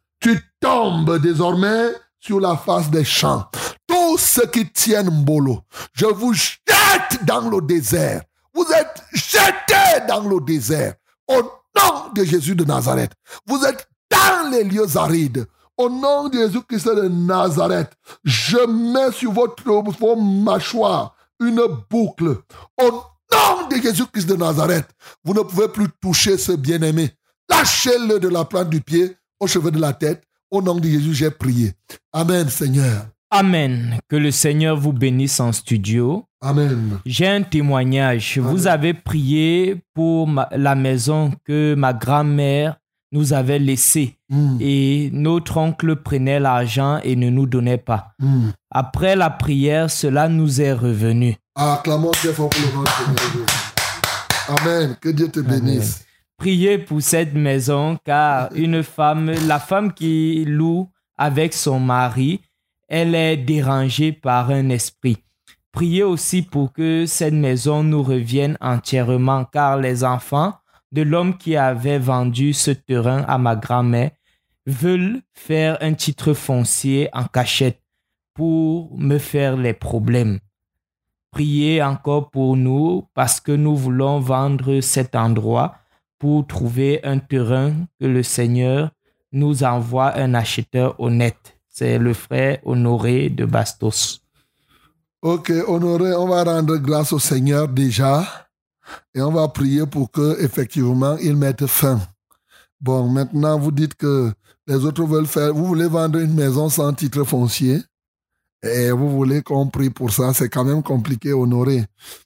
Tu tombes désormais sur la face des champs. Tous ceux qui tiennent Mbolo, je vous jette dans le désert. Vous êtes jetés dans le désert. Au nom de Jésus de Nazareth. Vous êtes dans les lieux arides. Au nom de Jésus-Christ de Nazareth, je mets sur votre vos mâchoires une boucle. Au nom de Jésus-Christ de Nazareth, vous ne pouvez plus toucher ce bien-aimé. Lâchez-le de la plante du pied aux cheveux de la tête. Au nom de Jésus, j'ai prié. Amen, Seigneur. Amen. Que le Seigneur vous bénisse en studio. Amen. J'ai un témoignage. Amen. Vous avez prié pour ma- la maison que ma grand-mère nous avait laissée Mm, et notre oncle prenait l'argent et ne nous donnait pas. mm. Après la prière, cela nous est revenu. Acclamons Dieu fort pour le nom de Seigneur Jésus. Amen. Que Dieu te bénisse. Priez pour cette maison car une femme, la femme qui loue avec son mari, elle est dérangée par un esprit. Priez aussi pour que cette maison nous revienne entièrement car les enfants de l'homme qui avait vendu ce terrain à ma grand-mère veulent faire un titre foncier en cachette pour me faire les problèmes. Priez encore pour nous parce que nous voulons vendre cet endroit pour trouver un terrain que le Seigneur nous envoie un acheteur honnête. C'est le frère Honoré de Bastos. Ok, honoré, on va rendre grâce au Seigneur déjà et on va prier pour que effectivement il mette fin. Bon, maintenant vous dites que les autres veulent faire, vous voulez vendre une maison sans titre foncier et vous voulez qu'on prie pour ça, c'est quand même compliqué, honoré.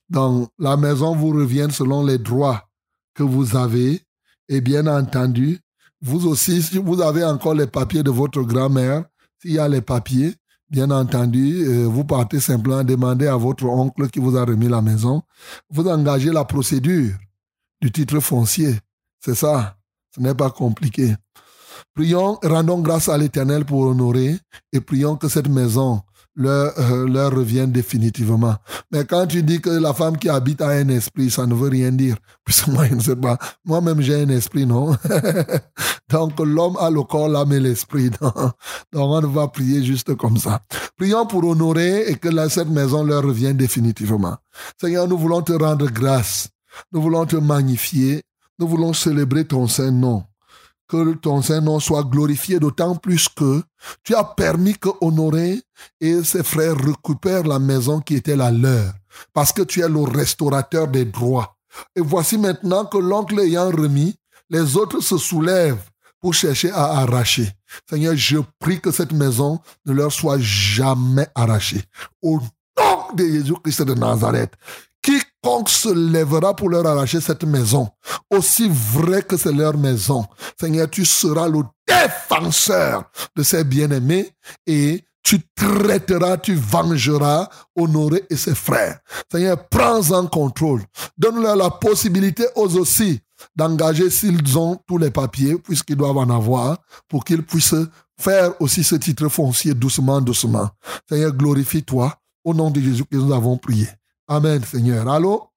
Donc la maison vous revient selon les droits que vous avez et bien entendu, vous aussi, si vous avez encore les papiers de votre grand-mère, s'il y a les papiers, Bien entendu, euh, vous partez simplement demander à votre oncle qui vous a remis la maison, vous engagez la procédure du titre foncier. C'est ça. Ce n'est pas compliqué. Prions, rendons grâce à l'Éternel pour honorer et prions que cette maison leur, euh, leur revienne définitivement. Mais quand tu dis que la femme qui habite a un esprit, ça ne veut rien dire. [laughs] Puisque moi, je ne sais pas. Moi-même, j'ai un esprit, non? [laughs] Donc, l'homme a le corps, l'âme et l'esprit. [laughs] Donc, on va prier juste comme ça. Prions pour honorer et que cette maison leur revienne définitivement. Seigneur, nous voulons te rendre grâce. Nous voulons te magnifier. Nous voulons célébrer ton saint nom. Que ton saint nom soit glorifié d'autant plus que tu as permis que Honoré et ses frères récupèrent la maison qui était la leur. Parce que tu es le restaurateur des droits. Et voici maintenant que l'oncle ayant remis, les autres se soulèvent pour chercher à arracher. Seigneur, je prie que cette maison ne leur soit jamais arrachée. Au nom de Jésus-Christ de Nazareth, quiconque se lèvera pour leur arracher cette maison, aussi vrai que c'est leur maison, Seigneur, tu seras le défenseur de ces bien-aimés et tu traiteras, tu vengeras Honoré et ses frères. Seigneur, prends en contrôle. Donne-leur la possibilité aux aussi d'engager s'ils ont tous les papiers, puisqu'ils doivent en avoir, pour qu'ils puissent faire aussi ce titre foncier doucement, doucement. Seigneur, glorifie-toi. Au nom de Jésus que nous avons prié. Amen, Seigneur. Allô?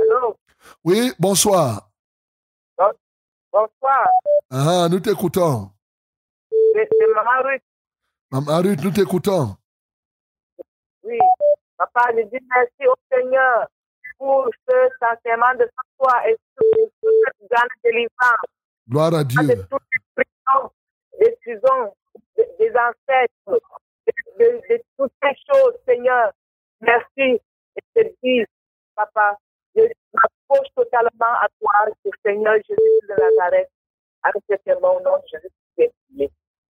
Allô, Oui, bonsoir. bonsoir. Ah, nous t'écoutons. C'est Maman Ruth. Maman Ruth, nous t'écoutons. Oui. Papa, je dis merci au Seigneur pour ce sentiment de foi et pour toute cette grande délivrance. Gloire à de Dieu. toutes les prisons, des prisons, de- des ancêtres, de, toutes ces choses, Seigneur. Merci. Et je te dis, Papa, je m'approche totalement à toi, le Seigneur Jésus de Nazareth. Avec ce bon nom, je te.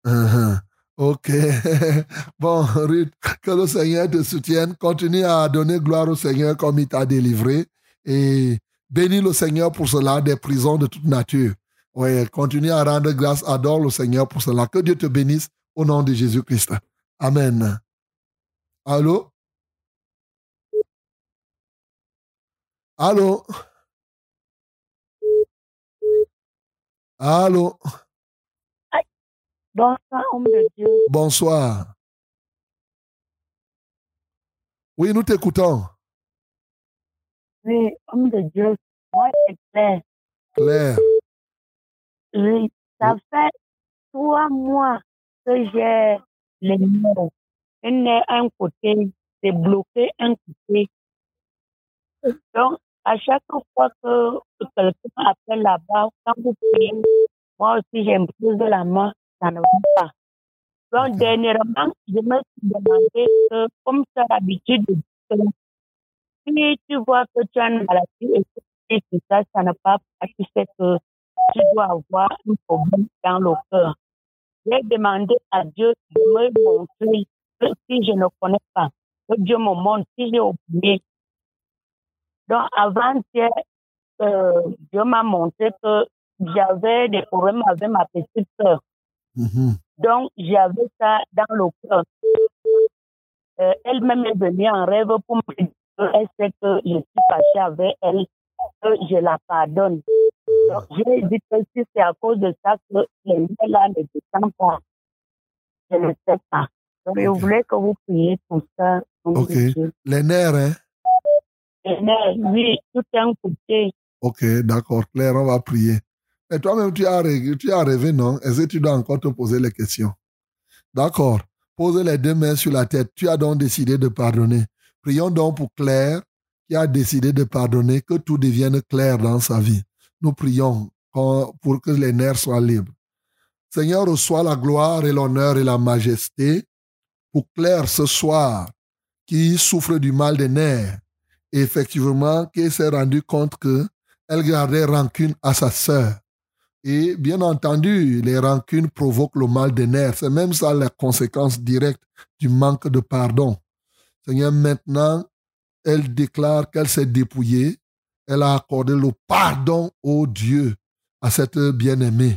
Uh-huh. Ok. [laughs] bon, Ruth, que le Seigneur te soutienne. Continue à donner gloire au Seigneur comme il t'a délivré. Et bénis le Seigneur pour cela des prisons de toute nature. Oui, continue à rendre grâce, adore le Seigneur pour cela. Que Dieu te bénisse au nom de Jésus-Christ. Amen. Allô? Allô? Allô? Bonsoir, homme de Dieu. Bonsoir. Oui, nous t'écoutons. Oui, homme de Dieu. Moi, c'est clair. Claire. Oui, ça fait trois mois que j'ai les nerfs. Un un côté, c'est bloqué un côté. Donc, à chaque fois que quelqu'un appelle là-bas, quand vous priez, moi aussi j'impose la main, ça ne va pas. Donc, dernièrement, je me suis demandé que, comme tu as l'habitude de dire, si tu vois que tu as une maladie et que tout ça, ça ne part pas, tu sais que tu dois avoir un problème dans le cœur. J'ai demandé à Dieu de me montrer que si je ne connais pas, que Dieu me montre si j'ai oublié. Donc, avant-hier, euh, Dieu m'a montré que j'avais des problèmes avec ma petite sœur. Mhm. Donc, j'avais ça dans le cœur. Euh, Elle-même est venue en rêve pour me dire qu'elle sait que je suis fâchée avec elle, que je la pardonne. Donc, j'ai dit que si c'est à cause de ça que les là ne descendent pas, je ne sais pas. Donc, je Ok. voulais que vous priez pour ça. Ok. Les nerfs, hein? Et mais, oui, tout est un côté. Ok, d'accord, Claire, on va prier. Mais toi-même, tu as, rêvé, tu as rêvé, non? Est-ce que tu dois encore te poser les questions? D'accord. Pose les deux mains sur la tête. Tu as donc décidé de pardonner. Prions donc pour Claire, qui a décidé de pardonner, que tout devienne clair dans sa vie. Nous prions pour que les nerfs soient libres. Seigneur, reçois la gloire et l'honneur et la majesté pour Claire ce soir, qui souffre du mal des nerfs. Effectivement, qui s'est rendu compte que elle gardait rancune à sa sœur. Et bien entendu, les rancunes provoquent le mal des nerfs. C'est même ça la conséquence directe du manque de pardon. Seigneur, maintenant, elle déclare qu'elle s'est dépouillée. Elle a accordé le pardon au Dieu à cette bien-aimée.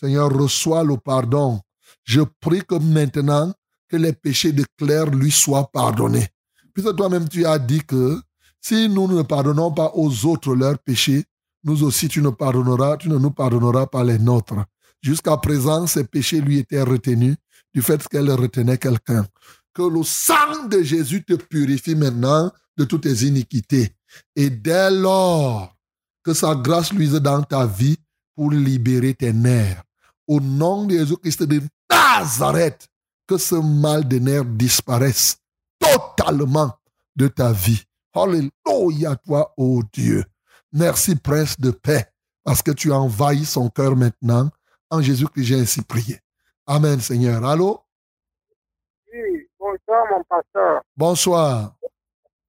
Seigneur, reçois le pardon. Je prie que maintenant, que les péchés de Claire lui soient pardonnés. Puisque toi-même, tu as dit que si nous ne pardonnons pas aux autres leurs péchés, nous aussi tu ne pardonneras, tu ne nous pardonneras pas les nôtres. Jusqu'à présent, ces péchés lui étaient retenus du fait qu'elle retenait quelqu'un. Que le sang de Jésus te purifie maintenant de toutes tes iniquités. Et dès lors, que sa grâce luise dans ta vie pour libérer tes nerfs. Au nom de Jésus-Christ de Nazareth, que ce mal de nerfs disparaisse totalement de ta vie. Alléluia, toi, ô Dieu. Merci, Prince de paix, parce que tu as envahi son cœur maintenant. En Jésus-Christ, j'ai ainsi prié. Amen, Seigneur. Allô? Oui, bonsoir mon pasteur. Bonsoir.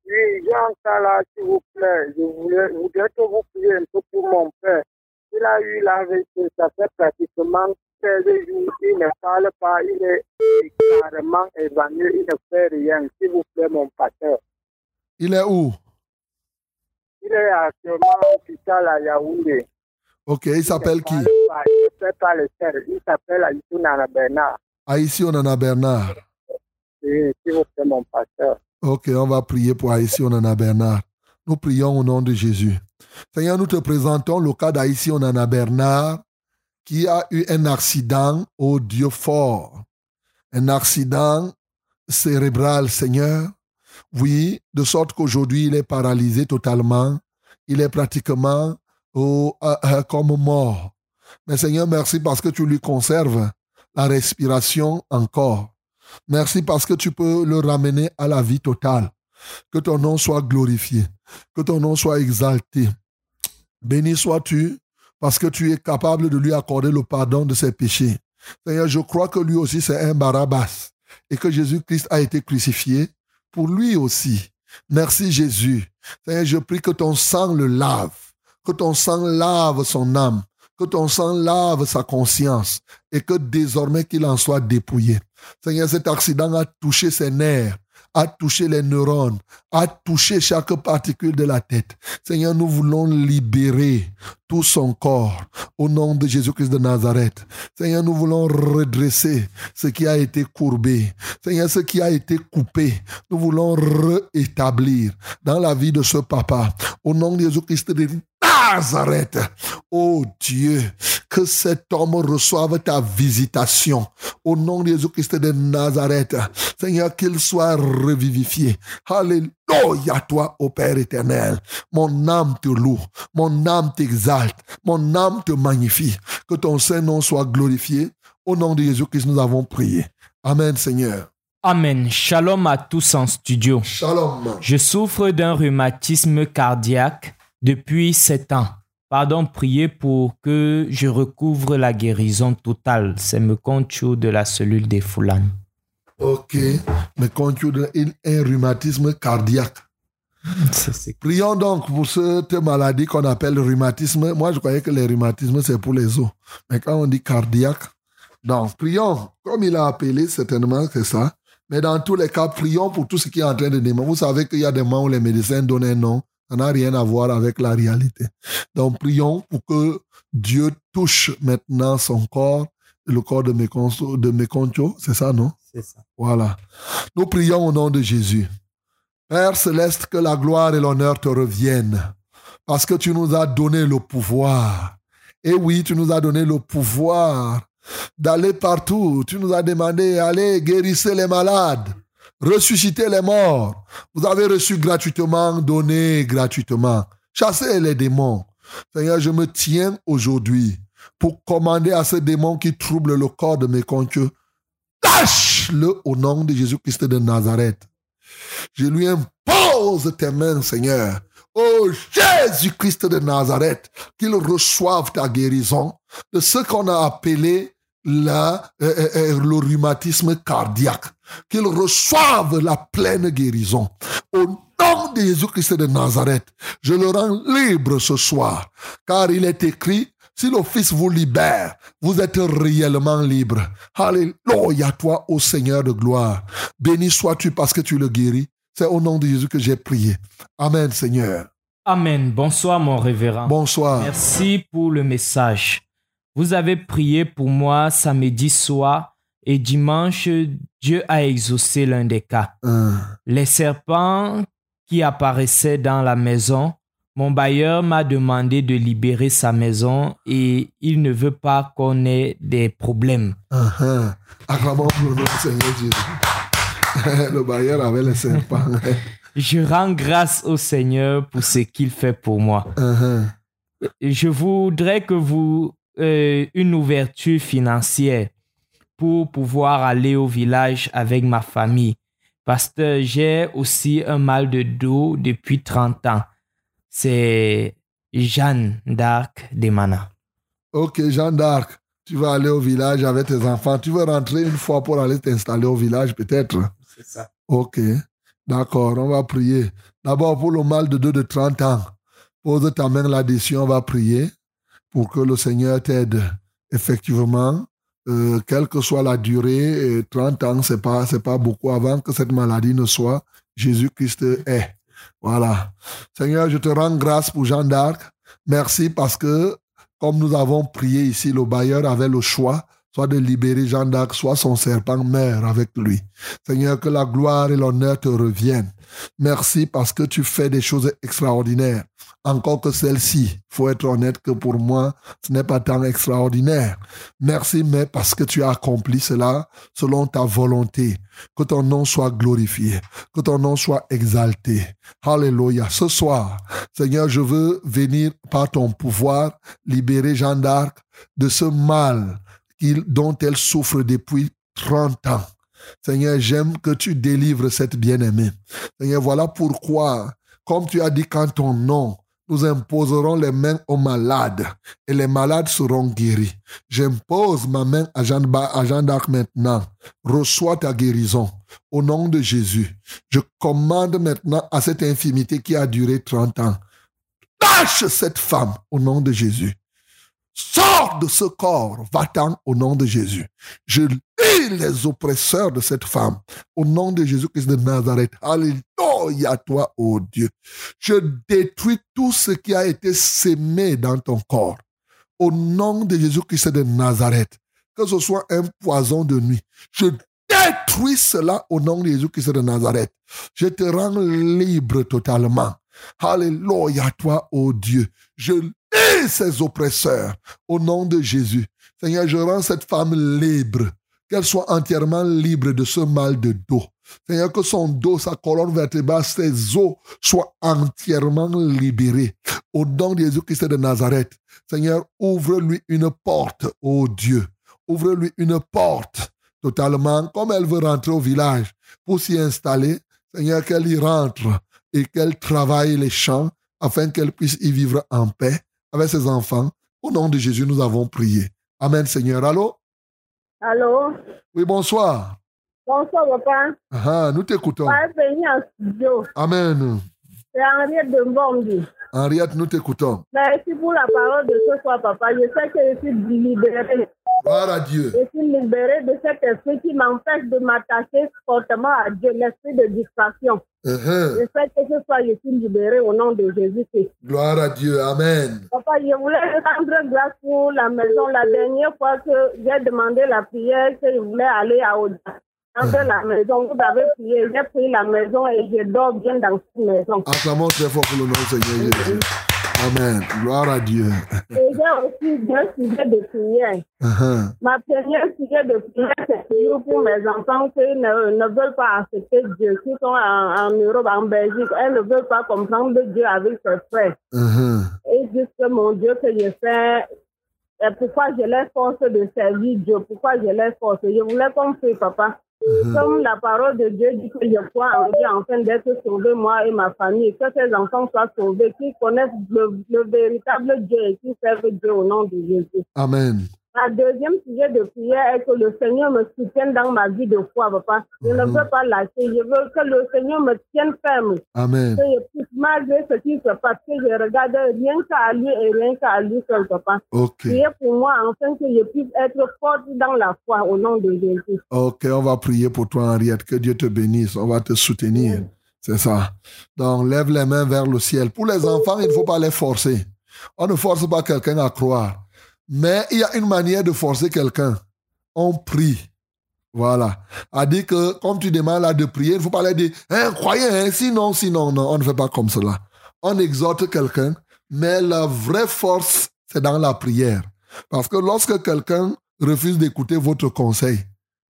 Oui, Jean Sala, s'il vous plaît, je voulais, je voudrais que vous priez un peu pour mon père. Il a eu l'AVC, ça fait pratiquement 16 jours, il ne parle pas, il est carrément évanoui, il ne fait rien. S'il vous plaît, mon pasteur. Il est où? Il est actuellement à l'hôpital à Yaoundé. Ok, il s'appelle qui? Il ne parle pas, il ne fait pas le faire. Il s'appelle Aïssou Nana Bernard. Ah, ici, on en a Bernard. Oui, s'il vous plaît, mon pasteur. Ok, on va prier pour Haïti, on en a Bernard. Nous prions au nom de Jésus. Seigneur, nous te présentons le cas d'Haïti, on en a Bernard, qui a eu un accident au Dieu fort. Un accident cérébral, Seigneur. Oui, de sorte qu'aujourd'hui, il est paralysé totalement. Il est pratiquement euh, comme mort. Mais Seigneur, merci parce que tu lui conserves la respiration encore. Merci parce que tu peux le ramener à la vie totale. Que ton nom soit glorifié. Que ton nom soit exalté. Béni sois-tu parce que tu es capable de lui accorder le pardon de ses péchés. Seigneur, je crois que lui aussi c'est un Barabbas et que Jésus-Christ a été crucifié pour lui aussi. Merci Jésus. Seigneur, je prie que ton sang le lave, que ton sang lave son âme, que ton sang lave sa conscience et que désormais qu'il en soit dépouillé. Seigneur, cet accident a touché ses nerfs, a touché les neurones, a touché chaque particule de la tête. Seigneur, nous voulons libérer tout son corps. Au nom de Jésus-Christ de Nazareth. Seigneur, nous voulons redresser ce qui a été courbé. Seigneur, ce qui a été coupé. Nous voulons rétablir dans la vie de ce papa. Au nom de Jésus-Christ de Nazareth. Oh Dieu, que cet homme reçoive ta visitation. Au nom de Jésus-Christ de Nazareth. Seigneur, qu'il soit revivifié. Alléluia, toi, ô Père éternel. Mon âme te loue, mon âme t'exalte, mon âme te magnifie. Que ton Saint-Nom soit glorifié. Au nom de Jésus-Christ, nous avons prié. Amen, Seigneur. Amen. Shalom à tous en studio. Shalom. Je souffre d'un rhumatisme cardiaque depuis sept ans. Pardon, priez pour que je recouvre la guérison totale. C'est Mekoncho de la cellule des Foulanes. Ok. Mais quand tu as un rhumatisme cardiaque. Prions donc pour cette maladie qu'on appelle le rhumatisme. Moi, je croyais que le rhumatisme, c'est pour les os. Mais quand on dit cardiaque, donc prions. Comme il a appelé, certainement, c'est ça. Mais dans tous les cas, prions pour tout ce qui est en train de démarrer. Vous savez qu'il y a des moments où les médecins donnent un nom. Ça n'a rien à voir avec la réalité. Donc, prions pour que Dieu touche maintenant son corps, le corps de mes, de mes conchos. C'est ça, non? Voilà. Nous prions au nom de Jésus. Père céleste, que la gloire et l'honneur te reviennent parce que tu nous as donné le pouvoir. Et oui, tu nous as donné le pouvoir d'aller partout. Tu nous as demandé, allez, guérissez les malades, ressuscitez les morts. Vous avez reçu gratuitement, donné gratuitement. Chassez les démons. Seigneur, je me tiens aujourd'hui pour commander à ce démon qui trouble le corps de mes conqueux Lâche-le au nom de Jésus-Christ de Nazareth. Je lui impose tes mains, Seigneur. Oh Jésus-Christ de Nazareth, qu'il reçoive ta guérison de ce qu'on a appelé euh, euh, euh, le rhumatisme cardiaque. Qu'il reçoive la pleine guérison. Au nom de Jésus-Christ de Nazareth, je le rends libre ce soir, car il est écrit, si le Fils vous libère, vous êtes réellement libre. Alléluia, toi, ô Seigneur de gloire. Béni sois-tu parce que tu le guéris. C'est au nom de Jésus que j'ai prié. Amen, Seigneur. Amen. Bonsoir, mon révérend. Bonsoir. Merci pour le message. Vous avez prié pour moi samedi soir et dimanche, Dieu a exaucé l'un des cas. Hum. Les serpents qui apparaissaient dans la maison, mon bailleur m'a demandé de libérer sa maison et il ne veut pas qu'on ait des problèmes. Acclamons pour le nom du Seigneur Jésus. [laughs] le bailleur avait les serpents. [laughs] Je rends grâce au Seigneur pour ce qu'il fait pour moi. Uh-huh. Je voudrais que vous euh, une ouverture financière pour pouvoir aller au village avec ma famille parce que j'ai aussi un mal de dos depuis 30 ans. C'est Jeanne d'Arc de Mana. Ok, Jeanne d'Arc, tu vas aller au village avec tes enfants. Tu veux rentrer une fois pour aller t'installer au village, peut-être? C'est ça. Ok, d'accord, on va prier. D'abord, pour le mal de dos de 30 ans, pose ta main là-dessus, on va prier pour que le Seigneur t'aide. Effectivement, euh, quelle que soit la durée, euh, 30 ans, c'est pas, c'est pas beaucoup avant que cette maladie ne soit. Jésus-Christ est. Voilà. Seigneur, je te rends grâce pour Jeanne d'Arc. Merci parce que, comme nous avons prié ici, le bailleur avait le choix, soit de libérer Jeanne d'Arc, soit son serpent meurt avec lui. Seigneur, que la gloire et l'honneur te reviennent. Merci parce que tu fais des choses extraordinaires. Encore que celle-ci, faut être honnête que pour moi, ce n'est pas tant extraordinaire. Merci, mais parce que tu as accompli cela selon ta volonté. Que ton nom soit glorifié, que ton nom soit exalté. Alléluia. Ce soir, Seigneur, je veux venir par ton pouvoir libérer Jeanne d'Arc de ce mal dont elle souffre depuis 30 ans. Seigneur, j'aime que tu délivres cette bien-aimée. Seigneur, voilà pourquoi, comme tu as dit qu'en ton nom, nous imposerons les mains aux malades et les malades seront guéris. J'impose ma main à Jeanne d'Arc maintenant. Reçois ta guérison au nom de Jésus. Je commande maintenant à cette infimité qui a duré 30 ans. Lâche cette femme au nom de Jésus. Sors de ce corps, va-t'en au nom de Jésus. Je lis les oppresseurs de cette femme au nom de Jésus-Christ de Nazareth. Alléluia. Alléluia, toi, ô Dieu. Je détruis tout ce qui a été sémé dans ton corps. Au nom de Jésus-Christ de Nazareth, que ce soit un poison de nuit, je détruis cela au nom de Jésus-Christ de Nazareth. Je te rends libre totalement. Alléluia, toi, ô Dieu. Je lis ces oppresseurs au nom de Jésus. Seigneur, je rends cette femme libre, qu'elle soit entièrement libre de ce mal de dos. Seigneur, que son dos, sa colonne vertébrale, ses os soient entièrement libérés. Au nom de Jésus-Christ de Nazareth, Seigneur, ouvre-lui une porte, ô Dieu. Ouvre-lui une porte totalement, comme elle veut rentrer au village pour s'y installer. Seigneur, qu'elle y rentre et qu'elle travaille les champs afin qu'elle puisse y vivre en paix avec ses enfants. Au nom de Jésus, nous avons prié. Amen, Seigneur. Allô? Allô? Oui, bonsoir. Bonsoir, papa. Ah, nous t'écoutons. Amen. C'est Henriette de Mbombi. Henriette, nous t'écoutons. Merci pour la parole de ce soir, papa. Je sais que je suis libérée. Gloire à Dieu. Je suis libérée de cet esprit qui m'empêche de m'attacher fortement à Dieu, l'esprit de distraction. Uh-huh. Je sais que ce soir, je suis libérée au nom de Jésus-Christ. Gloire à Dieu. Amen. Papa, je voulais rendre grâce pour la maison. La dernière fois que j'ai demandé la prière, que je voulais aller à Oda. Rendre la maison, vous avez prié, j'ai pris la maison et je dors bien dans cette maison. Acclamons très fort pour le nom du Seigneur Jésus. Amen. Gloire à Dieu. Et j'ai aussi deux sujets de prière. Uh-huh. Ma première sujet de prière, c'est pour mes enfants qui ne, ne veulent pas accepter Dieu, qui sont en, en Europe, en Belgique. Elles ne veulent pas comprendre Dieu avec ses frères. Uh-huh. Et disent que mon Dieu que je fais, et pourquoi je les force de servir Dieu, pourquoi je les force? Je voulais qu'on papa. Comme la parole de Dieu dit que je crois en Dieu afin d'être sauvé, moi et ma famille, que ces enfants soient sauvés, qu'ils connaissent le, le véritable Dieu et qu'ils servent Dieu au nom de Jésus. Amen. Ma deuxième sujet de prière est que le Seigneur me soutienne dans ma vie de foi, papa. Je ne veux pas lâcher. Je veux que le Seigneur me tienne ferme. Amen. Que je puisse, malgré ce qui se passe, que je regarde rien qu'à lui et rien qu'à lui seul, papa. Ok. Priez pour moi afin que je puisse être forte dans la foi au nom de Jésus. Ok, on va prier pour toi, Henriette. Que Dieu te bénisse. On va te soutenir. C'est ça. Donc, lève les mains vers le ciel. Pour les enfants, il ne faut pas les forcer. On ne force pas quelqu'un à croire. Mais il y a une manière de forcer quelqu'un. On prie. Voilà. A dit que, comme tu demandes là de prier, il ne faut pas leur dire, hein, croyez, hein, sinon, sinon, non, on ne fait pas comme cela. On exhorte quelqu'un, mais la vraie force, c'est dans la prière. Parce que lorsque quelqu'un refuse d'écouter votre conseil,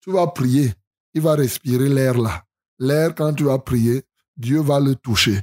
tu vas prier, il va respirer l'air là. L'air, quand tu vas prier, Dieu va le toucher.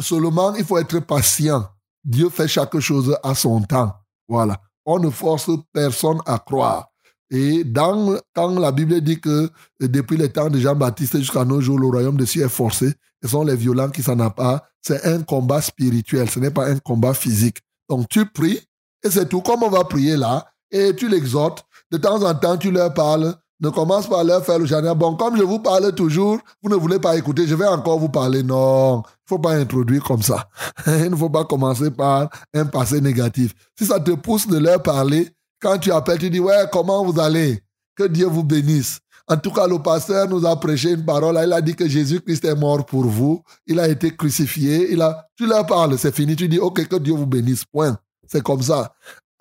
Seulement, il faut être patient. Dieu fait chaque chose à son temps. Voilà. On ne force personne à croire. Et dans, quand la Bible dit que euh, depuis les temps de Jean-Baptiste jusqu'à nos jours, le royaume des cieux est forcé, ce sont les violents qui s'en pas, c'est un combat spirituel, ce n'est pas un combat physique. Donc tu pries, et c'est tout. Comme on va prier là, et tu l'exhortes, de temps en temps tu leur parles, ne commence pas à leur faire le jardin. Bon, comme je vous parle toujours, vous ne voulez pas écouter, je vais encore vous parler. Non, il ne faut pas introduire comme ça. [laughs] Il ne faut pas commencer par un passé négatif. Si ça te pousse de leur parler, quand tu appelles, tu dis, ouais, comment vous allez? Que Dieu vous bénisse. En tout cas, le pasteur nous a prêché une parole. Il a dit que Jésus-Christ est mort pour vous. Il a été crucifié. Il a... Tu leur parles, c'est fini. Tu dis, OK, que Dieu vous bénisse. Point. C'est comme ça.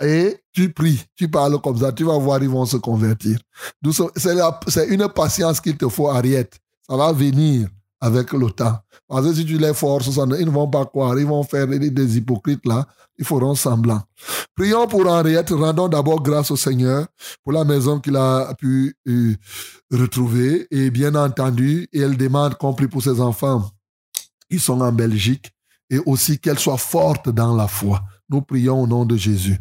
Et tu pries, tu parles comme ça, tu vas voir, ils vont se convertir. C'est une patience qu'il te faut, Ariette. Ça va venir avec le temps. Parce que si tu les forces, ils ne vont pas croire, ils vont faire des, hypocrites là, ils feront semblant. Prions pour Henriette, rendons d'abord grâce au Seigneur pour la maison qu'il a pu euh, retrouver. Et bien entendu, elle demande qu'on prie pour ses enfants qui sont en Belgique et aussi qu'elle soit forte dans la foi. Nous prions au nom de Jésus.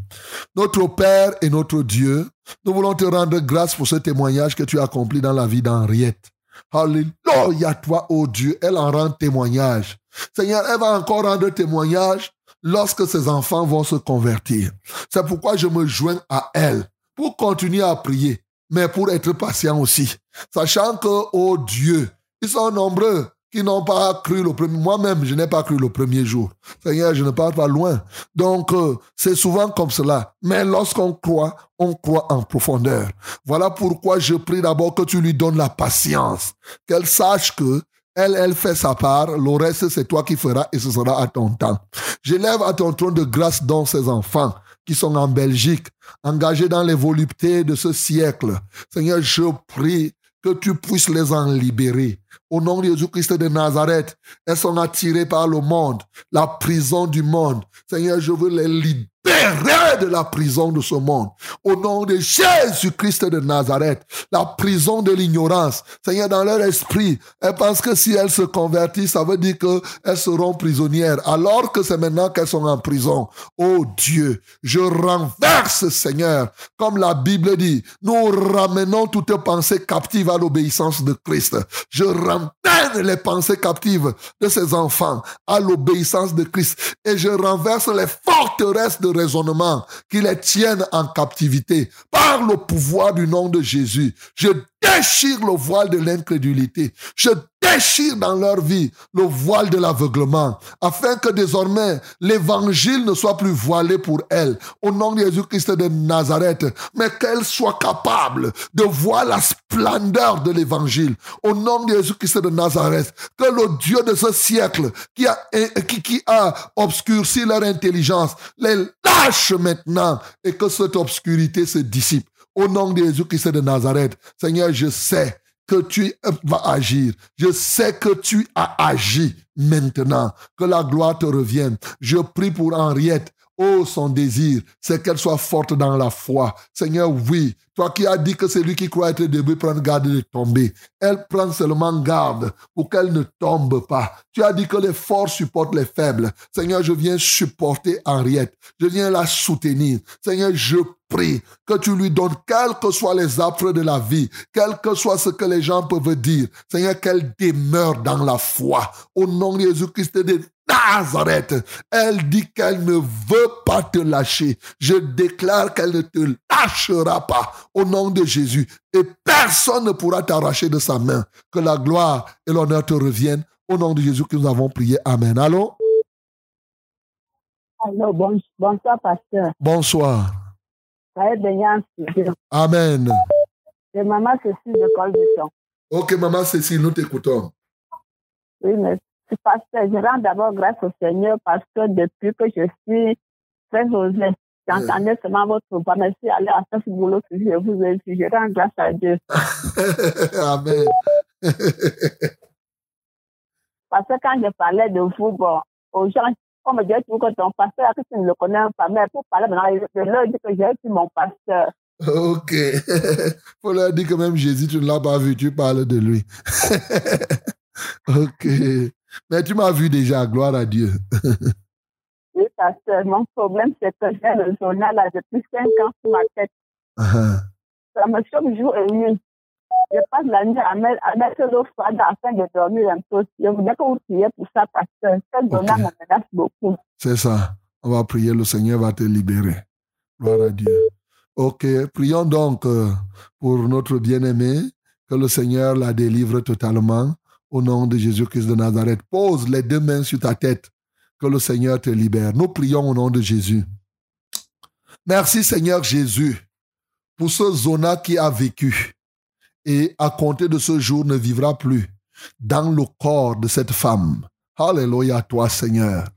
Notre Père et notre Dieu, nous voulons te rendre grâce pour ce témoignage que tu as accompli dans la vie d'Henriette. Alléluia, toi, ô Dieu, elle en rend témoignage. Seigneur, elle va encore rendre témoignage lorsque ses enfants vont se convertir. C'est pourquoi je me joins à elle pour continuer à prier, mais pour être patient aussi. Sachant que, ô Dieu, ils sont nombreux qui n'ont pas cru le premier. Moi-même, je n'ai pas cru le premier jour. Seigneur, je ne pars pas loin. Donc, euh, c'est souvent comme cela. Mais lorsqu'on croit, on croit en profondeur. Voilà pourquoi je prie d'abord que tu lui donnes la patience. Qu'elle sache que Elle, elle fait sa part. Le reste, c'est toi qui feras et ce sera à ton temps. J'élève à ton trône de grâce dans ces enfants qui sont en Belgique, engagés dans les voluptés de ce siècle. Seigneur, je prie que tu puisses les en libérer. Au nom de Jésus-Christ de Nazareth, elles sont attirées par le monde, la prison du monde. Seigneur, je veux les libérer de la prison de ce monde. Au nom de Jésus-Christ de Nazareth, la prison de l'ignorance. Seigneur, dans leur esprit, elles pensent que si elles se convertissent, ça veut dire qu'elles seront prisonnières, alors que c'est maintenant qu'elles sont en prison. Oh Dieu, je renverse, Seigneur, comme la Bible dit, nous ramenons toutes pensées captives à l'obéissance de Christ. Je ramène les pensées captives de ces enfants à l'obéissance de Christ et je renverse les forteresses de raisonnement qui les tiennent en captivité par le pouvoir du nom de Jésus. Je déchire le voile de l'incrédulité. Je déchire dans leur vie le voile de l'aveuglement, afin que désormais l'évangile ne soit plus voilé pour elles, au nom de Jésus-Christ de Nazareth, mais qu'elles soient capables de voir la splendeur de l'évangile, au nom de Jésus-Christ de Nazareth, que le Dieu de ce siècle qui a, qui, qui a obscurci leur intelligence les lâche maintenant et que cette obscurité se dissipe. Au nom de Jésus-Christ de Nazareth, Seigneur, je sais que tu vas agir. Je sais que tu as agi maintenant. Que la gloire te revienne. Je prie pour Henriette. Oh, son désir, c'est qu'elle soit forte dans la foi. Seigneur, oui, toi qui as dit que celui qui croit être debout prend garde de tomber. Elle prend seulement garde pour qu'elle ne tombe pas. Tu as dit que les forts supportent les faibles. Seigneur, je viens supporter Henriette. Je viens la soutenir. Seigneur, je prie que tu lui donnes, quels que soient les affres de la vie, quel que soit ce que les gens peuvent dire. Seigneur, qu'elle demeure dans la foi. Au nom de Jésus-Christ de Nazareth. Elle dit qu'elle ne veut pas te lâcher. Je déclare qu'elle ne te lâchera pas au nom de Jésus. Et personne ne pourra t'arracher de sa main. Que la gloire et l'honneur te reviennent. Au nom de Jésus que nous avons prié. Amen. Allô? Allô, bon, bonsoir, pasteur. Bonsoir. Soyez bénis en studio. Amen. C'est maman Cécile de Col du Son. Ok, maman Cécile, nous t'écoutons. Oui, mais pasteur, je rends d'abord grâce au Seigneur parce que depuis que je suis très osée, j'entendais seulement votre voix. Merci, allez à ce boulot que je vous ai dit. Je rends grâce à Dieu. [laughs] Amen. [laughs] Parce que quand je parlais de vous, bon, aux gens, on me disait toujours que ton pasteur, que tu ne le connais pas, mais pour parler maintenant, je leur dis que j'ai vu mon pasteur. [laughs] Ok. [laughs] Faut leur dire que même Jésus, tu ne l'as pas vu, tu parles de lui. [laughs] ok. Mais tu m'as vu déjà, gloire à Dieu. Oui, pasteur, mon problème, c'est que j'ai le journal là depuis 5 ans sur ma tête. Ah, Ça me choque jour et nuit. Je passe la nuit à mettre, à mettre l'eau froide afin de dormir un peu. Je voudrais que vous priez pour ça, pasteur. Ce journal me menace beaucoup. C'est ça. On va prier, le Seigneur va te libérer. Gloire à Dieu. Ok, prions donc euh, pour notre bien-aimé, que le Seigneur la délivre totalement au nom de Jésus-Christ de Nazareth. Pose les deux mains sur ta tête, que le Seigneur te libère. Nous prions au nom de Jésus. Merci Seigneur Jésus pour ce Zona qui a vécu et à compter de ce jour ne vivra plus dans le corps de cette femme. Alléluia à toi Seigneur.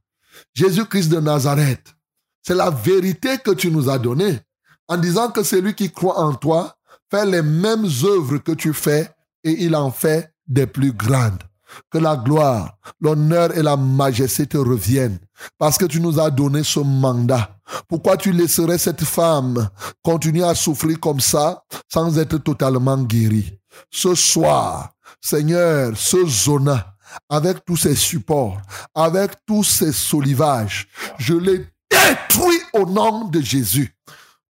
Jésus-Christ de Nazareth, c'est la vérité que tu nous as donnée en disant que celui qui croit en toi fait les mêmes œuvres que tu fais et il en fait des plus grandes. Que la gloire, l'honneur et la majesté te reviennent parce que tu nous as donné ce mandat. Pourquoi tu laisserais cette femme continuer à souffrir comme ça sans être totalement guérie? Ce soir, Seigneur, ce zona, avec tous ses supports, avec tous ses solivages, je les détruis au nom de Jésus.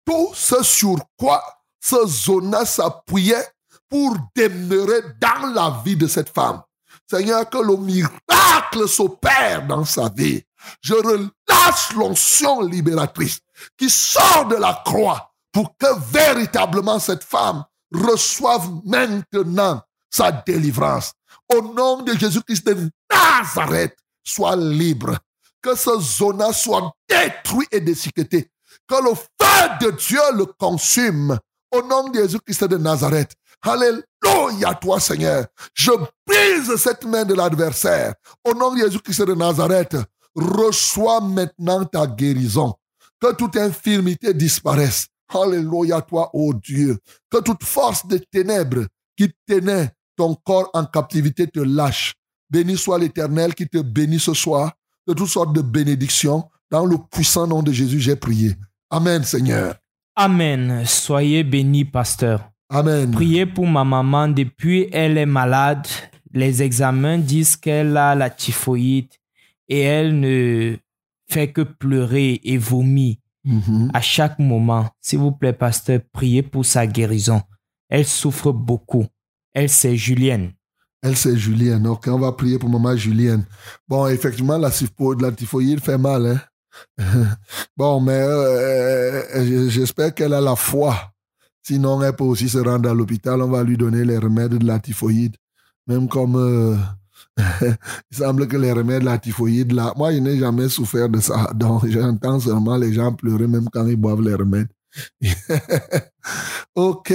Tout ce sur quoi ce zona s'appuyait pour demeurer dans la vie de cette femme. Seigneur, que le miracle s'opère dans sa vie. Je relâche l'onction libératrice qui sort de la croix pour que véritablement cette femme reçoive maintenant sa délivrance. Au nom de Jésus-Christ de Nazareth, sois libre. Que ce zona soit détruit et déchiqueté. Que le feu de Dieu le consume. Au nom de Jésus-Christ de Nazareth, Alléluia, toi, Seigneur. Je brise cette main de l'adversaire. Au nom de Jésus-Christ de Nazareth, reçois maintenant ta guérison. Que toute infirmité disparaisse. Alléluia, toi, ô Dieu. Que toute force de ténèbres qui tenait ton corps en captivité te lâche. Béni soit l'Éternel qui te bénit ce soir de toutes sortes de bénédictions. Dans le puissant nom de Jésus, j'ai prié. Amen, Seigneur. Amen. Soyez bénis, pasteur. Amen. Priez pour ma maman. Depuis, elle est malade. Les examens disent qu'elle a la typhoïde et elle ne fait que pleurer et vomir Mhm. à chaque moment. S'il vous plaît, pasteur, priez pour sa guérison. Elle souffre beaucoup. Elle, c'est Julienne. Elle, c'est Julienne. Ok, on va prier pour maman Julienne. Bon, effectivement, la, la typhoïde fait mal. Hein? [laughs] bon, mais euh, euh, j'espère qu'elle a la foi. Sinon, elle peut aussi se rendre à l'hôpital. On va lui donner les remèdes de la typhoïde. Même comme... euh, [laughs] il semble que les remèdes de la typhoïde, moi, je n'ai jamais souffert de ça. Donc, j'entends seulement les gens pleurer même quand ils boivent les remèdes. [laughs] ok,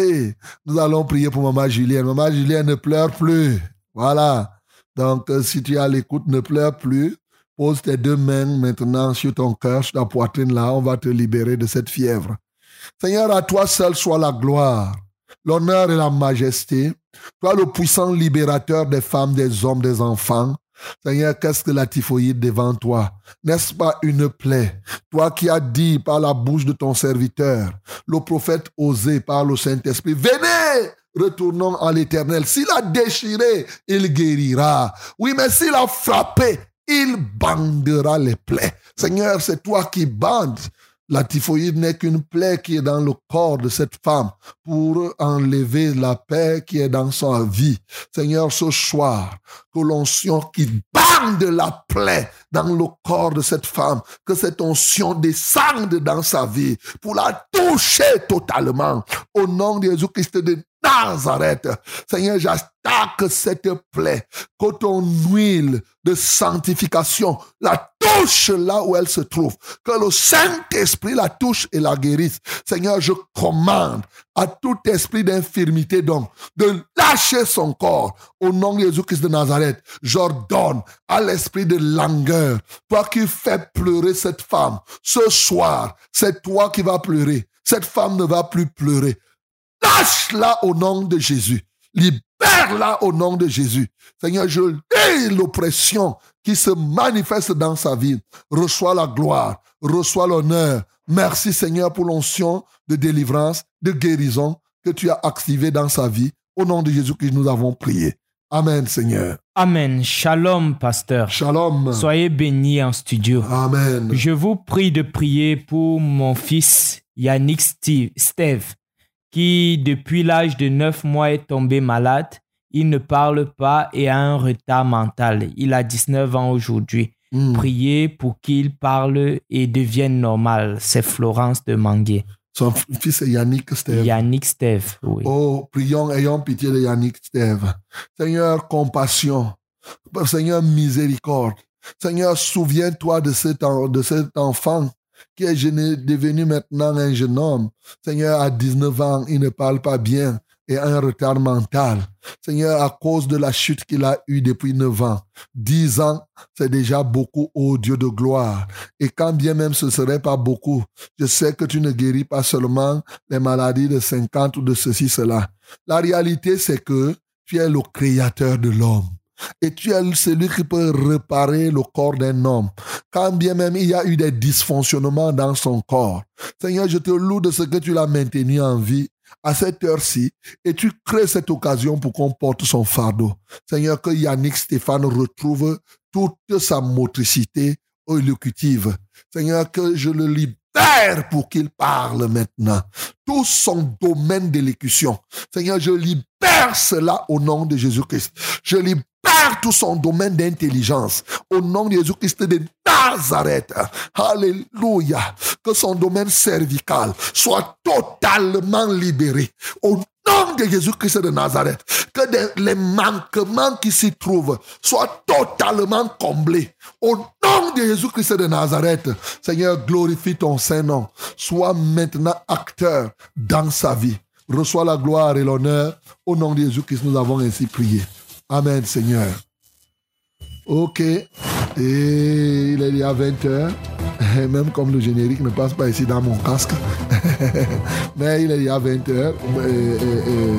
nous allons prier pour maman Julienne. Maman Julienne ne pleure plus. Voilà. Donc, euh, si tu à l'écoute, ne pleure plus. Pose tes deux mains maintenant sur ton cœur, sur ta poitrine là. On va te libérer de cette fièvre. Seigneur, à toi seul soit la gloire, l'honneur et la majesté. Toi, le puissant libérateur des femmes, des hommes, des enfants. Seigneur, qu'est-ce que la typhoïde devant toi? N'est-ce pas une plaie? Toi qui as dit par la bouche de ton serviteur, le prophète osé par le Saint-Esprit, venez Retournons à l'éternel. S'il a déchiré, il guérira. Oui, mais s'il a frappé, il bandera les plaies. Seigneur, c'est toi qui bandes. La typhoïde n'est qu'une plaie qui est dans le corps de cette femme pour enlever la paix qui est dans sa vie. Seigneur, ce soir, que l'onction qui bande la plaie dans le corps de cette femme, que cette onction descende dans sa vie pour la toucher totalement. Au nom de Jésus-Christ de Nazareth, Seigneur, j'attaque cette plaie, que ton huile de sanctification la touche là où elle se trouve, que le Saint-Esprit la touche et la guérisse. Seigneur, je commande à tout esprit d'infirmité donc de lâcher son corps au nom de Jésus-Christ de Nazareth. J'ordonne à l'esprit de langueur, toi qui fais pleurer cette femme, ce soir, c'est toi qui vas pleurer. Cette femme ne va plus pleurer. Lâche-la au nom de Jésus. Libère-la au nom de Jésus. Seigneur, je lis l'oppression qui se manifeste dans sa vie. Reçois la gloire, reçois l'honneur. Merci Seigneur pour l'onction de délivrance, de guérison que tu as activé dans sa vie. Au nom de Jésus que nous avons prié. Amen Seigneur. Amen. Shalom, pasteur. Shalom. Soyez bénis en studio. Amen. Je vous prie de prier pour mon fils Yannick Steve, Steve, qui depuis l'âge de 9 mois est tombé malade. Il ne parle pas et a un retard mental. Il a 19 ans aujourd'hui. Mm. Priez pour qu'il parle et devienne normal. C'est Florence de Manguier. Son fils est Yannick Steve. Yannick Steve, oui. Oh, prions, ayons pitié de Yannick Steve. Seigneur, compassion. Seigneur, miséricorde. Seigneur, souviens-toi de cet, en- de cet enfant qui est devenu maintenant un jeune homme. Seigneur, à 19 ans, il ne parle pas bien et un retard mental. Seigneur, à cause de la chute qu'il a eue depuis 9 ans, 10 ans, c'est déjà beaucoup, ô Dieu de gloire. Et quand bien même ce serait pas beaucoup, je sais que tu ne guéris pas seulement les maladies de 50 ou de ceci, cela. La réalité, c'est que tu es le créateur de l'homme. Et tu es celui qui peut réparer le corps d'un homme. Quand bien même il y a eu des dysfonctionnements dans son corps. Seigneur, je te loue de ce que tu l'as maintenu en vie à cette heure-ci et tu crées cette occasion pour qu'on porte son fardeau. Seigneur, que Yannick Stéphane retrouve toute sa motricité élocutive. Seigneur, que je le libère pour qu'il parle maintenant. Tout son domaine d'élocution. Seigneur, je libère cela au nom de Jésus-Christ. Je libère tout son domaine d'intelligence au nom de Jésus-Christ de Nazareth. Alléluia. Que son domaine cervical soit totalement libéré nom de Jésus-Christ de Nazareth. Que les manquements qui s'y trouvent soient totalement comblés au nom de Jésus-Christ de Nazareth. Seigneur, glorifie ton Saint-Nom. Sois maintenant acteur dans sa vie. Reçois la gloire et l'honneur. Au nom de Jésus-Christ, nous avons ainsi prié. Amen, Seigneur. Ok. Et il est déjà 20 heures. Même comme le générique ne passe pas ici dans mon casque. [laughs] Mais il est déjà 20 heures. Et- et- et-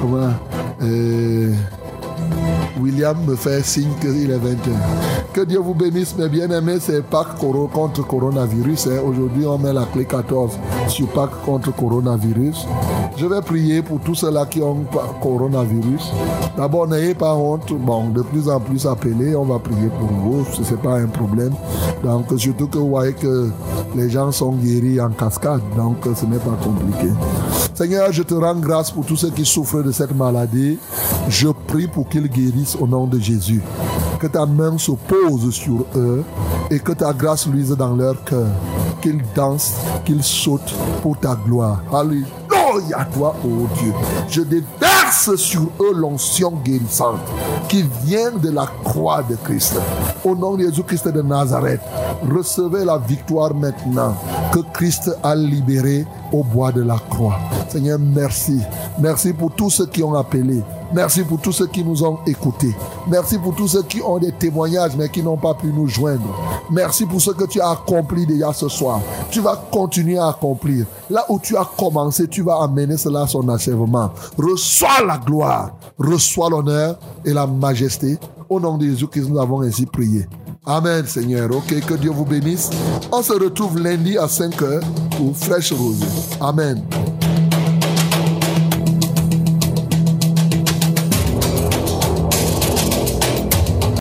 comment? William me fait signe qu'il est 20 heures. Que Dieu vous bénisse, mes bien-aimés. C'est Pâques contre coronavirus. Aujourd'hui, on met la clé 14 sur Pâques contre coronavirus. Je vais prier pour tous ceux-là qui ont coronavirus. D'abord, n'ayez pas honte. Bon, de plus en plus appelés, on va prier pour vous. Ce n'est pas un problème. Donc, surtout que vous voyez que les gens sont guéris en cascade. Donc, ce n'est pas compliqué. Seigneur, je te rends grâce pour tous ceux qui souffrent de cette maladie. Je prie pour qu'ils guérissent au nom de Jésus. Que ta main se pose sur eux et que ta grâce luise dans leur cœur. Qu'ils dansent, qu'ils sautent pour ta gloire. Alléluia à toi, ô Dieu. Je déverse sur eux l'onction guérissante qui vient de la croix de Christ. Au nom de Jésus-Christ de Nazareth, recevez la victoire maintenant que Christ a libérée au bois de la croix. Seigneur, merci. Merci pour tous ceux qui ont appelé. Merci pour tous ceux qui nous ont écoutés. Merci pour tous ceux qui ont des témoignages mais qui n'ont pas pu nous joindre. Merci pour ce que tu as accompli déjà ce soir. Tu vas continuer à accomplir. Là où tu as commencé, tu vas amener cela à son achèvement. Reçois la gloire, reçois l'honneur et la majesté. Au nom de Jésus-Christ, nous avons ainsi prié. Amen, Seigneur. Ok, que Dieu vous bénisse. On se retrouve lundi à 5 heures pour Fraîche Rose. Amen.